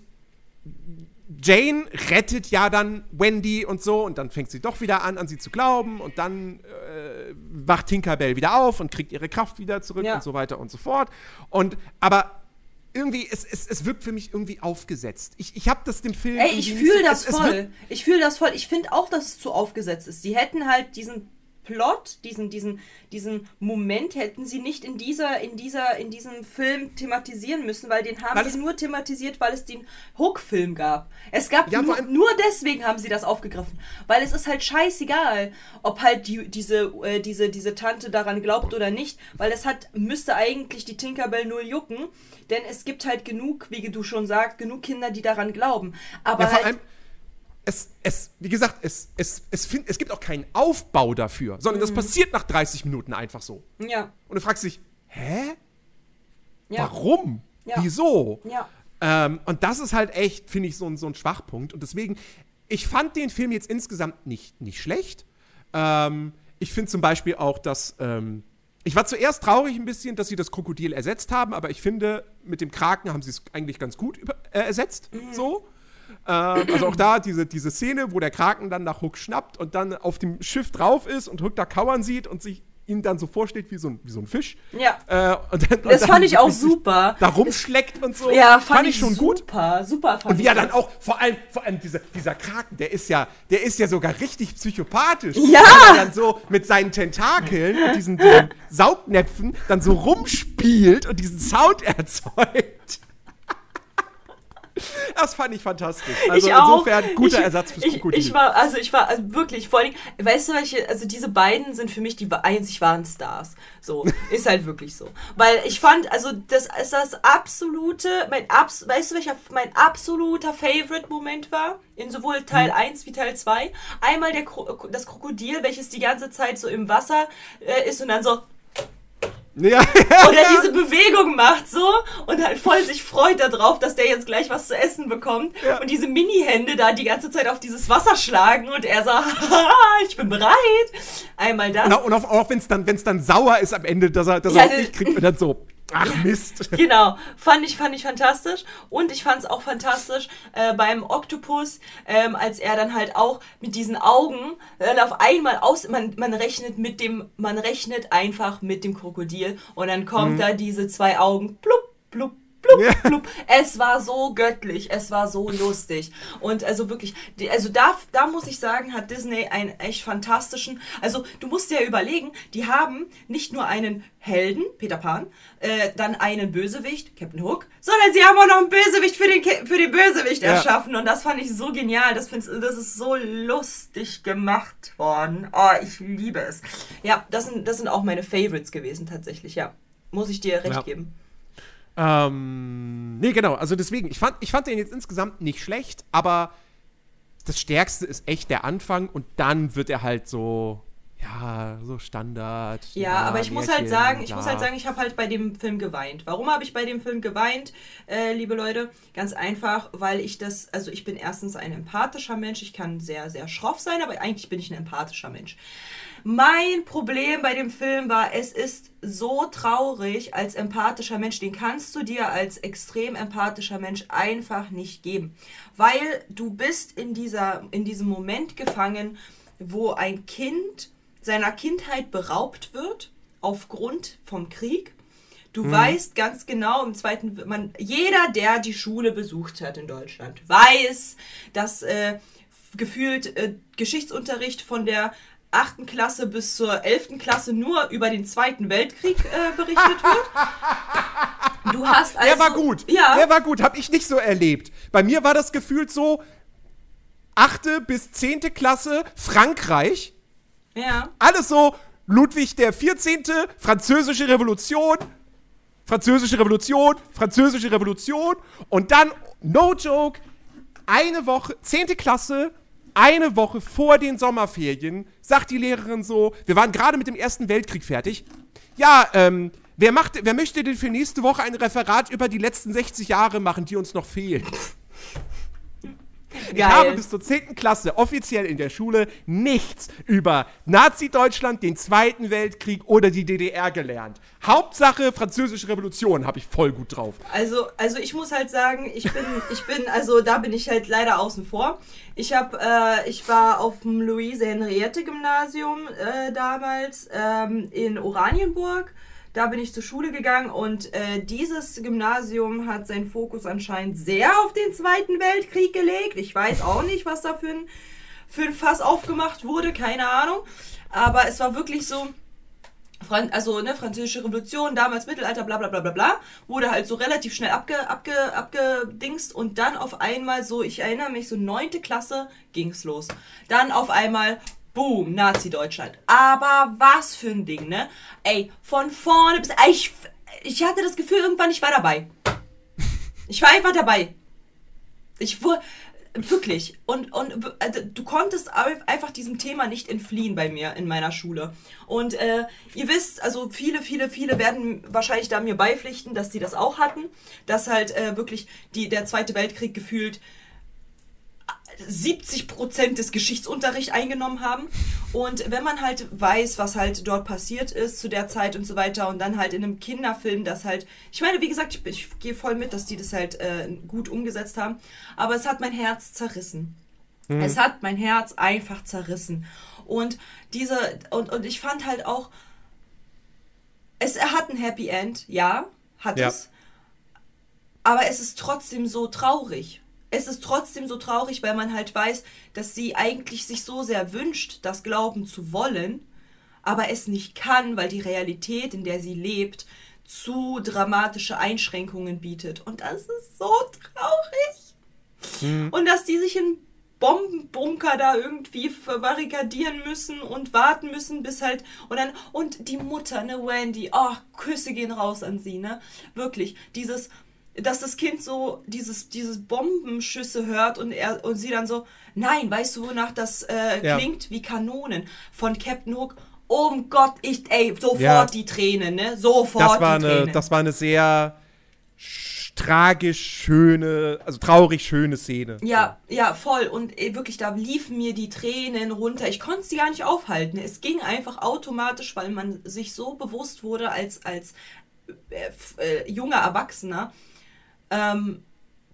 Jane rettet ja dann Wendy und so und dann fängt sie doch wieder an, an sie zu glauben und dann äh, wacht Tinkerbell wieder auf und kriegt ihre Kraft wieder zurück Ja. und so weiter und so fort. Und aber irgendwie, es, es, es wirkt für mich irgendwie aufgesetzt. Ich, ich habe das dem Film. Ey, ich fühle so- das es, es voll. ich fühle das voll. Ich finde auch, dass es zu aufgesetzt ist. Die hätten halt diesen Plot, diesen, diesen, diesen Moment hätten sie nicht in dieser, in dieser, in diesem Film thematisieren müssen, weil den haben Weil sie nur thematisiert, weil es den Hook-Film gab. Es gab Ja, nur, nur deswegen haben sie das aufgegriffen. Weil es ist halt scheißegal, ob halt die, diese, äh, diese, diese Tante daran glaubt oder nicht, weil es hat, müsste eigentlich die Tinkerbell null jucken, denn es gibt halt genug, wie du schon sagst, genug Kinder, die daran glauben. Aber Ja, halt, es, es, wie gesagt, es, es, es, find, es gibt auch keinen Aufbau dafür, sondern Mhm. das passiert nach 30 Minuten einfach so. ja, Und du fragst dich, hä? ja, Warum? Ja. Wieso? ja. Ähm, und das ist halt echt, finde ich, so, ein- so ein Schwachpunkt. Und deswegen, ich fand den Film jetzt insgesamt nicht, nicht schlecht. Ähm, ich finde zum Beispiel auch, dass. Ähm, ich war zuerst traurig ein bisschen, dass sie das Krokodil ersetzt haben, aber ich finde, mit dem Kraken haben sie es eigentlich ganz gut über, äh, ersetzt. So. Ähm, also auch da diese, diese Szene, wo der Kraken dann nach Hook schnappt und dann auf dem Schiff drauf ist und Hook da kauern sieht und sich ihn dann so vorsteht wie so ein, wie so ein Fisch. Ja. Äh, und dann, und Das fand ich auch super. Da rumschleckt und so. Ja, fand, ich schon gut. super. Super fand Und wie er dann auch, vor allem, vor allem dieser, dieser Kraken, der ist ja, der ist ja sogar richtig psychopathisch. Ja! Weil er dann so mit seinen Tentakeln und diesen, diesen Saugnäpfen dann so rumspielt und diesen Sound erzeugt. Das fand ich fantastisch. Also ich auch. insofern guter ich, Ersatz fürs Krokodil. ich war, also ich war also wirklich, vor allem, weißt du welche, also diese beiden sind für mich die einzig wahren Stars. So, ist halt wirklich so. Weil ich fand, also das ist das absolute, mein abs, weißt du welcher mein absoluter Favorite-Moment war? In sowohl Teil Hm. 1 wie Teil 2. Einmal der das Krokodil, welches die ganze Zeit so im Wasser äh, ist und dann so ja, oder diese Bewegung macht so und halt voll sich freut darauf, dass der jetzt gleich was zu essen bekommt Ja. und diese Mini-Hände da die ganze Zeit auf dieses Wasser schlagen und er haha, ich bin bereit. Einmal das. und auch, und auch, auch wenn es dann, wenn's dann sauer ist am Ende, dass er, dass Ja, er das- nicht kriegt und dann so, ach Mist. Genau, fand ich, fand ich fantastisch. Und ich fand es auch fantastisch äh, beim Oktopus, ähm, als er dann halt auch mit diesen Augen dann auf einmal aus, man, man rechnet mit dem, man rechnet einfach mit dem Krokodil und dann kommt da diese zwei Augen, plupp, plupp, plupp, Ja. plupp. Es war so göttlich, es war so lustig. Und also wirklich, also da, da muss ich sagen, hat Disney einen echt fantastischen, also du musst dir ja überlegen, die haben nicht nur einen Helden, Peter Pan, äh, dann einen Bösewicht, Captain Hook, sondern sie haben auch noch einen Bösewicht für den, Ke- für den Bösewicht Ja. erschaffen. Und das fand ich so genial. Das, find's, das ist so lustig gemacht worden. Oh, ich liebe es. Ja, das sind, das sind auch meine Favorites gewesen, tatsächlich, ja. Muss ich dir recht Ja. geben. Ähm, nee, genau. Also deswegen, ich fand, ich fand den jetzt insgesamt nicht schlecht, aber das Stärkste ist echt der Anfang und dann wird er halt so, ja, so Standard. Ja, aber ich muss halt Märchen, sagen, ich bla. muss halt sagen, ich habe halt bei dem Film geweint. Warum habe ich bei dem Film geweint, äh, liebe Leute? Ganz einfach, weil ich das, also ich bin erstens ein empathischer Mensch, ich kann sehr, sehr schroff sein, aber eigentlich bin ich ein empathischer Mensch. Mein Problem bei dem Film war, es ist so traurig als empathischer Mensch, den kannst du dir als extrem empathischer Mensch einfach nicht geben, weil du bist in dieser in diesem Moment gefangen, wo ein Kind seiner Kindheit beraubt wird aufgrund vom Krieg. Du weißt ganz genau im zweiten, man, jeder, der die Schule besucht hat in Deutschland, weiß, dass äh, gefühlt äh, Geschichtsunterricht von der achten Klasse bis zur elften Klasse nur über den Zweiten Weltkrieg äh, berichtet wird. Du hast also, Der war gut. Ja. Der war gut. Hab ich nicht so erlebt. Bei mir war das gefühlt so achte bis zehnte Klasse Frankreich. ja. Alles so Ludwig der 14., Französische Revolution, Französische Revolution, Französische Revolution und dann, no joke, eine Woche, zehnte Klasse, eine Woche vor den Sommerferien, sagt die Lehrerin so, wir waren gerade mit dem Ersten Weltkrieg fertig. Ja, ähm, wer, macht, wer möchte denn für nächste Woche ein Referat über die letzten 60 Jahre machen, die uns noch fehlen? Ich habe bis zur 10. Klasse offiziell in der Schule nichts über Nazi-Deutschland, den Zweiten Weltkrieg oder die DDR gelernt. Hauptsache Französische Revolution habe ich voll gut drauf. Also, also ich muss halt sagen, ich bin, ich bin, also da bin ich halt leider außen vor. Ich habe, äh, ich war auf dem Luise Henriette Gymnasium äh, damals ähm, in Oranienburg. Da bin ich zur Schule gegangen und äh, dieses Gymnasium hat seinen Fokus anscheinend sehr auf den Zweiten Weltkrieg gelegt. Ich weiß auch nicht, was da für ein, für ein Fass aufgemacht wurde, keine Ahnung. Aber es war wirklich so, also ne, französische Revolution, damals Mittelalter, bla bla bla bla bla, wurde halt so relativ schnell abge, abge, abgedingst und dann auf einmal so, ich erinnere mich, so neunte Klasse ging's los. Dann auf einmal, boom, Nazi-Deutschland. Aber was für ein Ding, ne? Ey, von vorne bis, ich, ich hatte das Gefühl irgendwann, ich war dabei. Ich war einfach dabei. Ich wurde, Wirklich. Und, und also, du konntest einfach diesem Thema nicht entfliehen bei mir in meiner Schule. Und äh, ihr wisst, also viele, viele, viele werden wahrscheinlich da mir beipflichten, dass die das auch hatten. Dass halt äh, wirklich die, der Zweite Weltkrieg gefühlt 70 Prozent des Geschichtsunterrichts eingenommen haben. Und wenn man halt weiß, was halt dort passiert ist zu der Zeit und so weiter und dann halt in einem Kinderfilm das halt, ich meine, wie gesagt, ich, ich gehe voll mit, dass die das halt äh, gut umgesetzt haben, aber es hat mein Herz zerrissen. Mhm. Es hat mein Herz einfach zerrissen. Und diese, und, und ich fand halt auch, es hat ein Happy End, ja, hat ja. es. Aber es ist trotzdem so traurig es ist trotzdem so traurig, weil man halt weiß, dass sie eigentlich sich so sehr wünscht, das glauben zu wollen, aber es nicht kann, weil die Realität, in der sie lebt, zu dramatische Einschränkungen bietet. Und das ist so traurig. Mhm. Und dass die sich in Bombenbunker da irgendwie verbarrikadieren müssen und warten müssen, bis halt und dann und die Mutter, ne Wendy, oh, Küsse gehen raus an sie, ne? Wirklich, dieses dass das Kind so dieses, dieses Bombenschüsse hört und er und sie dann so, nein, weißt du, wonach das äh, ja. klingt? Wie Kanonen von Captain Hook. Oh Gott, ich, ey, sofort ja. die Tränen, ne? Sofort das war die eine, Tränen. Das war eine sehr tragisch schöne, also traurig schöne Szene. Ja, ja, voll. Und wirklich, da liefen mir die Tränen runter. Ich konnte sie gar nicht aufhalten. Es ging einfach automatisch, weil man sich so bewusst wurde als, als äh, äh, junger Erwachsener, ähm,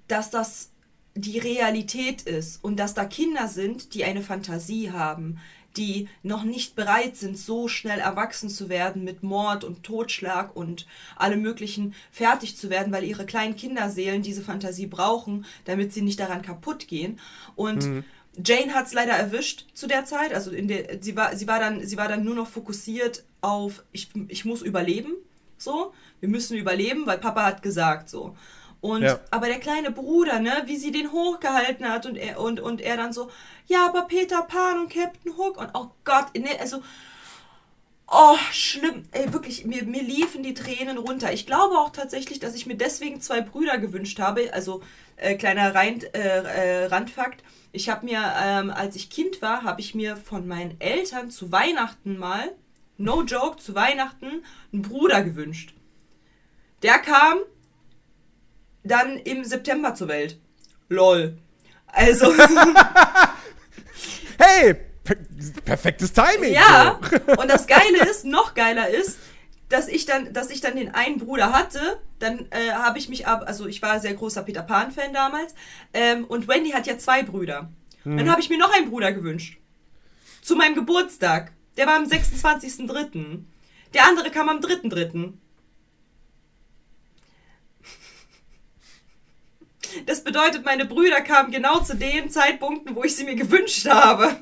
dass das die Realität ist und dass da Kinder sind, die eine Fantasie haben, die noch nicht bereit sind, so schnell erwachsen zu werden mit Mord und Totschlag und allem möglichen fertig zu werden, weil ihre kleinen Kinderseelen diese Fantasie brauchen, damit sie nicht daran kaputt gehen. Und mhm. Jane hat es leider erwischt zu der Zeit. Also in der, sie war, sie war dann, sie war dann nur noch fokussiert auf, ich, ich muss überleben. So, wir müssen überleben, weil Papa hat gesagt so. Und ja. aber der kleine Bruder, ne, wie sie den hochgehalten hat und er und, und er dann so, ja, aber Peter Pan und Captain Hook und oh Gott, ne, also oh, schlimm, ey, wirklich, mir, mir liefen die Tränen runter. Ich glaube auch tatsächlich, dass ich mir deswegen zwei Brüder gewünscht habe, also äh, kleiner Rein, äh, äh, Randfakt. Ich habe mir, ähm, als ich Kind war, habe ich mir von meinen Eltern zu Weihnachten mal, no joke, zu Weihnachten einen Bruder gewünscht. Der kam, dann im September zur Welt. Lol. Also. hey! perfektes Timing. Ja. und das Geile ist, noch geiler ist, dass ich dann, dass ich dann den einen Bruder hatte, dann äh, habe ich mich ab, also ich war sehr großer Peter Pan Fan damals, ähm, und Wendy hat ja zwei Brüder. Hm. Dann habe ich mir noch einen Bruder gewünscht. Zu meinem Geburtstag. Der war am 26.03. Der andere kam am 3.03. Das bedeutet, meine Brüder kamen genau zu den Zeitpunkten, wo ich sie mir gewünscht habe.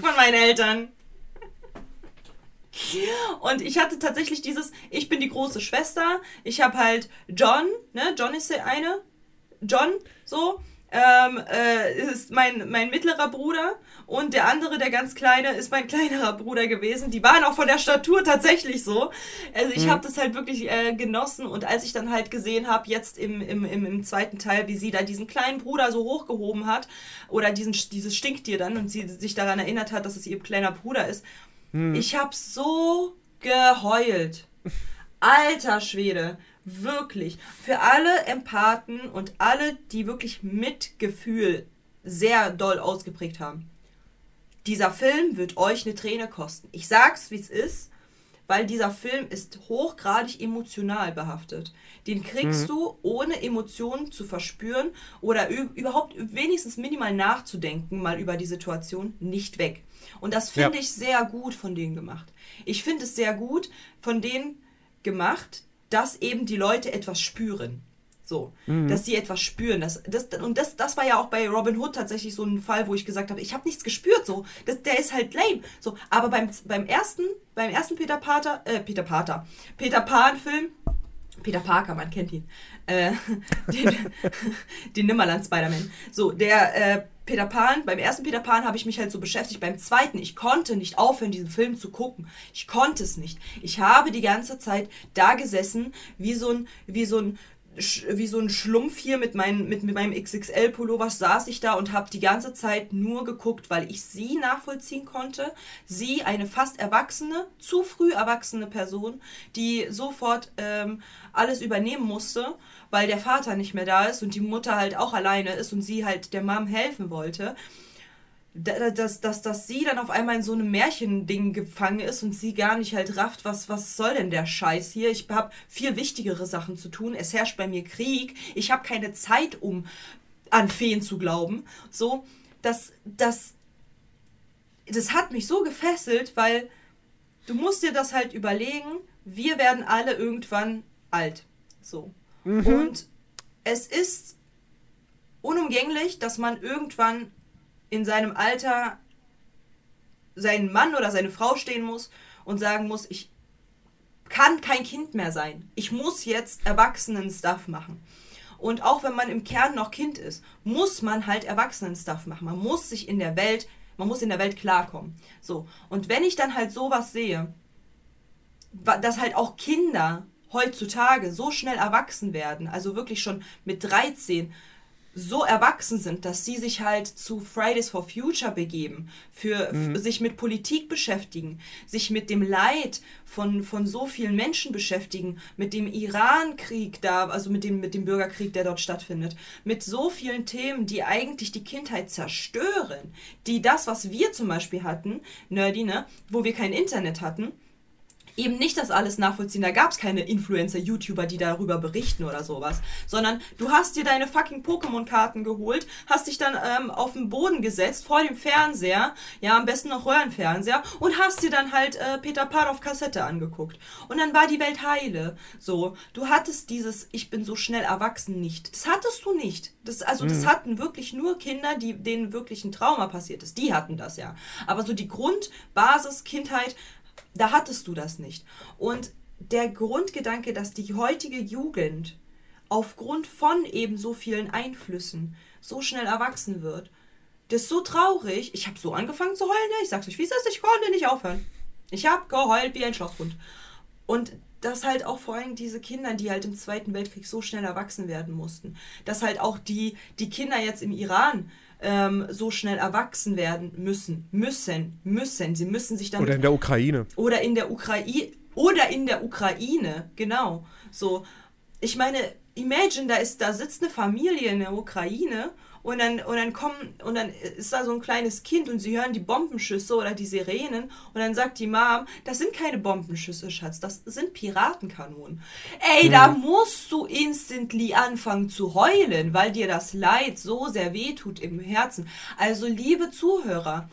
Von meinen Eltern. Und ich hatte tatsächlich dieses, ich bin die große Schwester, ich habe halt John, ne, John ist der eine, John, so, ähm, äh, ist mein, mein mittlerer Bruder und der andere, der ganz kleine, ist mein kleinerer Bruder gewesen. Die waren auch von der Statur tatsächlich so. Also ich mhm. habe das halt wirklich äh, genossen und als ich dann halt gesehen habe, jetzt im, im, im, im zweiten Teil, wie sie da diesen kleinen Bruder so hochgehoben hat oder diesen, dieses Stinktier dann und sie sich daran erinnert hat, dass es ihr kleiner Bruder ist, mhm. ich habe so geheult. Alter Schwede. Wirklich. Für alle Empathen und alle, die wirklich Mitgefühl sehr doll ausgeprägt haben. Dieser Film wird euch eine Träne kosten. Ich sag's, wie es ist, weil dieser Film ist hochgradig emotional behaftet. Den kriegst mhm. du, ohne Emotionen zu verspüren oder überhaupt wenigstens minimal nachzudenken, mal über die Situation, nicht weg. Und das finde ja. ich sehr gut von denen gemacht. Ich finde es sehr gut von denen gemacht, dass eben die Leute etwas spüren. So, mhm. dass sie etwas spüren. Das, das, und das, das war ja auch bei Robin Hood tatsächlich so ein Fall, wo ich gesagt habe, ich habe nichts gespürt. So, das, der ist halt lame. So, aber beim, beim ersten, beim ersten Peter Pater, äh, Peter Pater, Peter Pan-Film, Peter Parker, man kennt ihn, äh, den, den Nimmerland Spider-Man. So, der äh, Peter Pan, beim ersten Peter Pan habe ich mich halt so beschäftigt, beim zweiten, ich konnte nicht aufhören, diesen Film zu gucken. Ich konnte es nicht. Ich habe die ganze Zeit da gesessen, wie so ein, wie so ein wie so ein Schlumpf hier mit, mein, mit, mit meinem XXL-Pullover saß ich da und habe die ganze Zeit nur geguckt, weil ich sie nachvollziehen konnte. Sie, eine fast erwachsene, zu früh erwachsene Person, die sofort ähm, alles übernehmen musste, weil der Vater nicht mehr da ist und die Mutter halt auch alleine ist und sie halt der Mom helfen wollte dass, dass, dass sie dann auf einmal in so einem Märchending gefangen ist und sie gar nicht halt rafft, was, was soll denn der Scheiß hier? Ich habe viel wichtigere Sachen zu tun. Es herrscht bei mir Krieg. Ich habe keine Zeit, um an Feen zu glauben. So, das, das, das hat mich so gefesselt, weil du musst dir das halt überlegen. Wir werden alle irgendwann alt. So. Mhm. Und es ist unumgänglich, dass man irgendwann in seinem Alter seinen Mann oder seine Frau stehen muss und sagen muss, ich kann kein Kind mehr sein. Ich muss jetzt Erwachsenen-Stuff machen. Und auch wenn man im Kern noch Kind ist, muss man halt Erwachsenen-Stuff machen. Man muss sich in der Welt, man muss in der Welt klarkommen. So. Und wenn ich dann halt sowas sehe, dass halt auch Kinder heutzutage so schnell erwachsen werden, also wirklich schon mit 13 so erwachsen sind, dass sie sich halt zu Fridays for Future begeben, für mhm. sich mit Politik beschäftigen, sich mit dem Leid von, von so vielen Menschen beschäftigen, mit dem Iran-Krieg da, also mit dem, mit dem Bürgerkrieg, der dort stattfindet, mit so vielen Themen, die eigentlich die Kindheit zerstören, die das, was wir zum Beispiel hatten, Nerdy, ne, wo wir kein Internet hatten, eben nicht das alles nachvollziehen. Da gab es keine Influencer, YouTuber, die darüber berichten oder sowas. Sondern du hast dir deine fucking Pokémon-Karten geholt, hast dich dann ähm, auf den Boden gesetzt, vor dem Fernseher, ja, am besten noch Röhrenfernseher, und hast dir dann halt äh, Peter Pan auf Kassette angeguckt. Und dann war die Welt heile. So, du hattest dieses Ich bin so schnell erwachsen nicht. Das hattest du nicht. Das, also, mhm. das hatten wirklich nur Kinder, die, denen wirklich ein Trauma passiert ist. Die hatten das ja. Aber so die Grundbasis, Kindheit, da hattest du das nicht. Und der Grundgedanke, dass die heutige Jugend aufgrund von eben so vielen Einflüssen so schnell erwachsen wird, das ist so traurig. Ich habe so angefangen zu heulen. Ich sag's euch, wie ist das? Ich konnte nicht aufhören. Ich habe geheult wie ein Schlosshund. Und dass halt auch vor allem diese Kinder, die halt im Zweiten Weltkrieg so schnell erwachsen werden mussten, dass halt auch die, die Kinder jetzt im Iran ähm, so schnell erwachsen werden müssen. Müssen, müssen. Sie müssen sich dann. Oder in der Ukraine. Oder in der Ukraine. Oder in der Ukraine, genau. So, ich meine, imagine, da ist, da sitzt eine Familie in der Ukraine und dann, und dann kommen, und dann ist da so ein kleines Kind und sie hören die Bombenschüsse oder die Sirenen und dann sagt die Mom, das sind keine Bombenschüsse, Schatz, das sind Piratenkanonen. Ey, mhm. da musst du instantly anfangen zu heulen, weil dir das Leid so sehr wehtut im Herzen. Also, liebe Zuhörer,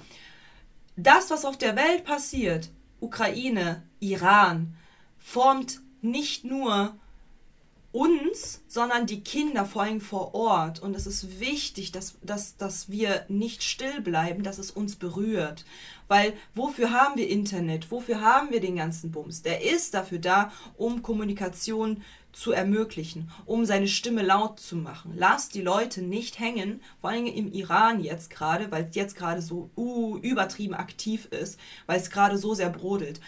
das, was auf der Welt passiert, Ukraine, Iran, formt nicht nur uns, sondern die Kinder vor allem vor Ort. Und es ist wichtig, dass, dass, dass wir nicht still bleiben, dass es uns berührt. Weil wofür haben wir Internet? Wofür haben wir den ganzen Bums? Der ist dafür da, um Kommunikation zu ermöglichen, um seine Stimme laut zu machen. Lasst die Leute nicht hängen, vor allem im Iran jetzt gerade, weil es jetzt gerade so uh, übertrieben aktiv ist, weil es gerade so sehr brodelt.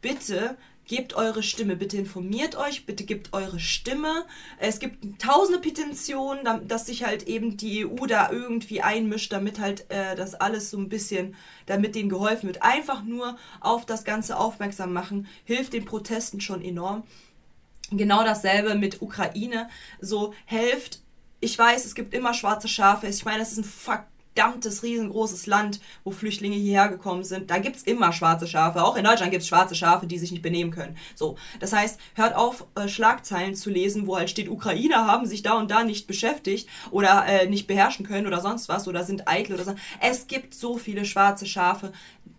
Bitte Gebt eure Stimme, bitte informiert euch, bitte gebt eure Stimme. Es gibt tausende Petitionen, dass sich halt eben die EU da irgendwie einmischt, damit halt äh, das alles so ein bisschen, damit denen geholfen wird. Einfach nur auf das Ganze aufmerksam machen, hilft den Protesten schon enorm. Genau dasselbe mit Ukraine. So, helft ich weiß, es gibt immer schwarze Schafe. Ich meine, es ist ein fuck verdammtes, riesengroßes Land, wo Flüchtlinge hierher gekommen sind. Da gibt es immer schwarze Schafe. Auch in Deutschland gibt es schwarze Schafe, die sich nicht benehmen können. So, das heißt, hört auf, äh, Schlagzeilen zu lesen, wo halt steht, Ukrainer haben sich da und da nicht beschäftigt oder äh, nicht beherrschen können oder sonst was oder sind eitel oder so. Es gibt so viele schwarze Schafe.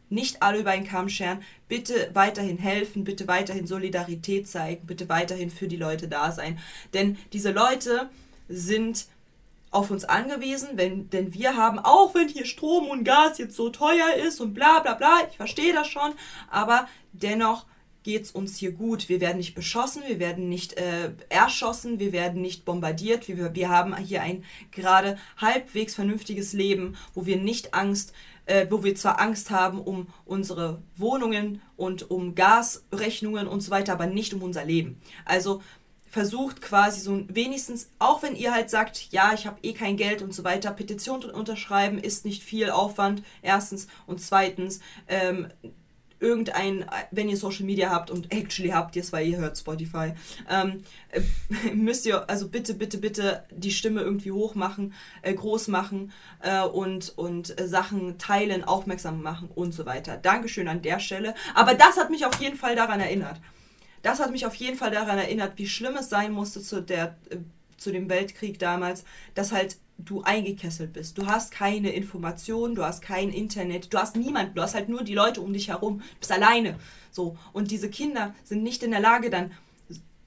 nicht alle über einen Kamm scheren, bitte weiterhin helfen, bitte weiterhin Solidarität zeigen, bitte weiterhin für die Leute da sein. Denn diese Leute sind auf uns angewiesen, wenn, denn wir haben, auch wenn hier Strom und Gas jetzt so teuer ist und bla bla bla, ich verstehe das schon, aber dennoch geht es uns hier gut. Wir werden nicht beschossen, wir werden nicht äh, erschossen, wir werden nicht bombardiert. Wir, wir haben hier ein gerade halbwegs vernünftiges Leben, wo wir nicht Angst, äh, wo wir zwar Angst haben um unsere Wohnungen und um Gasrechnungen und so weiter, aber nicht um unser Leben. Also versucht quasi so wenigstens, auch wenn ihr halt sagt, ja, ich habe eh kein Geld und so weiter, Petition unterschreiben ist nicht viel Aufwand, erstens. Und zweitens, ähm, irgendein, wenn ihr Social Media habt und actually habt ihr es, weil ihr hört Spotify, ähm, äh, müsst ihr also bitte, bitte, bitte die Stimme irgendwie hoch machen, äh, groß machen äh, und, und äh, Sachen teilen, aufmerksam machen und so weiter. Dankeschön an der Stelle. Aber das hat mich auf jeden Fall daran erinnert das hat mich auf jeden Fall daran erinnert, wie schlimm es sein musste zu, der, äh, zu dem Weltkrieg damals, dass halt du eingekesselt bist. Du hast keine Informationen, du hast kein Internet, du hast niemanden, du hast halt nur die Leute um dich herum, du bist alleine. So. Und diese Kinder sind nicht in der Lage, dann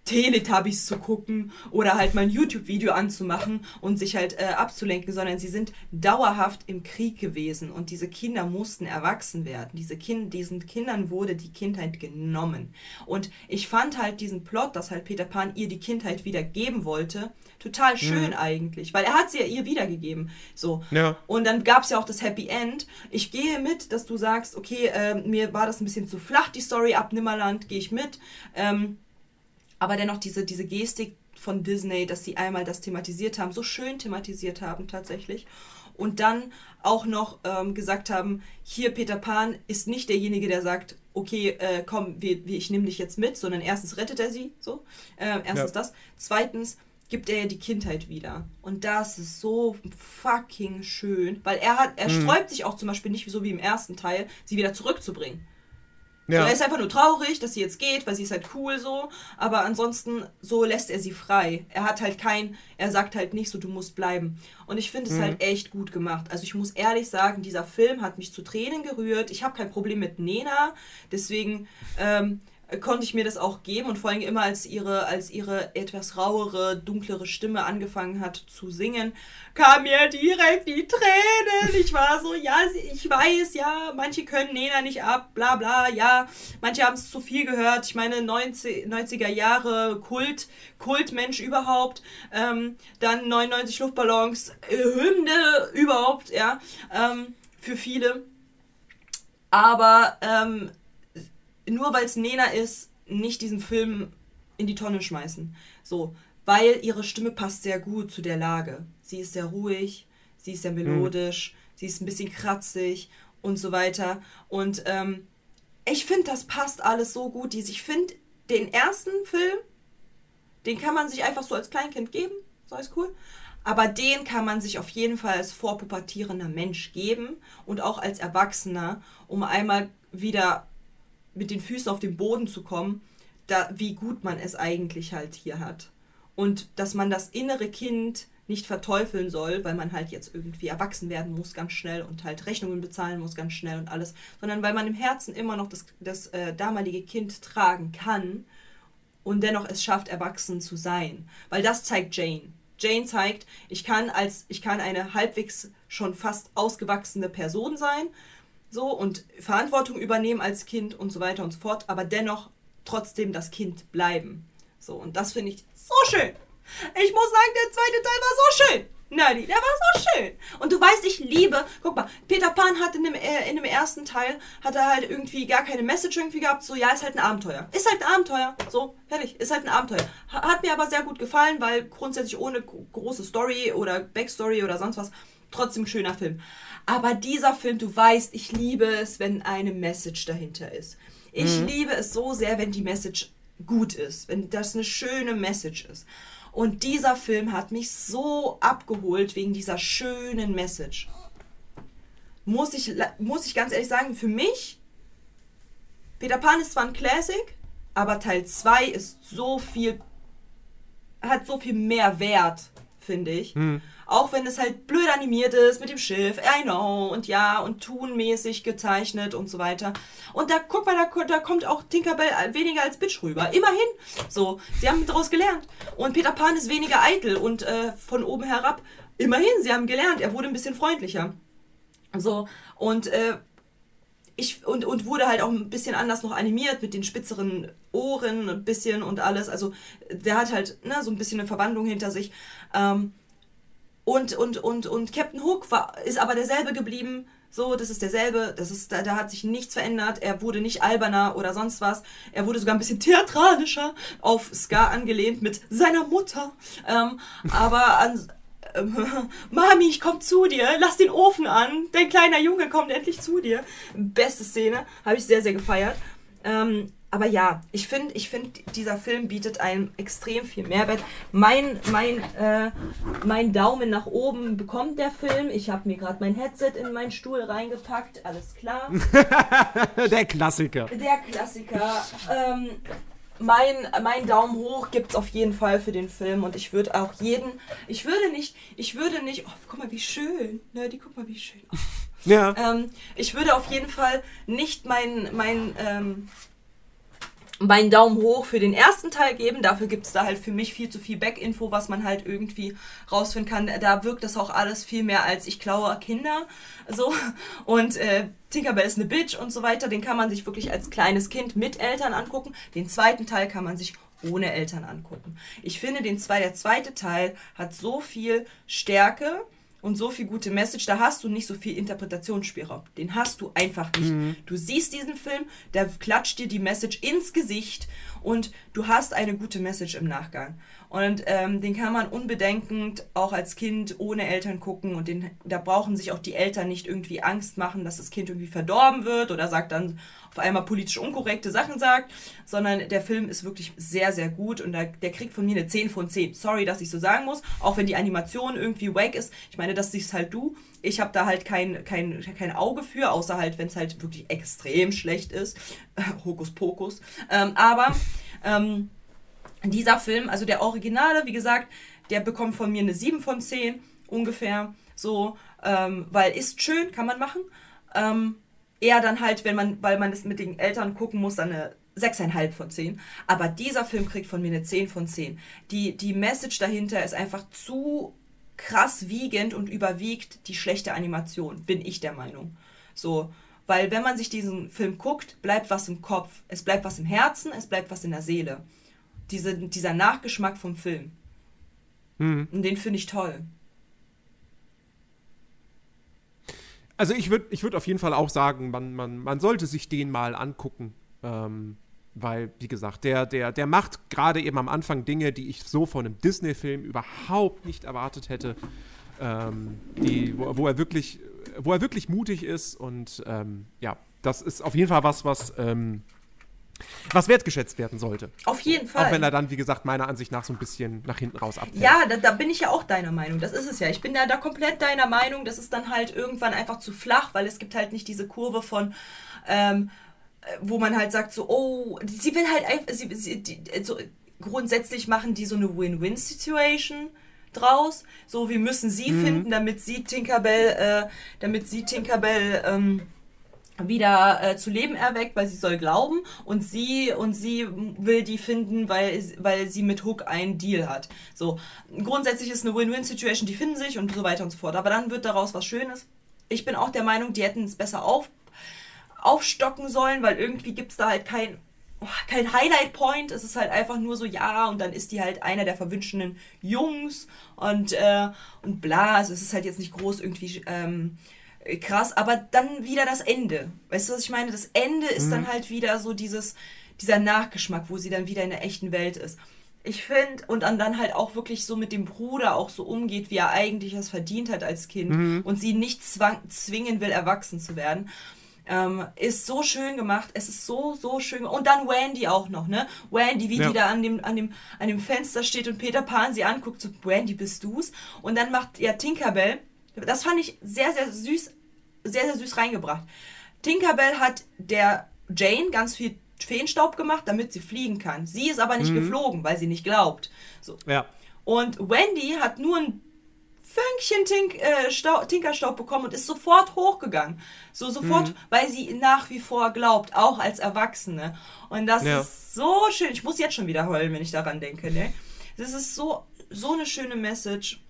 Teletubbies zu gucken oder halt mal ein YouTube-Video anzumachen und sich halt äh, abzulenken, sondern sie sind dauerhaft im Krieg gewesen und diese Kinder mussten erwachsen werden. Diese kind, diesen Kindern wurde die Kindheit genommen. Und ich fand halt diesen Plot, dass halt Peter Pan ihr die Kindheit wieder geben wollte, total schön mhm. eigentlich, weil er hat sie ja ihr wiedergegeben. So. Ja. Und dann gab es ja auch das Happy End. Ich gehe mit, dass du sagst, okay, äh, mir war das ein bisschen zu flach, die Story ab Nimmerland, gehe ich mit. Ähm, aber dennoch diese, diese Gestik von Disney, dass sie einmal das thematisiert haben, so schön thematisiert haben tatsächlich. Und dann auch noch ähm, gesagt haben, hier Peter Pan ist nicht derjenige, der sagt, okay, äh, komm, wir, wir, ich nehme dich jetzt mit, sondern erstens rettet er sie, so, äh, erstens ja. das. Zweitens gibt er die Kindheit wieder. Und das ist so fucking schön, weil er hat, er mhm. sträubt sich auch zum Beispiel nicht so wie im ersten Teil, sie wieder zurückzubringen. Ja. So, er ist einfach nur traurig, dass sie jetzt geht, weil sie ist halt cool so. Aber ansonsten, so lässt er sie frei. Er hat halt kein, er sagt halt nicht so, du musst bleiben. Und ich finde es mhm. halt echt gut gemacht. Also ich muss ehrlich sagen, dieser Film hat mich zu Tränen gerührt. Ich habe kein Problem mit Nena. Deswegen, ähm, konnte ich mir das auch geben und vor allem immer als ihre, als ihre etwas rauere, dunklere Stimme angefangen hat zu singen, kam mir direkt die Tränen. Ich war so, ja, ich weiß, ja, manche können Nena nicht ab, bla bla, ja, manche haben es zu viel gehört. Ich meine, 90, 90er Jahre Kult, Kultmensch überhaupt, ähm, dann 99 Luftballons, äh, Hymne überhaupt, ja, ähm, für viele. Aber ähm, nur weil es Nena ist, nicht diesen Film in die Tonne schmeißen. So, weil ihre Stimme passt sehr gut zu der Lage. Sie ist sehr ruhig, sie ist sehr mhm. melodisch, mhm. sie ist ein bisschen kratzig und so weiter. Und ähm, ich finde, das passt alles so gut. Ich finde, den ersten Film, den kann man sich einfach so als Kleinkind geben. So ist cool. Aber den kann man sich auf jeden Fall als vorpubertierender Mensch geben und auch als Erwachsener, um einmal wieder mit den Füßen auf den Boden zu kommen, da, wie gut man es eigentlich halt hier hat. Und dass man das innere Kind nicht verteufeln soll, weil man halt jetzt irgendwie erwachsen werden muss ganz schnell und halt Rechnungen bezahlen muss ganz schnell und alles, sondern weil man im Herzen immer noch das, das äh, damalige Kind tragen kann und dennoch es schafft, erwachsen zu sein. Weil das zeigt Jane. Jane zeigt, ich kann als ich kann eine halbwegs schon fast ausgewachsene Person sein so und Verantwortung übernehmen als Kind und so weiter und so fort, aber dennoch trotzdem das Kind bleiben. So, und das finde ich so schön. Ich muss sagen, der zweite Teil war so schön. Nerdy, der war so schön. Und du weißt, ich liebe, guck mal, Peter Pan hat in dem, äh, in dem ersten Teil, hat er halt irgendwie gar keine Message irgendwie gehabt, so, ja, ist halt ein Abenteuer. Ist halt ein Abenteuer, so, fertig, ist halt ein Abenteuer. Hat mir aber sehr gut gefallen, weil grundsätzlich ohne große Story oder Backstory oder sonst was, trotzdem schöner Film. Aber dieser Film, du weißt, ich liebe es, wenn eine Message dahinter ist. Ich mhm. liebe es so sehr, wenn die Message gut ist, wenn das eine schöne Message ist. Und dieser Film hat mich so abgeholt wegen dieser schönen Message. Muss ich, muss ich ganz ehrlich sagen, für mich, Peter Pan ist zwar ein Classic, aber Teil 2 ist so viel, hat so viel mehr Wert finde ich. Auch wenn es halt blöd animiert ist mit dem Schiff, I know, und ja, und tunmäßig gezeichnet und so weiter. Und da, guck mal, da, da kommt auch Tinkerbell weniger als Bitch rüber. Immerhin. So, sie haben daraus gelernt. Und Peter Pan ist weniger eitel und äh, von oben herab. Immerhin, sie haben gelernt, er wurde ein bisschen freundlicher. So, und äh, ich, und, und wurde halt auch ein bisschen anders noch animiert mit den spitzeren Ohren ein bisschen und alles. Also der hat halt ne, so ein bisschen eine Verwandlung hinter sich. Ähm, und, und, und, und Captain Hook war, ist aber derselbe geblieben. So, das ist derselbe, das ist, da, da hat sich nichts verändert. Er wurde nicht alberner oder sonst was. Er wurde sogar ein bisschen theatralischer auf Scar angelehnt mit seiner Mutter. Ähm, aber an, Mami, ich komm zu dir, lass den Ofen an, dein kleiner Junge kommt endlich zu dir. Beste Szene, habe ich sehr, sehr gefeiert. Ähm, aber ja, ich finde, ich find, dieser Film bietet einem extrem viel Mehrwert. Mein, mein, äh, mein Daumen nach oben bekommt der Film. Ich habe mir gerade mein Headset in meinen Stuhl reingepackt, alles klar. der Klassiker. Der Klassiker. Ähm, mein, mein Daumen hoch gibt es auf jeden Fall für den Film und ich würde auch jeden, ich würde nicht, ich würde nicht, oh, guck mal, wie schön, ne, die guck mal, wie schön. Oh. Ja. Ähm, ich würde auf jeden Fall nicht mein, mein, ähm, meinen Daumen hoch für den ersten Teil geben. Dafür gibt es da halt für mich viel zu viel Back-Info, was man halt irgendwie rausfinden kann. Da wirkt das auch alles viel mehr als ich klaue Kinder. So. Und äh, Tinkerbell ist eine Bitch und so weiter. Den kann man sich wirklich als kleines Kind mit Eltern angucken. Den zweiten Teil kann man sich ohne Eltern angucken. Ich finde, den zwei, der zweite Teil hat so viel Stärke und so viel gute Message, da hast du nicht so viel Interpretationsspielraum. Den hast du einfach nicht. Mhm. Du siehst diesen Film, der klatscht dir die Message ins Gesicht und du hast eine gute Message im Nachgang. Und ähm, den kann man unbedenkend auch als Kind ohne Eltern gucken und den, da brauchen sich auch die Eltern nicht irgendwie Angst machen, dass das Kind irgendwie verdorben wird oder sagt dann auf einmal politisch unkorrekte Sachen sagt, sondern der Film ist wirklich sehr, sehr gut und der, der kriegt von mir eine 10 von 10. Sorry, dass ich so sagen muss, auch wenn die Animation irgendwie wack ist. Ich meine, das siehst halt du. Ich habe da halt kein, kein, kein Auge für, außer halt, wenn es halt wirklich extrem schlecht ist. Hokus Pokus. Ähm, aber ähm, dieser Film, also der Originale, wie gesagt, der bekommt von mir eine 7 von 10 ungefähr. So, ähm, weil ist schön, kann man machen. Ähm, eher dann halt, wenn man, weil man es mit den Eltern gucken muss, dann eine 6,5 von 10. Aber dieser Film kriegt von mir eine 10 von 10. Die, die Message dahinter ist einfach zu krass wiegend und überwiegt die schlechte Animation, bin ich der Meinung. So, weil wenn man sich diesen Film guckt, bleibt was im Kopf, es bleibt was im Herzen, es bleibt was in der Seele diese, dieser Nachgeschmack vom Film. Mhm. Und den finde ich toll. Also ich würde ich würd auf jeden Fall auch sagen, man, man, man sollte sich den mal angucken. Ähm, weil, wie gesagt, der, der, der macht gerade eben am Anfang Dinge, die ich so von einem Disney-Film überhaupt nicht erwartet hätte. Ähm, die, wo, wo, er wirklich, wo er wirklich mutig ist und ähm, ja, das ist auf jeden Fall was, was ähm, was wertgeschätzt werden sollte. Auf jeden Fall. Auch wenn er dann, wie gesagt, meiner Ansicht nach so ein bisschen nach hinten raus abfällt. Ja, da, da, bin ich ja auch deiner Meinung. Das ist es ja. Ich bin da, da komplett deiner Meinung. Das ist dann halt irgendwann einfach zu flach, weil es gibt halt nicht diese Kurve von, ähm, wo man halt sagt so, oh, sie will halt einfach, sie, sie die, so, grundsätzlich machen die so eine Win-Win-Situation draus. So, wir müssen sie mhm. finden, damit sie Tinkerbell, äh, damit sie Tinkerbell, ähm, wieder äh, zu Leben erweckt, weil sie soll glauben und sie und sie will die finden, weil weil sie mit Hook einen Deal hat. So grundsätzlich ist eine Win-Win-Situation, die finden sich und so weiter und so fort. Aber dann wird daraus was Schönes. Ich bin auch der Meinung, die hätten es besser auf, aufstocken sollen, weil irgendwie gibt es da halt kein oh, kein Highlight-Point. Es ist halt einfach nur so ja und dann ist die halt einer der verwünschenden Jungs und äh, und bla. Also es ist halt jetzt nicht groß irgendwie ähm, krass, aber dann wieder das Ende. Weißt du, was ich meine? Das Ende ist mhm. dann halt wieder so dieses, dieser Nachgeschmack, wo sie dann wieder in der echten Welt ist. Ich finde, und dann, dann halt auch wirklich so mit dem Bruder auch so umgeht, wie er eigentlich es verdient hat als Kind mhm. und sie nicht zwang, zwingen will, erwachsen zu werden. Ähm, ist so schön gemacht. Es ist so, so schön. Und dann Wendy auch noch, ne? Wendy, wie ja. die da an dem, an, dem, an dem Fenster steht und Peter Pan sie anguckt, so, Wendy, bist du's? Und dann macht ja Tinkerbell, das fand ich sehr, sehr süß, sehr, sehr süß reingebracht. Tinkerbell hat der Jane ganz viel Feenstaub gemacht, damit sie fliegen kann. Sie ist aber nicht mhm. geflogen, weil sie nicht glaubt. So. Ja. Und Wendy hat nur ein Fünkchen Tink, äh, Staub, Tinkerstaub bekommen und ist sofort hochgegangen. So sofort, mhm. weil sie nach wie vor glaubt, auch als Erwachsene. Und das ja. ist so schön. Ich muss jetzt schon wieder heulen, wenn ich daran denke. Ne? Das ist so, so eine schöne Message.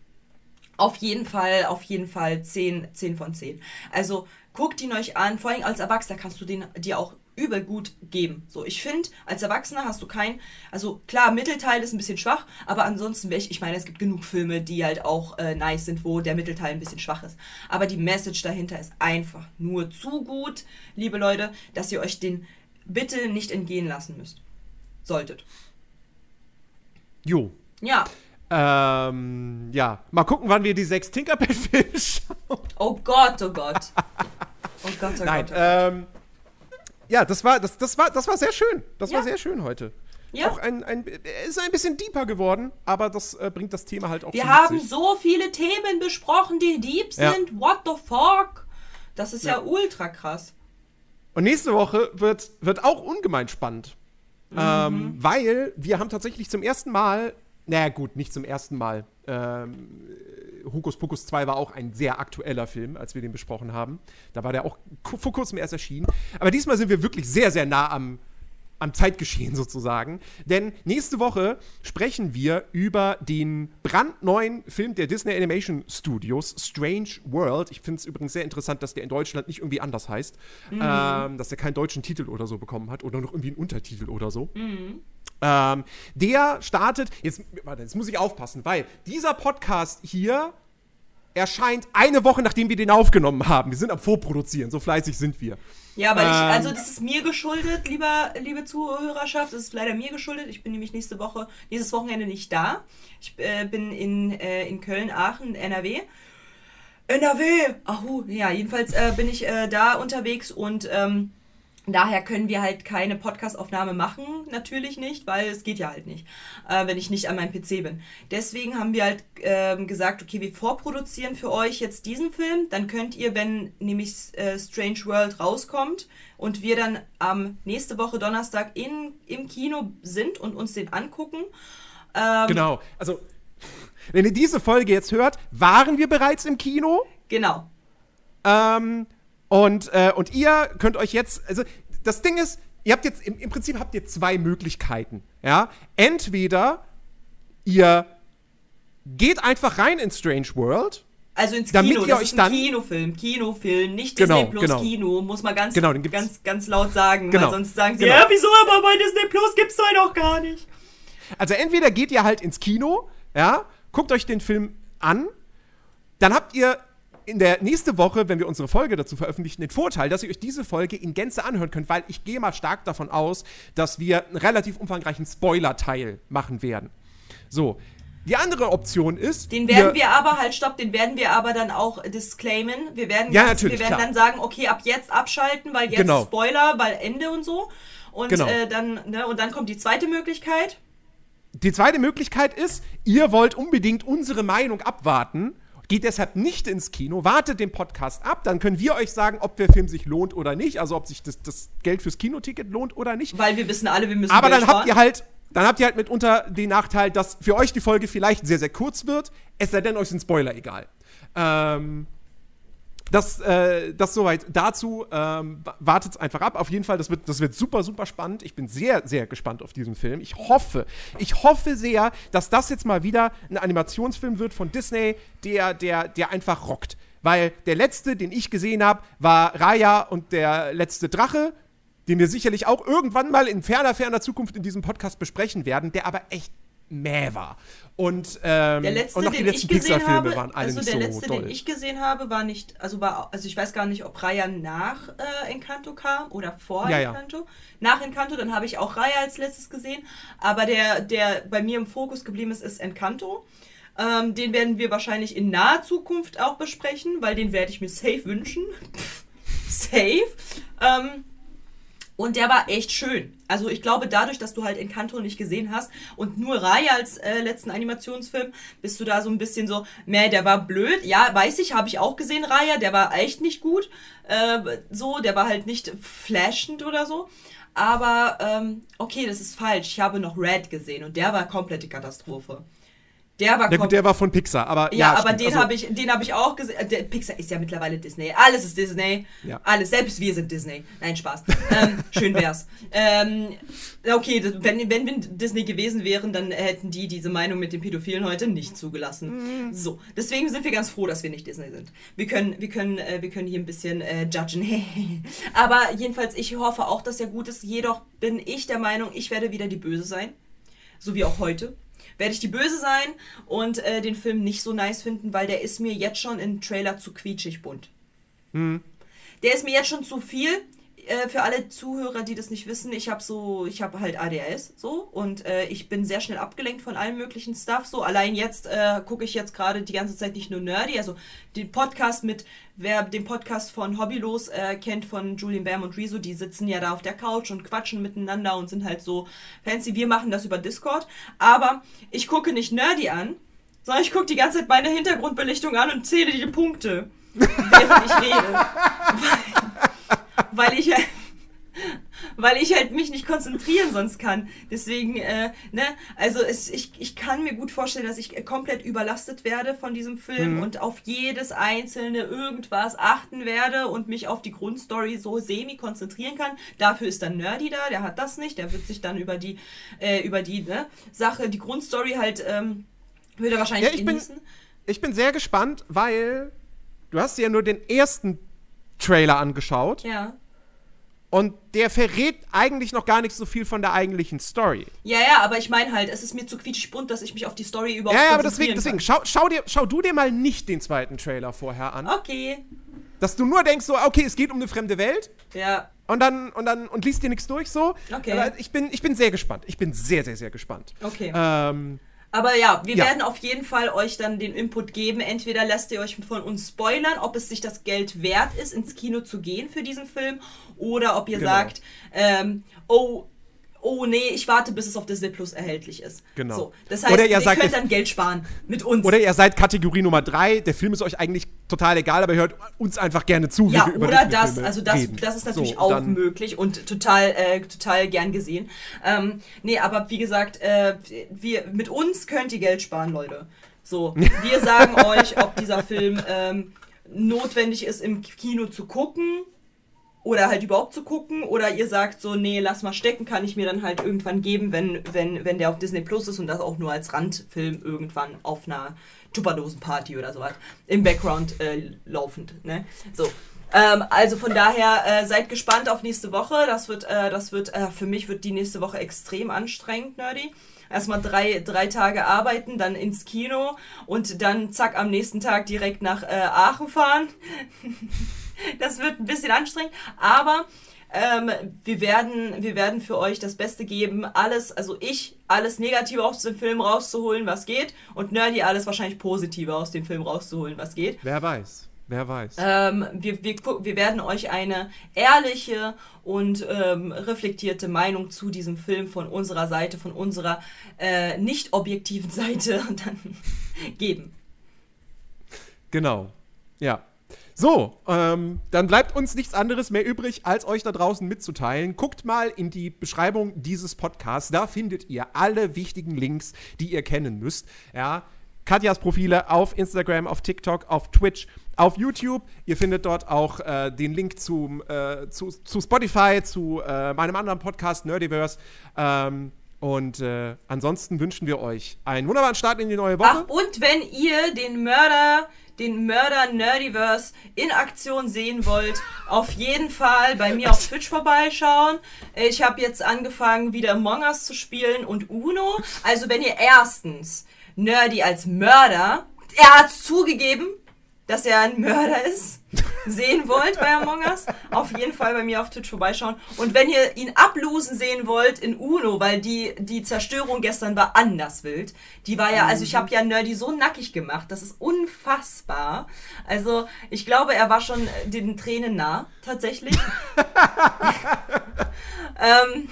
Auf jeden Fall, auf jeden Fall 10, 10 von 10. Also guckt ihn euch an. Vor allem als Erwachsener kannst du den dir auch übel gut geben. So, ich finde, als Erwachsener hast du kein, also klar, Mittelteil ist ein bisschen schwach, aber ansonsten wäre ich, ich meine, es gibt genug Filme, die halt auch äh, nice sind, wo der Mittelteil ein bisschen schwach ist. Aber die Message dahinter ist einfach nur zu gut, liebe Leute, dass ihr euch den bitte nicht entgehen lassen müsst. Solltet. Jo. Ja. Ähm, ja, mal gucken, wann wir die sechs Tinkerbell-Filme schauen. Oh Gott, oh Gott. Oh Gott, oh Nein, Gott. Oh Gott. Ähm, ja, das war, das, das war, das war sehr schön. Das ja. war sehr schön heute. Ja. Auch ein, ein, ist ein bisschen deeper geworden, aber das äh, bringt das Thema halt auch Wir haben sich. so viele Themen besprochen, die deep sind. Ja. What the fuck? Das ist ja. ja. ultra krass. Und nächste Woche wird, wird auch ungemein spannend. Mhm. Ähm, weil wir haben tatsächlich zum ersten Mal, naja gut, nicht zum ersten Mal, ähm, Hokus Pokus 2 war auch ein sehr aktueller Film, als wir den besprochen haben. Da war der auch vor kurzem erst erschienen. Aber diesmal sind wir wirklich sehr, sehr nah am, am Zeitgeschehen sozusagen. Denn nächste Woche sprechen wir über den brandneuen Film der Disney Animation Studios, Strange World. Ich finde es übrigens sehr interessant, dass der in Deutschland nicht irgendwie anders heißt. Mhm. Ähm, dass er keinen deutschen Titel oder so bekommen hat oder noch irgendwie einen Untertitel oder so. Mhm. Ähm, der startet, jetzt, warte, jetzt muss ich aufpassen, weil dieser Podcast hier erscheint eine Woche, nachdem wir den aufgenommen haben. Wir sind am Vorproduzieren, so fleißig sind wir. Ja, aber ähm, ich, also das ist mir geschuldet, lieber, liebe Zuhörerschaft, das ist leider mir geschuldet. Ich bin nämlich nächste Woche, nächstes Wochenende nicht da. Ich äh, bin in, äh, in Köln, Aachen, NRW. NRW! Ahu, ja, jedenfalls äh, bin ich äh, da unterwegs und ähm, Daher können wir halt keine Podcastaufnahme machen, natürlich nicht, weil es geht ja halt nicht, äh, wenn ich nicht an meinem PC bin. Deswegen haben wir halt äh, gesagt, okay, wir vorproduzieren für euch jetzt diesen Film. Dann könnt ihr, wenn nämlich äh, Strange World rauskommt und wir dann am nächste Woche Donnerstag in, im Kino sind und uns den angucken. Ähm, genau, also wenn ihr diese Folge jetzt hört, waren wir bereits im Kino. Genau. Ähm, und, äh, und ihr könnt euch jetzt, also das Ding ist, ihr habt jetzt, im, im Prinzip habt ihr zwei Möglichkeiten. Ja? Entweder ihr geht einfach rein in Strange World. Also ins Kino, damit ihr euch dann Kinofilm, Kinofilm, nicht genau, Disney Plus genau. Kino, muss man ganz, genau, ganz, ganz laut sagen, genau. weil sonst sagen sie, genau. ja, wieso, aber bei Disney Plus gibt's doch noch gar nicht. Also entweder geht ihr halt ins Kino, ja, guckt euch den Film an, dann habt ihr in der nächste Woche, wenn wir unsere Folge dazu veröffentlichen, den Vorteil, dass ihr euch diese Folge in Gänze anhören könnt, weil ich gehe mal stark davon aus, dass wir einen relativ umfangreichen Spoiler-Teil machen werden. So. Die andere Option ist. Den werden wir, wir, aber, halt, stopp, den werden wir aber dann auch disclaimen. Wir werden, ja, ganz, wir werden klar. dann sagen, okay, ab jetzt abschalten, weil jetzt genau. Spoiler, weil Ende und so. Und, genau. äh, dann, ne, und dann kommt die zweite Möglichkeit. Die zweite Möglichkeit ist, ihr wollt unbedingt unsere Meinung abwarten Geht deshalb nicht ins Kino, wartet den Podcast ab, dann können wir euch sagen, ob der Film sich lohnt oder nicht, also ob sich das, das Geld fürs Kinoticket lohnt oder nicht. Weil wir wissen alle, wir müssen Aber Geld dann habt ihr halt dann habt ihr halt mitunter den Nachteil, dass für euch die Folge vielleicht sehr, sehr kurz wird, es sei denn, euch sind Spoiler egal. Ähm, das, äh, das soweit dazu. Ähm, Wartet einfach ab. Auf jeden Fall, das wird, das wird super, super spannend. Ich bin sehr, sehr gespannt auf diesen Film. Ich hoffe, ich hoffe sehr, dass das jetzt mal wieder ein Animationsfilm wird von Disney, der, der, der einfach rockt. Weil der letzte, den ich gesehen habe, war Raya und der letzte Drache, den wir sicherlich auch irgendwann mal in ferner, ferner Zukunft in diesem Podcast besprechen werden, der aber echt mäh war. Und, ähm, der letzte, und auch die letzten Pixar-Filme waren alle also nicht der so letzte, doll. den ich gesehen habe, war nicht, also war, also ich weiß gar nicht, ob Raya nach äh, Encanto kam oder vor ja, Encanto. Ja. Nach Encanto, dann habe ich auch Raya als letztes gesehen. Aber der, der bei mir im Fokus geblieben ist, ist Encanto. Ähm, den werden wir wahrscheinlich in naher Zukunft auch besprechen, weil den werde ich mir safe wünschen. safe. Ähm, und der war echt schön. Also ich glaube, dadurch, dass du halt Encanto nicht gesehen hast und nur Raya als äh, letzten Animationsfilm, bist du da so ein bisschen so, meh, der war blöd. Ja, weiß ich, habe ich auch gesehen, Raya, der war echt nicht gut. Äh, so, der war halt nicht flashend oder so. Aber, ähm, okay, das ist falsch. Ich habe noch Red gesehen und der war komplette Katastrophe. Der war Ja gut, der war von Pixar, aber ja, ja, aber stimmt. den Also, habe ich, den habe ich auch gesehen. Äh, Pixar ist ja mittlerweile Disney. Alles ist Disney. Ja. Alles, selbst wir sind Disney. Nein, Spaß. ähm, schön wär's. Ähm, okay, wenn, wenn wir Disney gewesen wären, dann hätten die diese Meinung mit den Pädophilen heute nicht zugelassen. So, deswegen sind wir ganz froh, dass wir nicht Disney sind. Wir können, wir können, äh, wir können hier ein bisschen äh, judgen. aber jedenfalls, ich hoffe auch, dass er gut ist. Jedoch bin ich der Meinung, ich werde wieder die Böse sein. So wie auch heute werde ich die Böse sein und äh, den Film nicht so nice finden, weil der ist mir jetzt schon im Trailer zu quietschig bunt. Der ist mir jetzt schon zu viel. Äh, für alle Zuhörer, die das nicht wissen, ich habe so, ich habe halt ADHS so und äh, ich bin sehr schnell abgelenkt von allem möglichen Stuff. So allein jetzt äh, gucke ich jetzt gerade die ganze Zeit nicht nur Nerdy, also den Podcast mit, wer den Podcast von Hobbylos äh, kennt von Julian Bam und Rezo, die sitzen ja da auf der Couch und quatschen miteinander und sind halt so fancy. Wir machen das über Discord, aber ich gucke nicht Nerdy an, sondern ich gucke die ganze Zeit meine Hintergrundbelichtung an und zähle die Punkte, während ich rede. Weil, ich halt, weil ich halt mich nicht konzentrieren sonst kann. Deswegen, äh, ne, also es, ich, ich kann mir gut vorstellen, dass ich komplett überlastet werde von diesem Film und auf jedes einzelne irgendwas achten werde und mich auf die Grundstory so semi konzentrieren kann. Dafür ist dann Nerdy da, der hat das nicht, der wird sich dann über die, äh, über die ne, Sache, die Grundstory halt, ähm, würde wahrscheinlich Ja, ich bin- genießen. ich bin sehr gespannt, weil du hast ja nur den ersten Trailer angeschaut ja. und der verrät eigentlich noch gar nicht so viel von der eigentlichen Story. Ja, ja, aber ich meine halt, es ist mir zu quietschig bunt, dass ich mich auf die Story überhaupt Ja, ja, aber deswegen, deswegen schau, schau, dir, schau du dir mal nicht den zweiten Trailer vorher an. Okay. Dass du nur denkst, so, okay, es geht um eine fremde Welt Ja, und dann und dann und liest dir nichts durch so. Okay. Aber ich bin, ich bin sehr gespannt. Ich bin sehr, sehr, sehr gespannt. okay. Ähm, Aber ja, wir Ja. werden auf jeden Fall euch dann den Input geben. Entweder lasst ihr euch von uns spoilern, ob es sich das Geld wert ist, ins Kino zu gehen für diesen Film, oder ob ihr Genau. sagt, ähm, oh, oh nee, ich warte, bis es auf Disney Plus erhältlich ist. Genau. So, das heißt, Oder ihr ihr könnt dann Geld sparen mit uns. oder ihr seid Kategorie Nummer drei. Der Film ist euch eigentlich total egal, aber ihr hört uns einfach gerne zu, ja, oder das, also das, reden. das ist natürlich So, auch möglich und total, äh, total gern gesehen. Ähm, nee, aber wie gesagt, äh, wir, mit uns könnt ihr Geld sparen, Leute. So, wir sagen euch, ob dieser Film ähm, notwendig ist, im Kino zu gucken oder halt überhaupt zu gucken oder ihr sagt so, nee, lass mal stecken, kann ich mir dann halt irgendwann geben, wenn, wenn, wenn der auf Disney Plus ist und das auch nur als Randfilm irgendwann auf einer Tupperdosenparty oder sowas im Background äh, laufend, ne? So. Ähm, also von daher äh, seid gespannt auf nächste Woche. Das wird, äh, das wird, äh, für mich wird die nächste Woche extrem anstrengend, Nerdy. Erstmal drei, drei Tage arbeiten, dann ins Kino und dann zack am nächsten Tag direkt nach äh, Aachen fahren. Das wird ein bisschen anstrengend, aber ähm, wir, werden, wir werden für euch das Beste geben, alles, also ich, alles Negative aus dem Film rauszuholen, was geht, und Nerdy alles wahrscheinlich Positive aus dem Film rauszuholen, was geht. Wer weiß. Wer weiß. Ähm, wir, wir, wir werden euch eine ehrliche und ähm, reflektierte Meinung zu diesem Film von unserer Seite, von unserer äh, nicht objektiven Seite dann geben. Genau. Ja. So, ähm, dann bleibt uns nichts anderes mehr übrig, als euch da draußen mitzuteilen. Guckt mal in die Beschreibung dieses Podcasts. Da findet ihr alle wichtigen Links, die ihr kennen müsst. Ja. Katjas Profile auf Instagram, auf TikTok, auf Twitch, auf YouTube. Ihr findet dort auch äh, den Link zum, äh, zu, zu Spotify, zu äh, meinem anderen Podcast Nerdiverse. Ähm, und äh, ansonsten wünschen wir euch einen wunderbaren Start in die neue Woche. Ach, und wenn ihr den Mörder, den Mörder Nerdiverse in Aktion sehen wollt, auf jeden Fall bei mir auf Twitch vorbeischauen. Ich habe jetzt angefangen, wieder Among Us zu spielen und Uno. Also wenn ihr erstens Nerdy als Mörder, er hat zugegeben, dass er ein Mörder ist, sehen wollt bei Among Us, auf jeden Fall bei mir auf Twitch vorbeischauen. Und wenn ihr ihn ablosen sehen wollt in Uno, weil die, die Zerstörung gestern war anders wild. Die war ja, also ich habe ja Nerdy so nackig gemacht, das ist unfassbar. Also ich glaube, er war schon den Tränen nah, tatsächlich. ähm,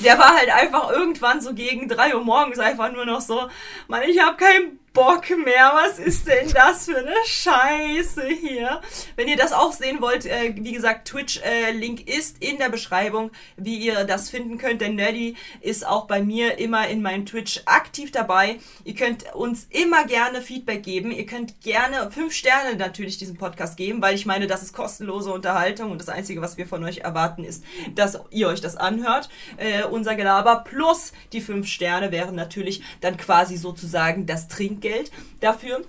der war halt einfach irgendwann so gegen 3 Uhr morgens einfach nur noch so, Mann, ich habe keinen Bock mehr. Was ist denn das für eine Scheiße hier? Wenn ihr das auch sehen wollt, äh, wie gesagt, Twitch-Link äh, ist in der Beschreibung, wie ihr das finden könnt. Denn Nerdy ist auch bei mir immer in meinem Twitch aktiv dabei. Ihr könnt uns immer gerne Feedback geben. Ihr könnt gerne fünf Sterne natürlich diesem Podcast geben, weil ich meine, das ist kostenlose Unterhaltung und das Einzige, was wir von euch erwarten, ist, dass ihr euch das anhört. Äh, unser Gelaber plus die fünf Sterne wären natürlich dann quasi sozusagen das Trinkgeld dafür.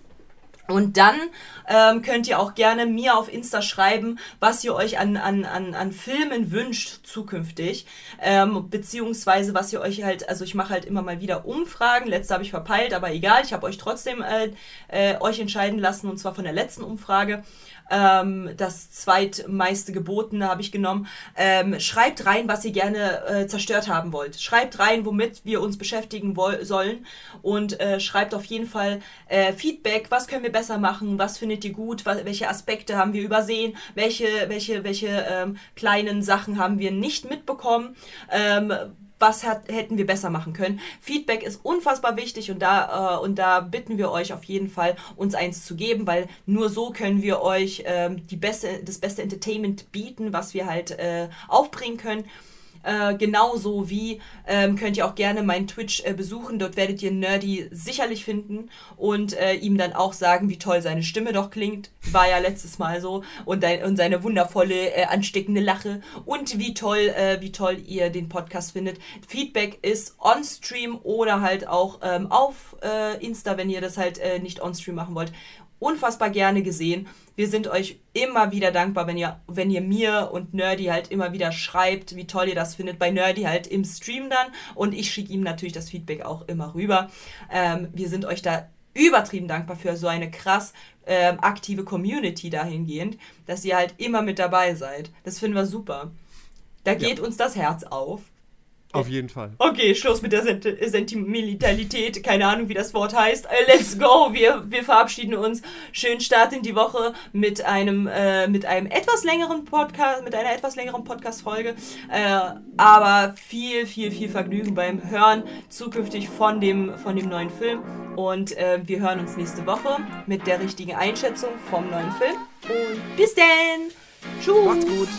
Und dann ähm, könnt ihr auch gerne mir auf Insta schreiben, was ihr euch an, an, an, an Filmen wünscht zukünftig. Ähm, beziehungsweise was ihr euch halt, also ich mache halt immer mal wieder Umfragen. Letzte habe ich verpeilt, aber egal, ich habe euch trotzdem äh, äh, euch entscheiden lassen, und zwar von der letzten Umfrage ähm, das zweitmeiste gebotene habe ich genommen. Ähm, schreibt rein, was ihr gerne äh, zerstört haben wollt. Schreibt rein, womit wir uns beschäftigen sollen und äh, schreibt auf jeden Fall äh, Feedback. Was können wir besser machen? Was findet ihr gut? Was, welche Aspekte haben wir übersehen? Welche, welche, welche ähm, kleinen Sachen haben wir nicht mitbekommen? Ähm, was hat, hätten wir besser machen können. Feedback ist unfassbar wichtig und da, äh, und da bitten wir euch auf jeden Fall, uns eins zu geben, weil nur so können wir euch ähm, die beste, das beste Entertainment bieten, was wir halt äh, aufbringen können. Äh, genauso wie ähm, könnt ihr auch gerne meinen Twitch äh, besuchen. Dort werdet ihr Nerdy sicherlich finden und äh, ihm dann auch sagen, wie toll seine Stimme doch klingt. War ja letztes Mal so. Und, dein, und seine wundervolle, äh, ansteckende Lache. Und wie toll, äh, wie toll ihr den Podcast findet. Feedback ist on-stream oder halt auch ähm, auf äh, Insta, wenn ihr das halt nicht on-stream machen wollt unfassbar gerne gesehen. Wir sind euch immer wieder dankbar, wenn ihr, wenn ihr mir und Nerdy halt immer wieder schreibt, wie toll ihr das findet. Bei Nerdy halt im Stream dann. Und ich schicke ihm natürlich das Feedback auch immer rüber. Ähm, wir sind euch da übertrieben dankbar für so eine krass ähm, aktive Community dahingehend, dass ihr halt immer mit dabei seid. Das finden wir super. Da geht ja. uns das Herz auf. Auf jeden Fall. Okay, Schluss mit der Sent Sentimentalität. Keine Ahnung, wie das Wort heißt. Äh, let's go. Wir, wir verabschieden uns. Schönen Start in die Woche mit einem, äh, mit einem etwas längeren Podcast, mit einer etwas längeren Podcast-Folge. Äh, aber viel, viel, viel Vergnügen beim Hören zukünftig von dem, von dem neuen Film. Und äh, wir hören uns nächste Woche mit der richtigen Einschätzung vom neuen Film. Und bis denn. Tschüss. Macht's gut.